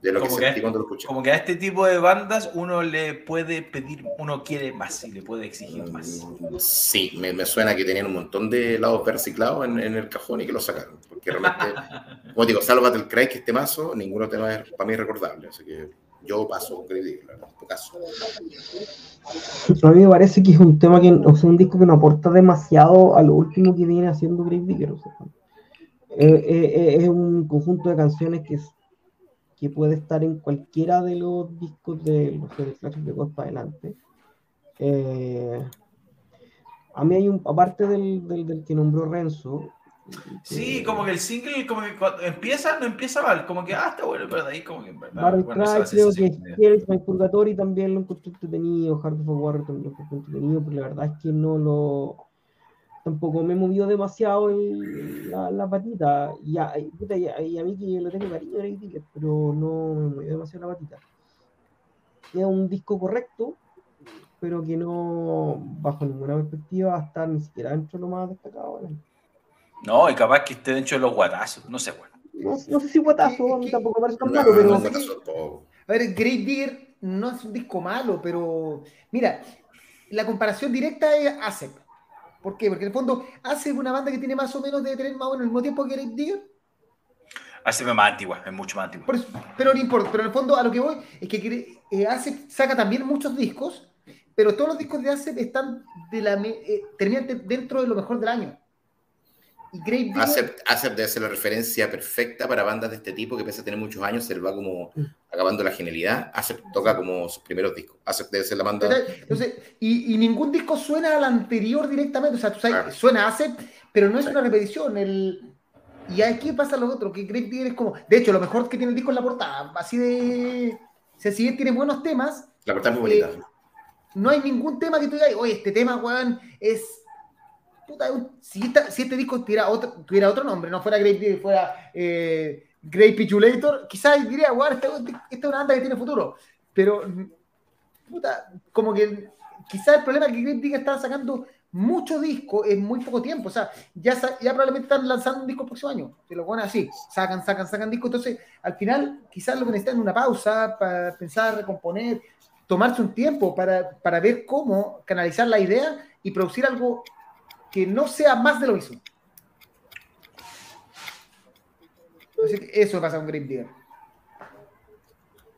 de lo que, sentí cuando lo escuché. Como que a este tipo de bandas uno le puede pedir, uno quiere más y le puede exigir más. Mm, sí, me, me suena que tenían un montón de lados reciclados en, en, el cajón y que lo sacaron. Porque realmente, como digo, salvo Battle Cry, que este mazo, ninguno tema es para mí recordable. Así que yo paso con Credit, en este caso. A mí me parece que es un tema que, o sea, un disco que no aporta demasiado a lo último que viene haciendo Grave Digger. O sea, eh, eh, eh, es un conjunto de canciones que que puede estar en cualquiera de los discos de los de Flash de God para adelante. Eh, a mí hay un, aparte del, del, del que nombró Renzo. Sí, que, como que el single, como que cuando empieza, no empieza mal, como que, ah, está bueno, pero de ahí como que verdad. Bueno, Cry, creo que el Purgatory también lo encontré entretenido, Heart of War también lo encontré entretenido, pero la verdad es que no lo tampoco me movió demasiado la, la, patita. Y a, puta, y, a, y a, mí que lo tengo cariño pero no me movió demasiado la patita. Es un disco correcto, pero que no, bajo ninguna perspectiva, va a estar ni siquiera dentro de lo más destacado. No, y capaz que esté dentro de los guatazos, no sé, bueno. No, no sé si guatazo, tampoco parece tan malo, pero. A ver, Great Digger no es un disco malo, pero mira, la comparación directa es ASEP. ¿Por qué? Porque en el fondo hace una banda que tiene más o menos de tener más o menos el mismo tiempo que Grave Digger. Hace más antigua, es mucho más antigua. pero no importa, pero en el fondo a lo que voy es que eh, hace, saca también muchos discos, pero todos los discos de ACEP están de la, eh, terminan dentro de lo mejor del año. Y Grave Acept, Acept debe ser la referencia perfecta para bandas de este tipo que pese a tener muchos años, se le va como mm. acabando la genialidad. Acept toca como sus primeros discos. Acept debe ser la banda. Entonces, y, ningún disco suena al anterior directamente. O sea, tú sabes, suena Acept, pero no es una repetición. El, y aquí pasa lo otro, que Grave Digger es como. De hecho, lo mejor que tiene el disco es la portada. Así de. O sea, si tiene buenos temas. La portada es muy bonita. Eh, no hay ningún tema que tú digas, oye, este tema, weón, es si, este disco tuviera otro, nombre, no fuera Great fuera eh, Great Pichulator, quizás diría, guau, esta, es una banda que tiene futuro. Pero, puta, como que quizás el problema es que Great Digger está sacando muchos discos en muy poco tiempo. O sea, ya, ya probablemente están lanzando un disco el próximo año. Se lo ponen así, sacan, sacan, sacan discos. Entonces, al final, quizás lo que necesitan es una pausa para pensar, recomponer, tomarse un tiempo para, para ver cómo canalizar la idea y producir algo que no sea más de lo mismo. eso pasa con Green Digger.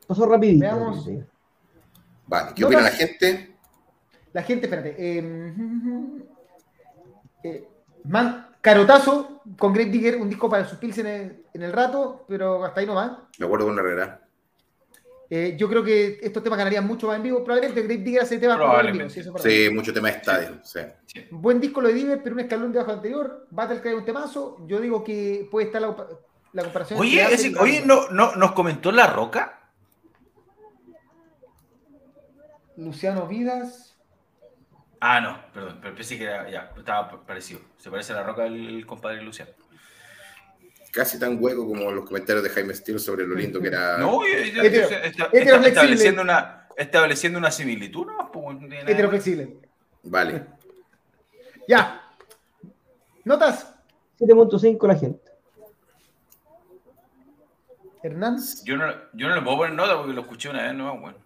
Pasó rapidito. Veamos. Vale, ¿qué opina la gente? La gente, espérate. Eh, eh, man, carotazo con Great Digger, un disco para sus en el, en el rato, pero hasta ahí no va. Me acuerdo con la Herrera. Eh, yo creo que estos temas ganarían mucho más en vivo. Probablemente Great Digger hace temas Probablemente. En vivo, sí, mucho tema de estadio. Sí. Buen disco lo de Diver, pero un escalón debajo anterior. Battle Cry un temazo. Yo digo que puede estar la, la comparación. Oye, oye ¿no, no, ¿nos comentó La Roca? Luciano Vidas. Ah, no, perdón, pero pensé que era, ya, estaba parecido. Se parece a La Roca el compadre Luciano casi tan hueco como los comentarios de Jaime Steele sobre lo lindo que era. No, estableciendo, una, estableciendo una similitud, ¿no? Pues, Heteroflexible. Vale. ya. ¿Notas? 7.5 la gente. Hernán. Yo no, yo no le puedo poner nota porque lo escuché una vez, no, bueno.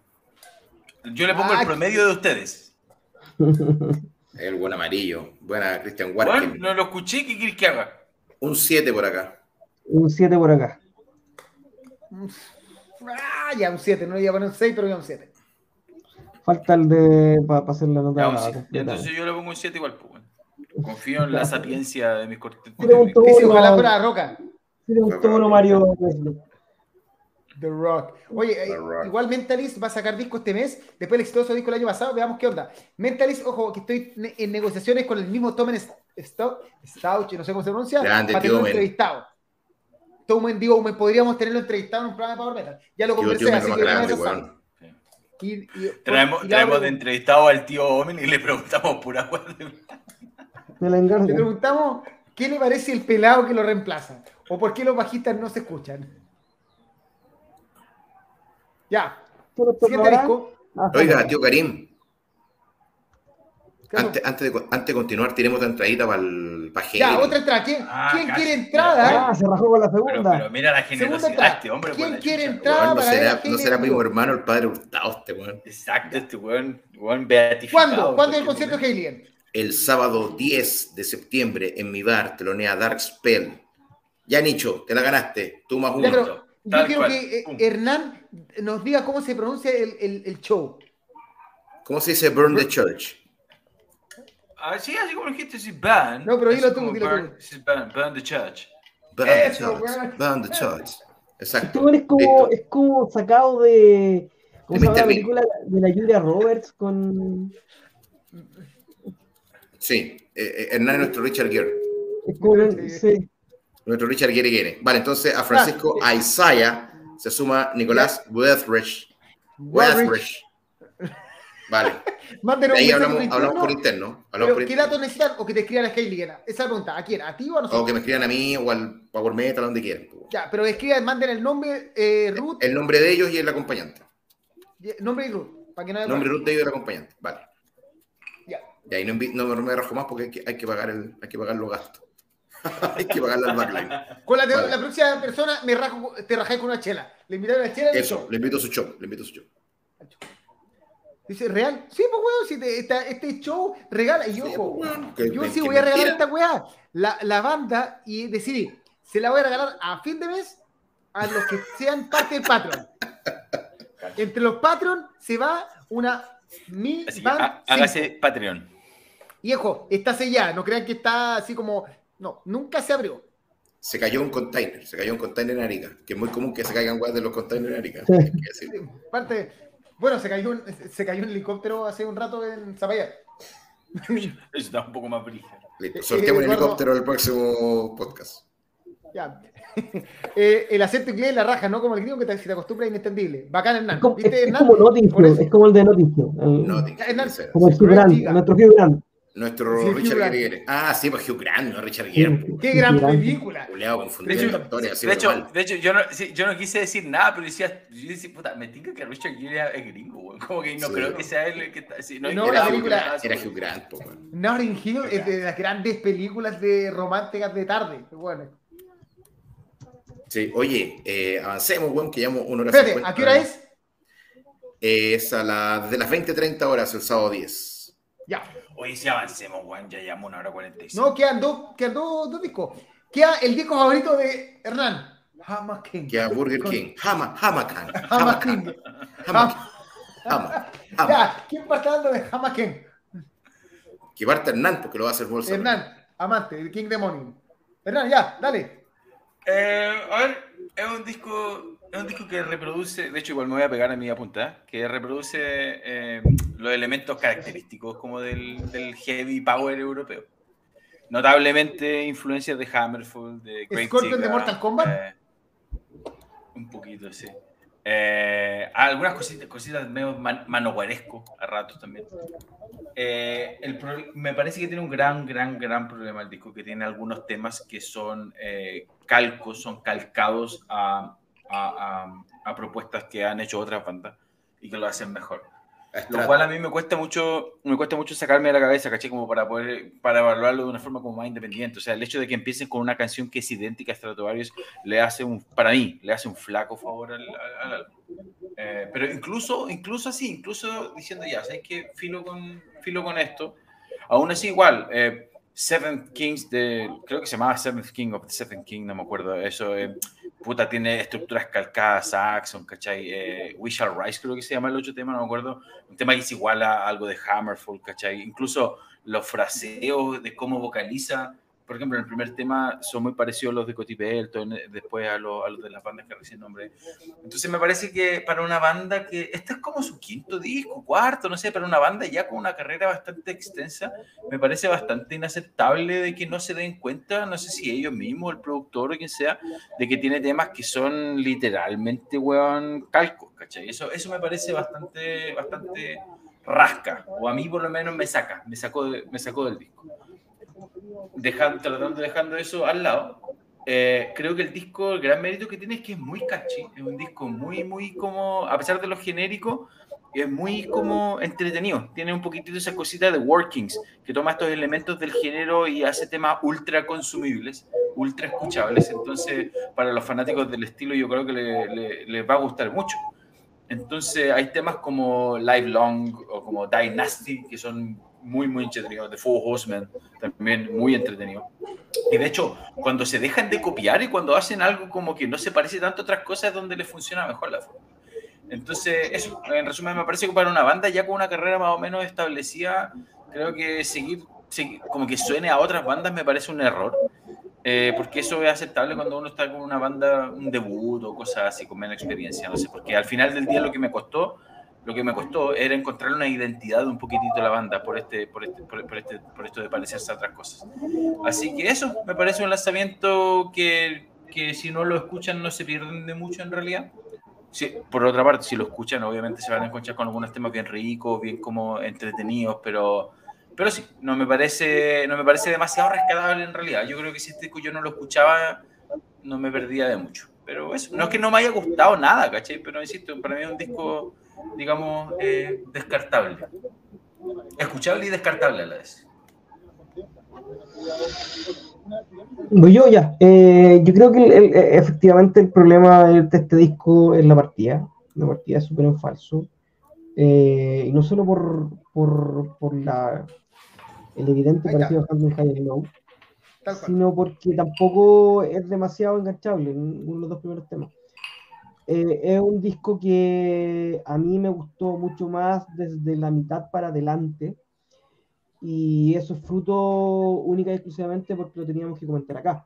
Yo le pongo el ah, promedio de ustedes. El buen amarillo. Buena, Cristian Warren. Bueno, no lo escuché, ¿qué quieres que haga? Un 7 por acá. Un 7 por acá. Ah, ya un 7, no iba a poner un 6, pero ya un 7. Falta el de para hacer la nota. Ya, entonces yo le pongo un 7 igual, pues. Confío en la sapiencia de mis cortes. Dice, ojalá fuera la roca. Tiene un tono Mario The Rock. Oye, eh, igual Mentalist va a sacar disco este mes, después del exitoso disco el año pasado, veamos qué onda. Mentalist, ojo, que estoy en negociaciones con el mismo Tomen Stout, Stout, no sé cómo se pronuncia, Grande, para tenerlo entrevistado buen digo, podríamos tenerlo entrevistado en un programa de Power Metal. Ya lo conversé, así que grande, y, traemos, traemos de entrevistado al tío Omen y le preguntamos pura Le preguntamos qué le parece el pelado que lo reemplaza o por qué los bajistas no se escuchan. Ya. Siguiente disco. Oiga, tío Karim, antes, antes, de, antes de continuar, tenemos otra entradita para el pajero. Ya, otra entrada. ¿Quién, ah, ¿quién quiere entrada? Ah, se rajó con la segunda. Pero, mira la generosidad de este hombre. ¿Quién quiere entrada? no, será, no será primo hermano el padre Hurtado este weón. Exacto, este weón, weón beatificado. ¿Cuándo? ¿Cuándo es el concierto de Alien? El sábado 10 de septiembre en mi bar, telonea Dark Spell. Ya, Nicho, te la ganaste. Tú más uno. yo quiero que eh, Hernán nos diga cómo se pronuncia el, el, el show. ¿Cómo se dice Burn the Church? Así, así como dijiste, sí, ban. No, pero dilo tú, dilo tú. Sí, ban, ban the church. Ban the church. Ban the church. Exacto. Esto es como, es como sacado de. ¿Cómo se llama la película de la Julia Roberts con. Sí, eh, eh, Hernán es nuestro Richard Gere. Es como, sí. Nuestro Richard Gere Gere. Vale, entonces a Francisco ah, Isaiah se suma Nicolás Weatherich. Weatherich. Vale. Mándenos Ahí hablamos, hablamos, por interno. Hablamos por ¿Qué datos necesitan o que te escriban a Hailey? Esa es la pregunta. ¿A quién? ¿A ti o a nosotros? O que me escriban a mí o al Power Metal, donde quieran. Ya, pero escriban, manden el nombre, eh, Ruth. El nombre de ellos y el acompañante. Nombre y Ruth. Para que no nombre Ruth de ellos y el acompañante. Vale. Ya. Y ahí no, no, me rajo más porque hay que, hay que, pagar, el, hay que pagar los gastos. hay que pagarle al backline. Con la, la próxima persona me rajo, te rajáis con una chela. Le invitaron a la chela. Eso, le invito a su show. Le invito a su show. Dice, ¿real? Sí, pues, weón, si te, este show regala. Y yo, pues, yo sí voy a regalar esta weá, la, la, banda, y decidí, se la voy a regalar a fin de mes a los que sean parte del Patreon. Entre los Patreon se va una mil band. Hágase Patreon. Viejo, está sellada, no crean que está así como No, nunca se abrió. Se cayó un container, se cayó un container en Arica, que es muy común que se caigan weas de los containers en Arica. Parte, bueno, se cayó, un, se cayó un helicóptero hace un rato en Zapallar. Eso está un poco más brillo. Listo, sorteamos un helicóptero el próximo podcast. Ya. eh, el acento inglés la raja, ¿no? Como el gringo que te, si te acostumbra inentendible. Bacán Hernán. Es como, ¿Viste, es, como es como el de Nottingham. El, como el Grant, nuestro. Nuestro sí, Richard Gere. Ah, sí, pues Hugh Grant, no Richard Gere. Qué gran película. De hecho, de, hecho, de hecho, yo no, sí, yo no quise decir nada, pero decía, yo decía, puta, me tinca que Richard Gere es gringo, güey. Como que no sí, creo que sea él el que está. Sí, no, no era, la película, era Hugh Grant, pues, güey. Notting Hill es de las grandes películas de románticas de tarde. Bueno. Sí, oye, eh, avancemos, güey, que llamo una hora Espérate, ¿a qué hora es? Es a la, de las 20-30 horas, el sábado 10. Ya. Hoy sí avancemos, Juan, ya llevamos una hora 45. No, quedan dos, quedan dos, dos discos. Queda el disco favorito de Hernán. Hama King. Queda Burger King. Hama, Hama King. Hama King. Hama. Hama. Ya, ¿quién va hablando de Hama King? Que parte Hernán, porque lo va a hacer bolsa. Hernán, amante, King Demon. Hernán, ya, dale. Eh, a ver, es un disco es un disco que reproduce, de hecho igual me voy a pegar a mi apuntada, que reproduce eh, los elementos característicos como del, del, heavy power europeo. Notablemente influencias de Hammerfall, de Great ¿Scorpion de Mortal Kombat? Eh, un poquito, sí. Eh, algunas cositas, cositas medio man, manoguaresco a ratos también. Eh, el me parece que tiene un gran, gran, gran problema el disco, que tiene algunos temas que son eh, calcos, son calcados a, a, a, propuestas que han hecho otras bandas y que lo hacen mejor. Lo cual a mí me cuesta mucho, me cuesta mucho sacarme de la cabeza, caché, como para poder, para evaluarlo de una forma como más independiente. O sea, el hecho de que empiecen con una canción que es idéntica a Stratovarius le hace un, para mí, le hace un flaco favor al, álbum. Eh, pero incluso, incluso así, incluso diciendo ya, ¿sabes qué? Filo con, filo con esto. Aún así, igual, eh, Seventh Kings de, creo que se llamaba Seventh King of the Seventh King, no me acuerdo, eso, eh, puta, tiene estructuras calcadas, Saxon, ¿cachai? Eh, We Shall Rise, creo que se llama el otro tema, no me acuerdo, un tema que es igual a algo de Hammerfall, ¿cachai? Incluso los fraseos de cómo vocaliza por ejemplo, en el primer tema son muy parecidos los de Coti después a, los, a los de las bandas que recién nombré. Entonces me parece que para una banda que, este es como su quinto disco, cuarto, no sé, para una banda ya con una carrera bastante extensa, me parece bastante inaceptable de que no se den cuenta, no sé si ellos mismos, el productor o quien sea, de que tiene temas que son literalmente, weón, calcos, ¿cachai? Eso, eso me parece bastante, bastante rasca, o a mí por lo menos me saca, me sacó, me sacó del disco dejando, tratando dejando eso al lado, eh, creo que el disco, el gran mérito que tiene es que es muy catchy, es un disco muy, muy como, a pesar de lo genérico, es muy como entretenido, tiene un poquitito esa cosita de Workings, que toma estos elementos del género y hace temas ultra consumibles, ultra escuchables, entonces para los fanáticos del estilo yo creo que les va a gustar mucho. Entonces hay temas como Live Long o como Dynasty, que son muy, muy entretenido. The Four Horsemen, también muy entretenido. Y de hecho, cuando se dejan de copiar y cuando hacen algo como que no se parece tanto a otras cosas, es donde les funciona mejor la forma. Entonces, eso, en resumen, me parece que para una banda ya con una carrera más o menos establecida, creo que seguir, seguir como que suene a otras bandas me parece un error. Eh, porque eso es aceptable cuando uno está con una banda, un debut o cosas así, con menos experiencia, no sé, porque al final del día lo que me costó lo que me costó era encontrar una identidad un poquitito de la banda por, este, por, este, por, este, por esto de parecerse a otras cosas. Así que eso, me parece un lanzamiento que, que si no lo escuchan no se pierden de mucho en realidad. Sí, por otra parte, si lo escuchan, obviamente se van a encontrar con algunos temas bien ricos, bien como entretenidos, pero, pero sí, no me, parece, no me parece demasiado rescatable en realidad. Yo creo que si este yo no lo escuchaba, no me perdía de mucho. Pero eso, no es que no me haya gustado nada, ¿cachai? Pero insisto, para mí es un disco digamos, eh, descartable. Escuchable y descartable a la vez. Voy yo ya. Eh, yo creo que eh, efectivamente el problema de este disco es la partida. La partida es súper en falso. y no solo por, por, por la, el evidente parecido a Handling High Low, sino porque tampoco es demasiado enganchable en uno de los dos primeros temas. Eh, es un disco que a mí me gustó mucho más desde la mitad para adelante. y eso es fruto única y exclusivamente porque lo teníamos que comentar acá.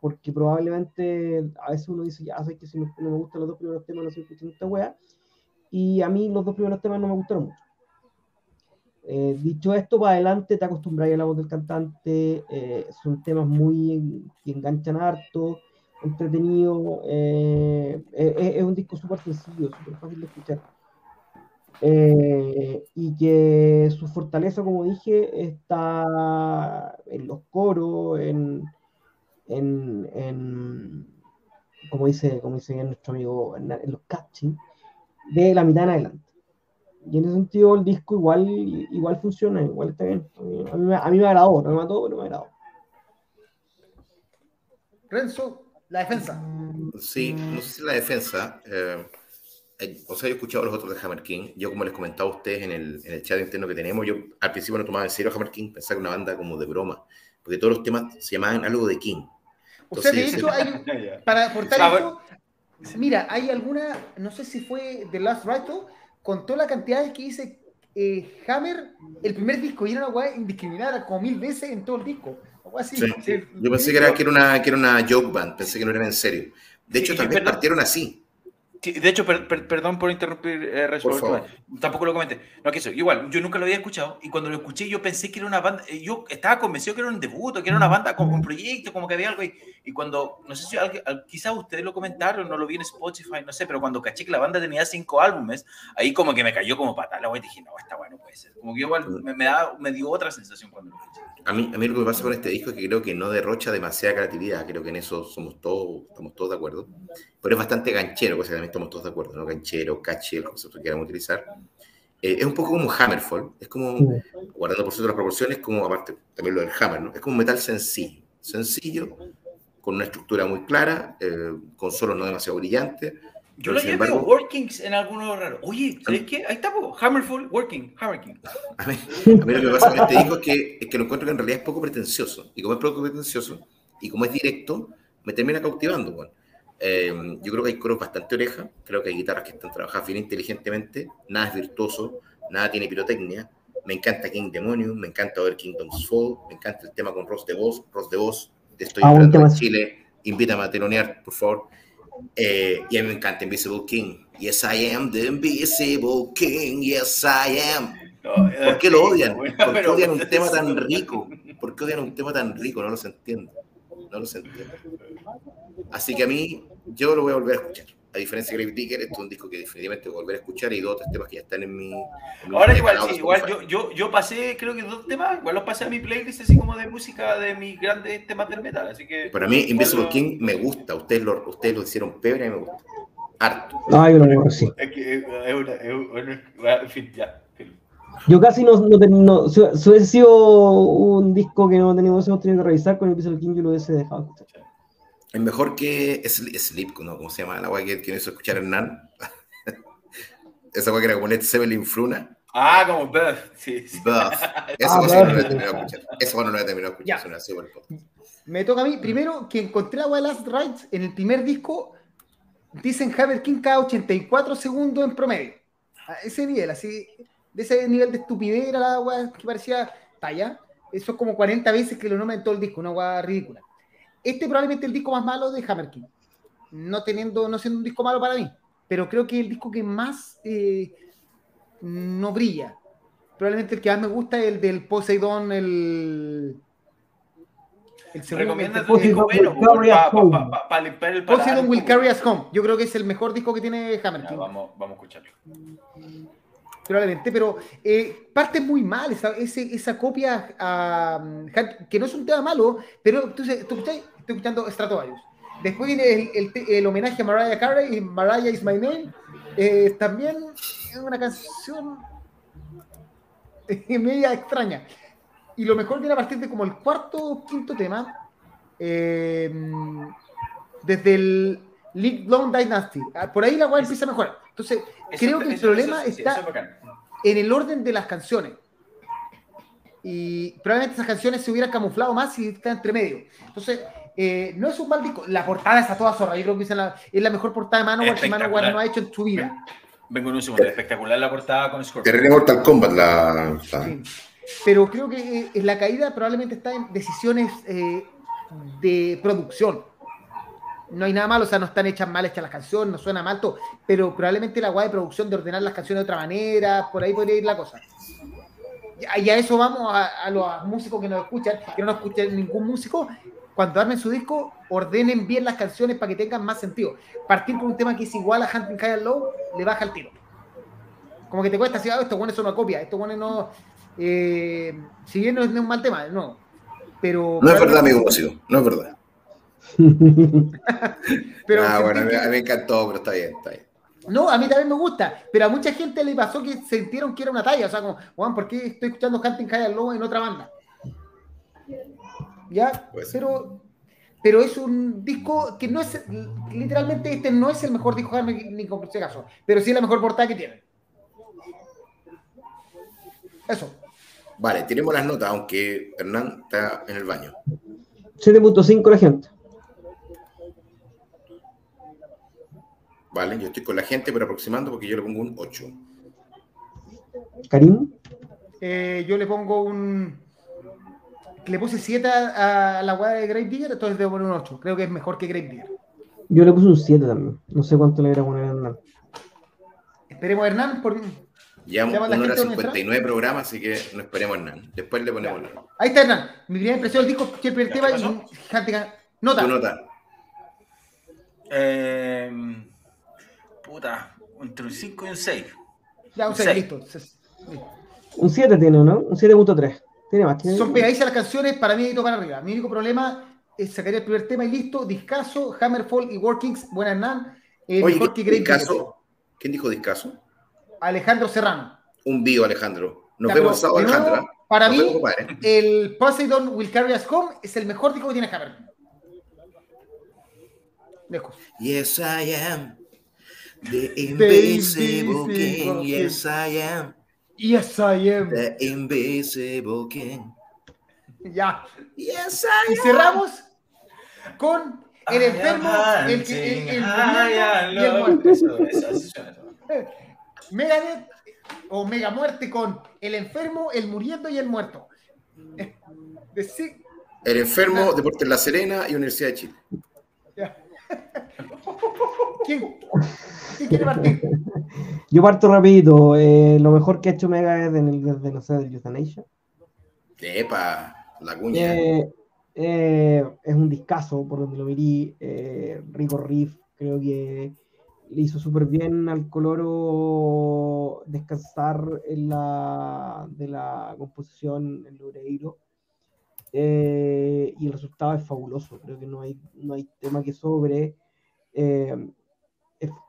Porque probablemente a veces uno dice, ya sé que si no, me gustan los dos primeros temas, no estoy escuchando esta wea. Y a mí los dos primeros temas no me gustaron mucho. Eh, dicho esto, para adelante te acostumbras a la voz del cantante, eh, son temas muy que enganchan harto, entretenido, eh, es, un disco súper sencillo, súper fácil de escuchar. y que su fortaleza, como dije, está en los coros, en, en, como, dice, como dice nuestro amigo, en, los catching, de la mitad en adelante. Y en ese sentido el disco igual, igual funciona, igual está bien. A mí, a mí me agradó, no me mató, pero me agradó. Renzo, la defensa. Sí, no sé si la defensa. Eh, eh, o sea, yo he escuchado a los otros de Hammer King. Yo, como les comentaba a ustedes en el, en el chat interno que tenemos, yo al principio no tomaba en serio a Hammer King, pensaba que era una banda como de broma, porque todos los temas se llamaban algo de King. o sea, de hecho, hay, para aportar esto, mira, hay alguna, no sé si fue The Last Rifle, con toda la cantidad de que dice eh, Hammer, el primer disco, y era una weá indiscriminada, como mil veces en todo el disco. Así, Yo pensé que era, que, era una, que era una joke band, pensé que no era en serio. De hecho, también partieron así de hecho, perdón por interrumpir, eh, tampoco lo comenté. No, que eso, igual, yo nunca lo había escuchado y cuando lo escuché yo pensé que era una banda, eh, yo estaba convencido que era un debut, que era una banda con un proyecto, como que había algo. Y, y cuando, no sé si quizás ustedes lo comentaron, no lo vi en Spotify, no sé, pero cuando caché que la banda tenía cinco álbumes, ahí como que me cayó como patada la y dije, no, está bueno, puede ser. Como que igual me, me, da, me dio otra sensación cuando lo escuché. A mí, a mí lo que me pasa con este disco es que creo que no derrocha demasiada creatividad, creo que en eso somos todos, estamos todos de acuerdo, pero es bastante ganchero, cosa que también estamos todos de acuerdo, ¿no? Ganchero, caché, el concepto que queramos utilizar. Eh, es un poco como Hammerfall, es como, guardando por cierto las proporciones, como aparte también lo del Hammer, ¿no? Es como un metal sencillo, sencillo, con una estructura muy clara, eh, con solos no demasiado brillantes, yo lo llevo embargo, workings en algunos raros. Oye, ¿sabes qué? Ahí está, Hammerful, working, Hammerking. A mí, a mí lo que pasa con este disco es que, es que lo encuentro que en realidad es poco pretencioso. Y como es poco pretencioso, y como es directo, me termina cautivando. Bueno. Eh, yo creo que hay coros bastante oreja, creo que hay guitarras que están trabajadas bien inteligentemente, nada es virtuoso, nada tiene pirotecnia. Me encanta King Demonium, me encanta ver Kingdom's Fall, me encanta el tema con Ross de Voz, Ross de Voz, te estoy ah, en Chile, invítame a telonear, por favor. Eh, y a mí me encanta Invisible King. Yes, I am the Invisible King. Yes, I am. ¿Por qué lo odian? ¿Por qué odian un tema tan rico? ¿Por qué odian un tema tan rico? No lo entiendo. No lo entiendo. Así que a mí, yo lo voy a volver a escuchar a diferencia de Grave Digger, esto es un disco que definitivamente voy a volver a escuchar y dos otros temas que ya están en mi. Ahora, igual, sí, igual yo, yo, yo, pasé, creo que dos temas, igual los pasé a mi playlist así como de música de mis grandes temas del metal. Así que. Para mí, Invisible King me gusta, ustedes lo, ustedes lo hicieron pebre y me gusta. Harto. Ay, no, no, sí. Es que es una, es una, en fin, ya. Yo casi no, no, no si, hubiese sido un disco que no teníamos, hemos tenido que revisar con Invisible King, yo lo hubiese dejado es mejor que Sleep, ¿no? ¿Cómo se llama? La guay que, que hizo escuchar Hernán. Esa guay que era como Led Zeppelin Fruna. Ah, como Buff, sí. Buff. Esa cosa no la he terminado de escuchar. Esa no la he terminado de escuchar. Me toca a mí. Primero, que encontré la guay Last Rides en el primer disco. Dicen Hammer King cada 84 segundos en promedio. A ese nivel, así. De ese nivel de estupidez era la guay que parecía talla. Eso es como 40 veces que lo nombran en todo el disco. Una guay ridícula. Este probablemente el disco más malo de Hammer King. No, teniendo, no siendo un disco malo para mí, pero creo que es el disco que más eh, no brilla. Probablemente el que más me gusta es el del Poseidon, el. El segundo. Poseidon Will Carry Us Home. Yo creo que es el mejor disco que tiene Hammer King. vamos, vamos a escucharlo probablemente, pero eh, parte muy mal esa, esa copia que no es un tema malo, pero entonces, estoy escuchando Stratovarius. Después viene el, el, homenaje a Mariah Carey y Mariah is My Name. Eh, también es una canción media extraña. Y lo mejor viene a partir de como el cuarto o quinto tema, eh, desde el League Long Dynasty. Ah, por ahí la guay empieza a mejorar. Entonces, creo que el problema está en el orden de las canciones. Y probablemente esas canciones se hubieran camuflado más si está entre medio. Entonces, eh, no es un mal disco. La portada está toda zorra. Yo creo que es la, es la mejor portada de Manowar que Manowar no ha hecho en su vida. Vengo en un segundo. Espectacular la portada con Scorpion. Terrible Mortal Kombat la... pero creo que eh, la caída probablemente está en decisiones eh, de producción. No hay nada malo, o sea, no están hechas mal hechas las canciones, no suena mal todo, pero probablemente la guay de producción de ordenar las canciones de otra manera, por ahí podría ir la cosa. Y a eso vamos a, los músicos que nos escuchan, que no nos escuchen ningún músico, cuando armen su disco, ordenen bien las canciones para que tengan más sentido. Partir con un tema que es igual a Hunting High and Low, le baja el tiro. Como que te cuesta decir, ah, esto bueno es una copia, esto bueno no. Eh, si bien no es un mal tema, no. Pero. No es verdad, amigo músico, no es verdad. pero ah, bueno, a mí, me encantó, pero está bien, está bien. No, a mí también me gusta, pero a mucha gente le pasó que sintieron que era una talla. O sea, como, Juan, ¿por qué estoy escuchando Hunting High and Low en otra banda? ¿Ya? Pero, pero es un disco que no es, literalmente este no es el mejor disco ni, ni con caso, pero sí es la mejor portada que tiene. Eso. Vale, tenemos las notas, aunque Hernán está en el baño. 7.5 la gente. Vale, yo estoy con la gente, pero aproximando porque yo le pongo un 8. ¿Karim? Eh, yo le pongo un. Le puse 7 a, la guada de Great Digger, entonces debo poner un 8. Creo que es mejor que Great Digger. Yo le puse un 7 también. No sé cuánto le voy a poner a Hernán. Esperemos a Hernán por, Llevamos una hora 59 programas, así que no esperemos Hernán. Después le ponemos la... Ahí está Hernán. Mi primera impresión del disco, que el primer tema Nota. Tu nota. Eh, puta, entre un 5 y un 6. Ya, un 6, listo. Un 7 tiene, ¿no? Un 7.3. Tiene más. Son pegadizas las canciones para mí y para arriba. Mi único problema es sacar el primer tema y listo. Discaso, Hammerfall y Workings. Buena Hernán. Eh, Oye, mejor que Discaso. ¿Quién dijo Discaso? Alejandro Serrano. Un vivo, Alejandro. Nos vemos sábado, Alejandro. ¿eh? Para mí, el Poseidon Will Carry Us Home es el mejor disco que tiene Hammer. Lejos. Yes, I am. The Invisible King. Yes, I am. Yes, I am. The Invisible King. Ya. Yes, I am. Y cerramos con el enfermo, el que el, el, y el muerto. Megadeth o Mega Muerte con el enfermo, el muriendo y el muerto. El enfermo, Deportes La Serena y Universidad de Chile. ¿Quién? ¿Quién quiere partir? Yo parto rapidito. Eh, lo mejor que ha hecho Mega es el, desde, no sé, del Euthanasia. ¡Epa! La cuña. Eh, eh, es un discazo por donde lo mirí. Rico Riff, creo que le hizo súper bien al Coloro descansar en la, de la composición en Loureiro. Eh, y el resultado es fabuloso. Creo que no hay, no hay tema que sobre. Eh,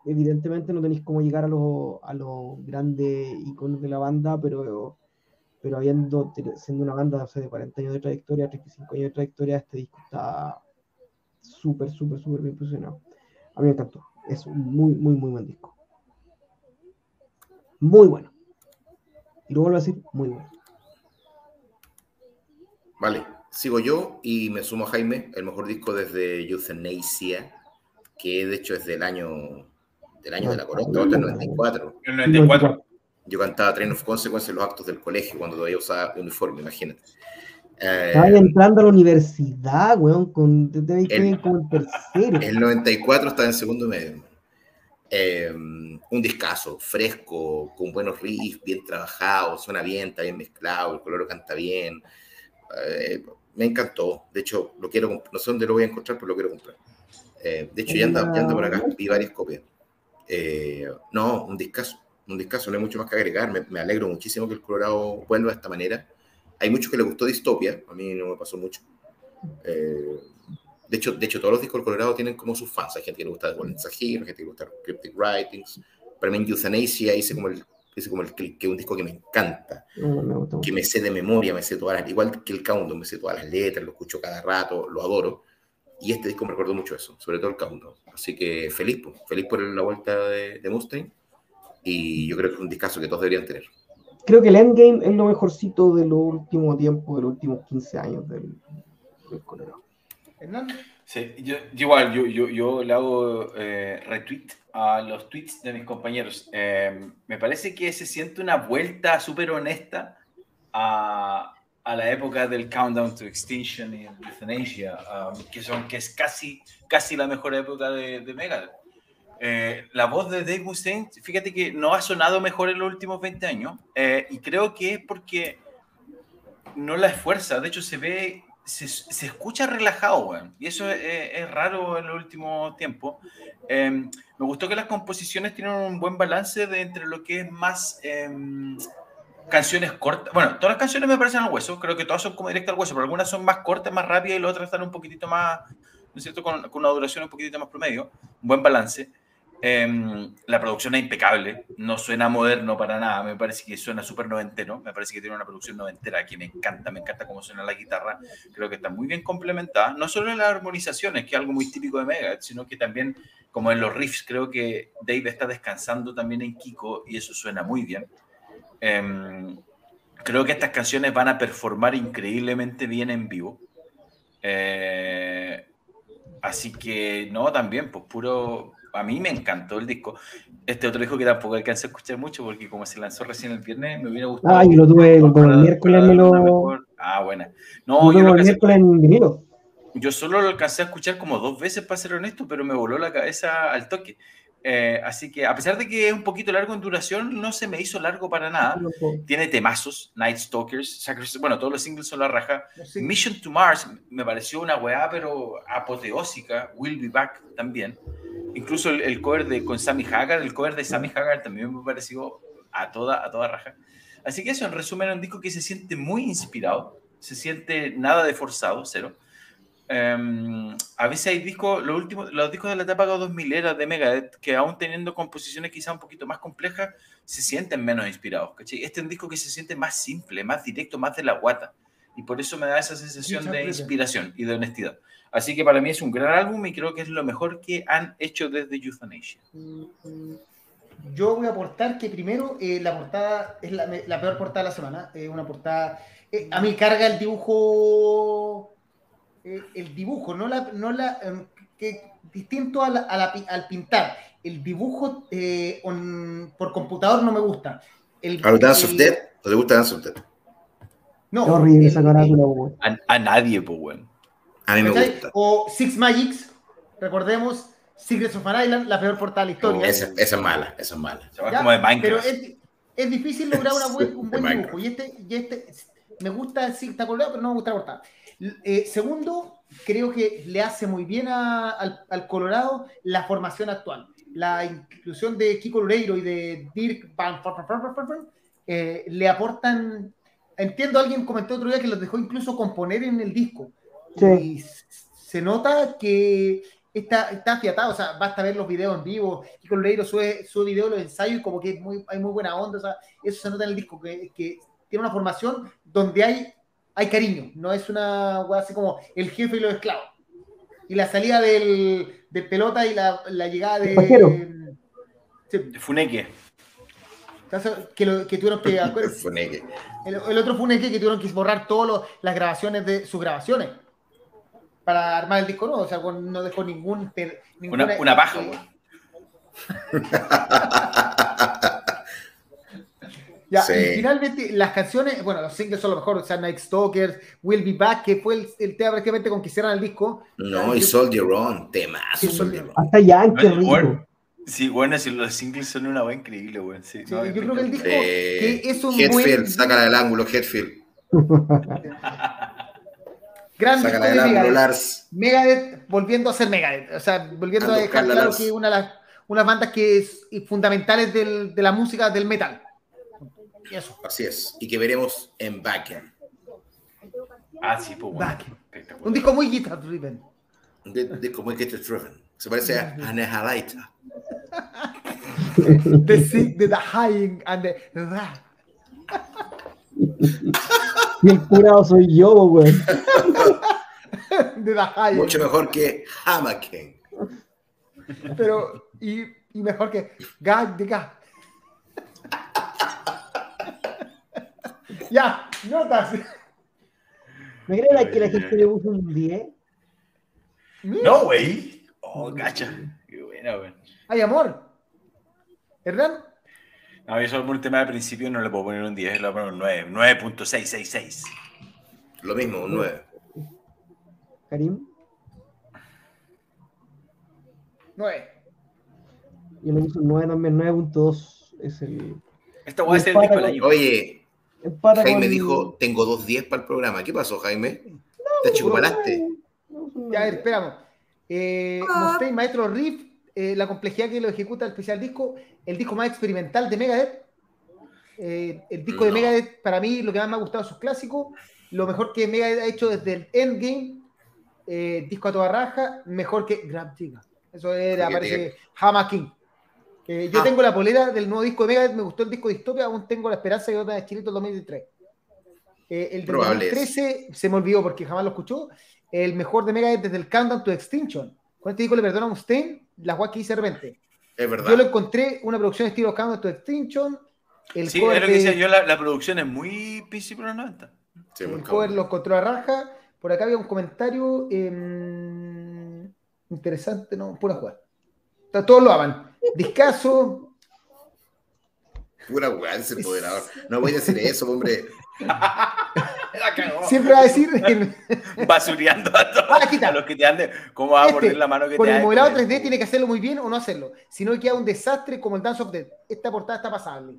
evidentemente no tenéis cómo llegar a los, a los grandes iconos de la banda, pero, pero habiendo, siendo una banda de 40 años de trayectoria, 35 años de trayectoria, este disco está súper, súper, súper bien posicionado. A mí me encantó es un muy, muy, muy buen disco. Muy bueno. Y lo vuelvo a decir, muy bueno. Vale, sigo yo y me sumo a Jaime, el mejor disco desde Euthanasia, que de hecho es del año del año de la corona, del 94. El 94. Yo cantaba Train of Consequence en los actos del colegio cuando todavía usaba uniforme, imagínate. Estaba eh, entrando a la universidad, weón, con, el, como el tercero. El 94 estaba en segundo medio. Eh, un discazo, fresco, con buenos riffs, bien trabajado, suena bien, está bien mezclado, el color canta bien. Eh, me encantó. De hecho, lo quiero no sé dónde lo voy a encontrar, pero lo quiero comprar. De hecho, ya anda, ya anda por acá, vi varias copias. no, un discazo, un discazo, no hay mucho más que agregar. Me, me alegro muchísimo que el Colorado vuelva de esta manera hay muchos que les gustó Distopia, a mí no me pasó mucho. Eh, de, hecho, de hecho, todos los discos del Colorado tienen como sus fans. Hay gente que le gusta Golden Sahir, hay gente que le gusta Cryptic Writings. Para mí, Euthanasia hice como el, hice como el click, que es un disco que me encanta, que me sé de memoria, me sé todas las, igual que el Countdown, me sé todas las letras, lo escucho cada rato, lo adoro. Y este disco me recuerdo mucho eso, sobre todo el Countdown. Así que feliz, pues, feliz por la vuelta de, de Mustaine. Y yo creo que es un discazo que todos deberían tener creo que el Endgame es lo mejorcito de los últimos tiempos, de los últimos 15 años del, del Colorado. Sí, yo, igual, yo, yo, yo, le hago eh, retweet a los tweets de mis compañeros. Eh, me parece que se siente una vuelta súper honesta a, a la época del Countdown to Extinction y Euthanasia, um, que, son, que es casi, casi la mejor época de, de Megadeth. Eh, la voz de Dave Mustaine, fíjate que no ha sonado mejor en los últimos 20 años, eh, y creo que es porque no la esfuerza, de hecho se ve, se, se escucha relajado, y eso es, es, raro en el último tiempo. Eh, me gustó que las composiciones tienen un buen balance de entre lo que es más em, canciones cortas. Bueno, todas las canciones me parecen al hueso, creo que todas son como directas al hueso, pero algunas son más cortas, más rápidas y las otras están un poquitito más, ¿no es cierto?, con, con una duración un poquitito más promedio, buen balance. Eh, la producción es impecable, no suena moderno para nada, me parece que suena súper noventero, me parece que tiene una producción noventera que me encanta, me encanta cómo suena la guitarra, creo que está muy bien complementada, no solo en las armonizaciones, que es algo muy típico de Mega, sino que también como en los riffs, creo que Dave está descansando también en Kiko y eso suena muy bien. Eh, creo que estas canciones van a performar increíblemente bien en vivo. Eh, así que, no, también, pues puro, a mí me encantó el disco. Este otro disco que tampoco alcancé a escuchar mucho porque como se lanzó recién el viernes, me hubiera gustado. Ah, y lo tuve el miércoles, me lo... Ah, bueno. No, yo, lo el miércoles en vinilo. Yo solo lo alcancé a escuchar como dos veces, para ser honesto, pero me voló la cabeza al toque. Eh, así que, a pesar de que es un poquito largo en duración, no se me hizo largo para nada. Tiene temazos, Night Stalkers, bueno, todos los singles son la raja. Mission to Mars me pareció una weá, pero apoteósica. Will Be Back también. Incluso el, cover de, con Sammy Hagar, el cover de Sammy Hagar también me pareció a toda, a toda raja. Así que eso, en resumen, es un disco que se siente muy inspirado, se siente nada de forzado, cero. Um, a veces hay discos, los últimos, los discos de la etapa 2000 era de Megadeth, que aún teniendo composiciones quizá un poquito más complejas, se sienten menos inspirados. ¿cachai? Este es un disco que se siente más simple, más directo, más de la guata. Y por eso me da esa sensación de inspiración y de honestidad. Así que para mí es un gran álbum y creo que es lo mejor que han hecho desde Euthanasia. Yo voy a aportar que primero eh, la portada es la, la, peor portada de la semana. Es una portada. Eh, a mí carga el dibujo eh, el dibujo, no la, no la em, que, distinto a al pintar. El dibujo eh, por computador no me gusta. El, ¿A Dance of Death? ¿No te gusta Dance of Death? No. horrible esa carátula, a, nadie, pues, bueno. A mí me gusta. O Six Magics, recordemos, Secrets of an Island, la peor portada de la historia. esa, esa, es mala, esa es mala. como de Minecraft. Pero es, es difícil lograr una buen, un buen dibujo. Y este, y este me gusta, sí, está colgado, pero no me gusta la portada. Eh, segundo, creo que le hace muy bien al, Colorado la formación actual. La inclusión de Kiko Loureiro y de Dirk Van eh, le aportan. Entiendo, alguien comentó otro día que los dejó incluso componer en el disco. Y se nota que está, está afiatado, o sea, basta ver los videos en vivo. Kiko Loureiro sube, sube videos, los ensayos y como que muy, hay muy buena onda, o sea, eso se nota en el disco, que, que tiene una formación donde hay hay cariño, no es una así como el jefe y los esclavos. Y la salida del, de pelota y la, la llegada de. Sí. De Funeque. Que, lo, que tuvieron que. Funeque. El, el, otro Funeque que tuvieron que borrar todas las grabaciones de sus grabaciones para armar el disco nuevo. O sea, no dejó ningún. Ninguna, una, una paja, Ya, y finalmente las canciones, bueno, los singles son lo mejor, o sea, Night Stalkers, Will Be Back, que fue el, el tema prácticamente con que hicieron el disco. No, y Soldier On, temazo, Soldier Hasta Yankee, rico. Sí, bueno, si los singles son una buena increíble, güey. Sí, yo creo que el disco que es un Headfield, buen... sácala del ángulo, Headfield. Gran sácala del ángulo, Lars. Megadeth volviendo a ser Megadeth, o sea, volviendo a, dejar claro que una de las unas bandas que es fundamentales del, de la música del metal. Eso. Así es. Y que veremos en Backend. Ah, sí, pues bueno. Un disco muy guitar driven. Un disco muy guitar driven. Se parece a Anehalaita. the sick, the, the high and the, Y el curado soy yo, güey. Mucho mejor que Hamaken. Pero, y, y mejor que God the God. Ya, notas. ¿Me crees que la gente le puso un 10? No, güey. Oh, gacha. Qué buena, güey. Hay amor. ¿Hernán? A mí solo por un tema de principio no le puedo poner un 10, le voy a poner un 9, 9.666. Lo mismo, un 9. Karim. 9. Yo le puse un 9 también, 9.2 es el. Esta voy a ser el disco del año. Oye, Jaime dijo: Tengo dos 10 para el programa. ¿Qué pasó, Jaime? ¿Te chupalaste? Ya, a ver, esperamos. Eh, Mustaine, Maestro Riff, eh, la complejidad que lo ejecuta el especial disco, el disco más experimental de Megadeth. Eh, el disco de Megadeth, para mí, lo que más me ha gustado es sus clásicos. Lo mejor que Megadeth ha hecho desde el Endgame, eh, disco a toda raja, mejor que Grab. Eso era, aparece Hama King. Yo ah. tengo la polera del nuevo disco de Megadeth, me gustó el disco de Distopia, aún tengo la esperanza de otra de Chilito 2003. el de 2013 se me olvidó porque jamás lo escuchó el mejor de Megadeth desde el Countdown to Extinction. Con este disco le perdono a Mustaine la guay que hice de repente. Es verdad. Yo lo encontré una producción estilo Countdown to Extinction. El sí, es lo que decía yo, la, producción es muy PC por los 90. Sí, el cover lo encontró a raja. Por acá había un comentario em, interesante, no, pura jugar. Todos lo aman. Discaso. Pura weá, ese empoderador. No voy a decir eso, hombre. Siempre va a decir. Basureando a todos. Ah, los que te anden. ¿Cómo va a este, poner la mano que con el modelado 3D tiene que hacerlo muy bien o no hacerlo. Si no, queda un desastre como el Dance of Death. Esta portada está pasable.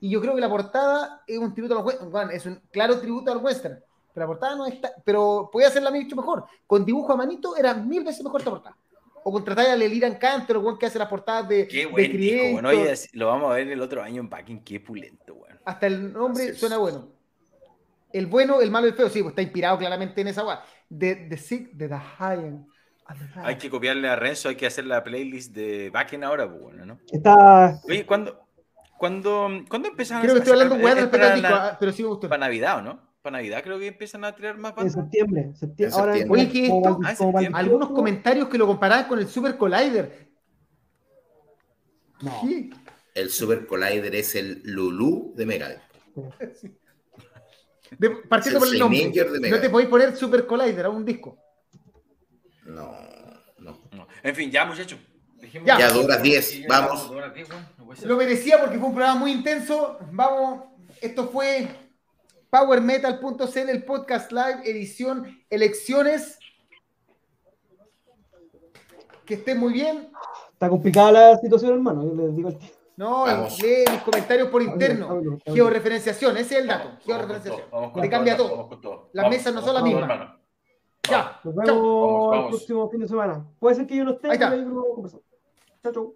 Y yo creo que la portada es un tributo a los western. es un claro tributo al western. Pero la portada no está. Pero podía hacerla mucho mejor. Con dibujo a manito era mil veces mejor esta portada. O contratar a Leliran Cantor, el que hace las portadas de. Qué buen de bueno, lo vamos a ver el otro año en packing. Qué pulento, bueno. Hasta el nombre suena bueno el bueno, el malo y el feo, sí, pues está inspirado claramente en esa guay. De The Sick, de The High. Hay que copiarle a Renzo, hay que hacer la playlist de Backen ahora, pues bueno, ¿no? Está. Oye, ¿cuándo, cuándo, ¿cuándo empiezan Creo que estoy hablando weá del ah, pero sí me gustó. Para Navidad, ¿no? Para Navidad creo que empiezan a tirar más bandas. En septiembre. septiembre. Ahora, Oye, ¿qué esto? Ah, algunos comentarios que lo comparaban con el Super Collider. No. El Super Collider es el Lulu de Megadeth. Sí. De, partiendo por el nombre. no te podéis poner Super Collider a un disco. No, no. En fin, ya, muchachos. Ya, ya dos horas 10, vamos. Lo merecía porque fue un programa muy intenso. Vamos, esto fue PowerMetal.cl, el podcast live, edición elecciones. Que estén muy bien. Está complicada la situación, hermano. Yo les digo el no, lee mis comentarios por interno. Georreferenciación, ese es el dato. Georreferenciación. Te cambia todo. Las mesas no son las mismas. Ya. Nos vemos el próximo fin de semana. Puede ser que yo no esté. Ahí está. Chao, chao.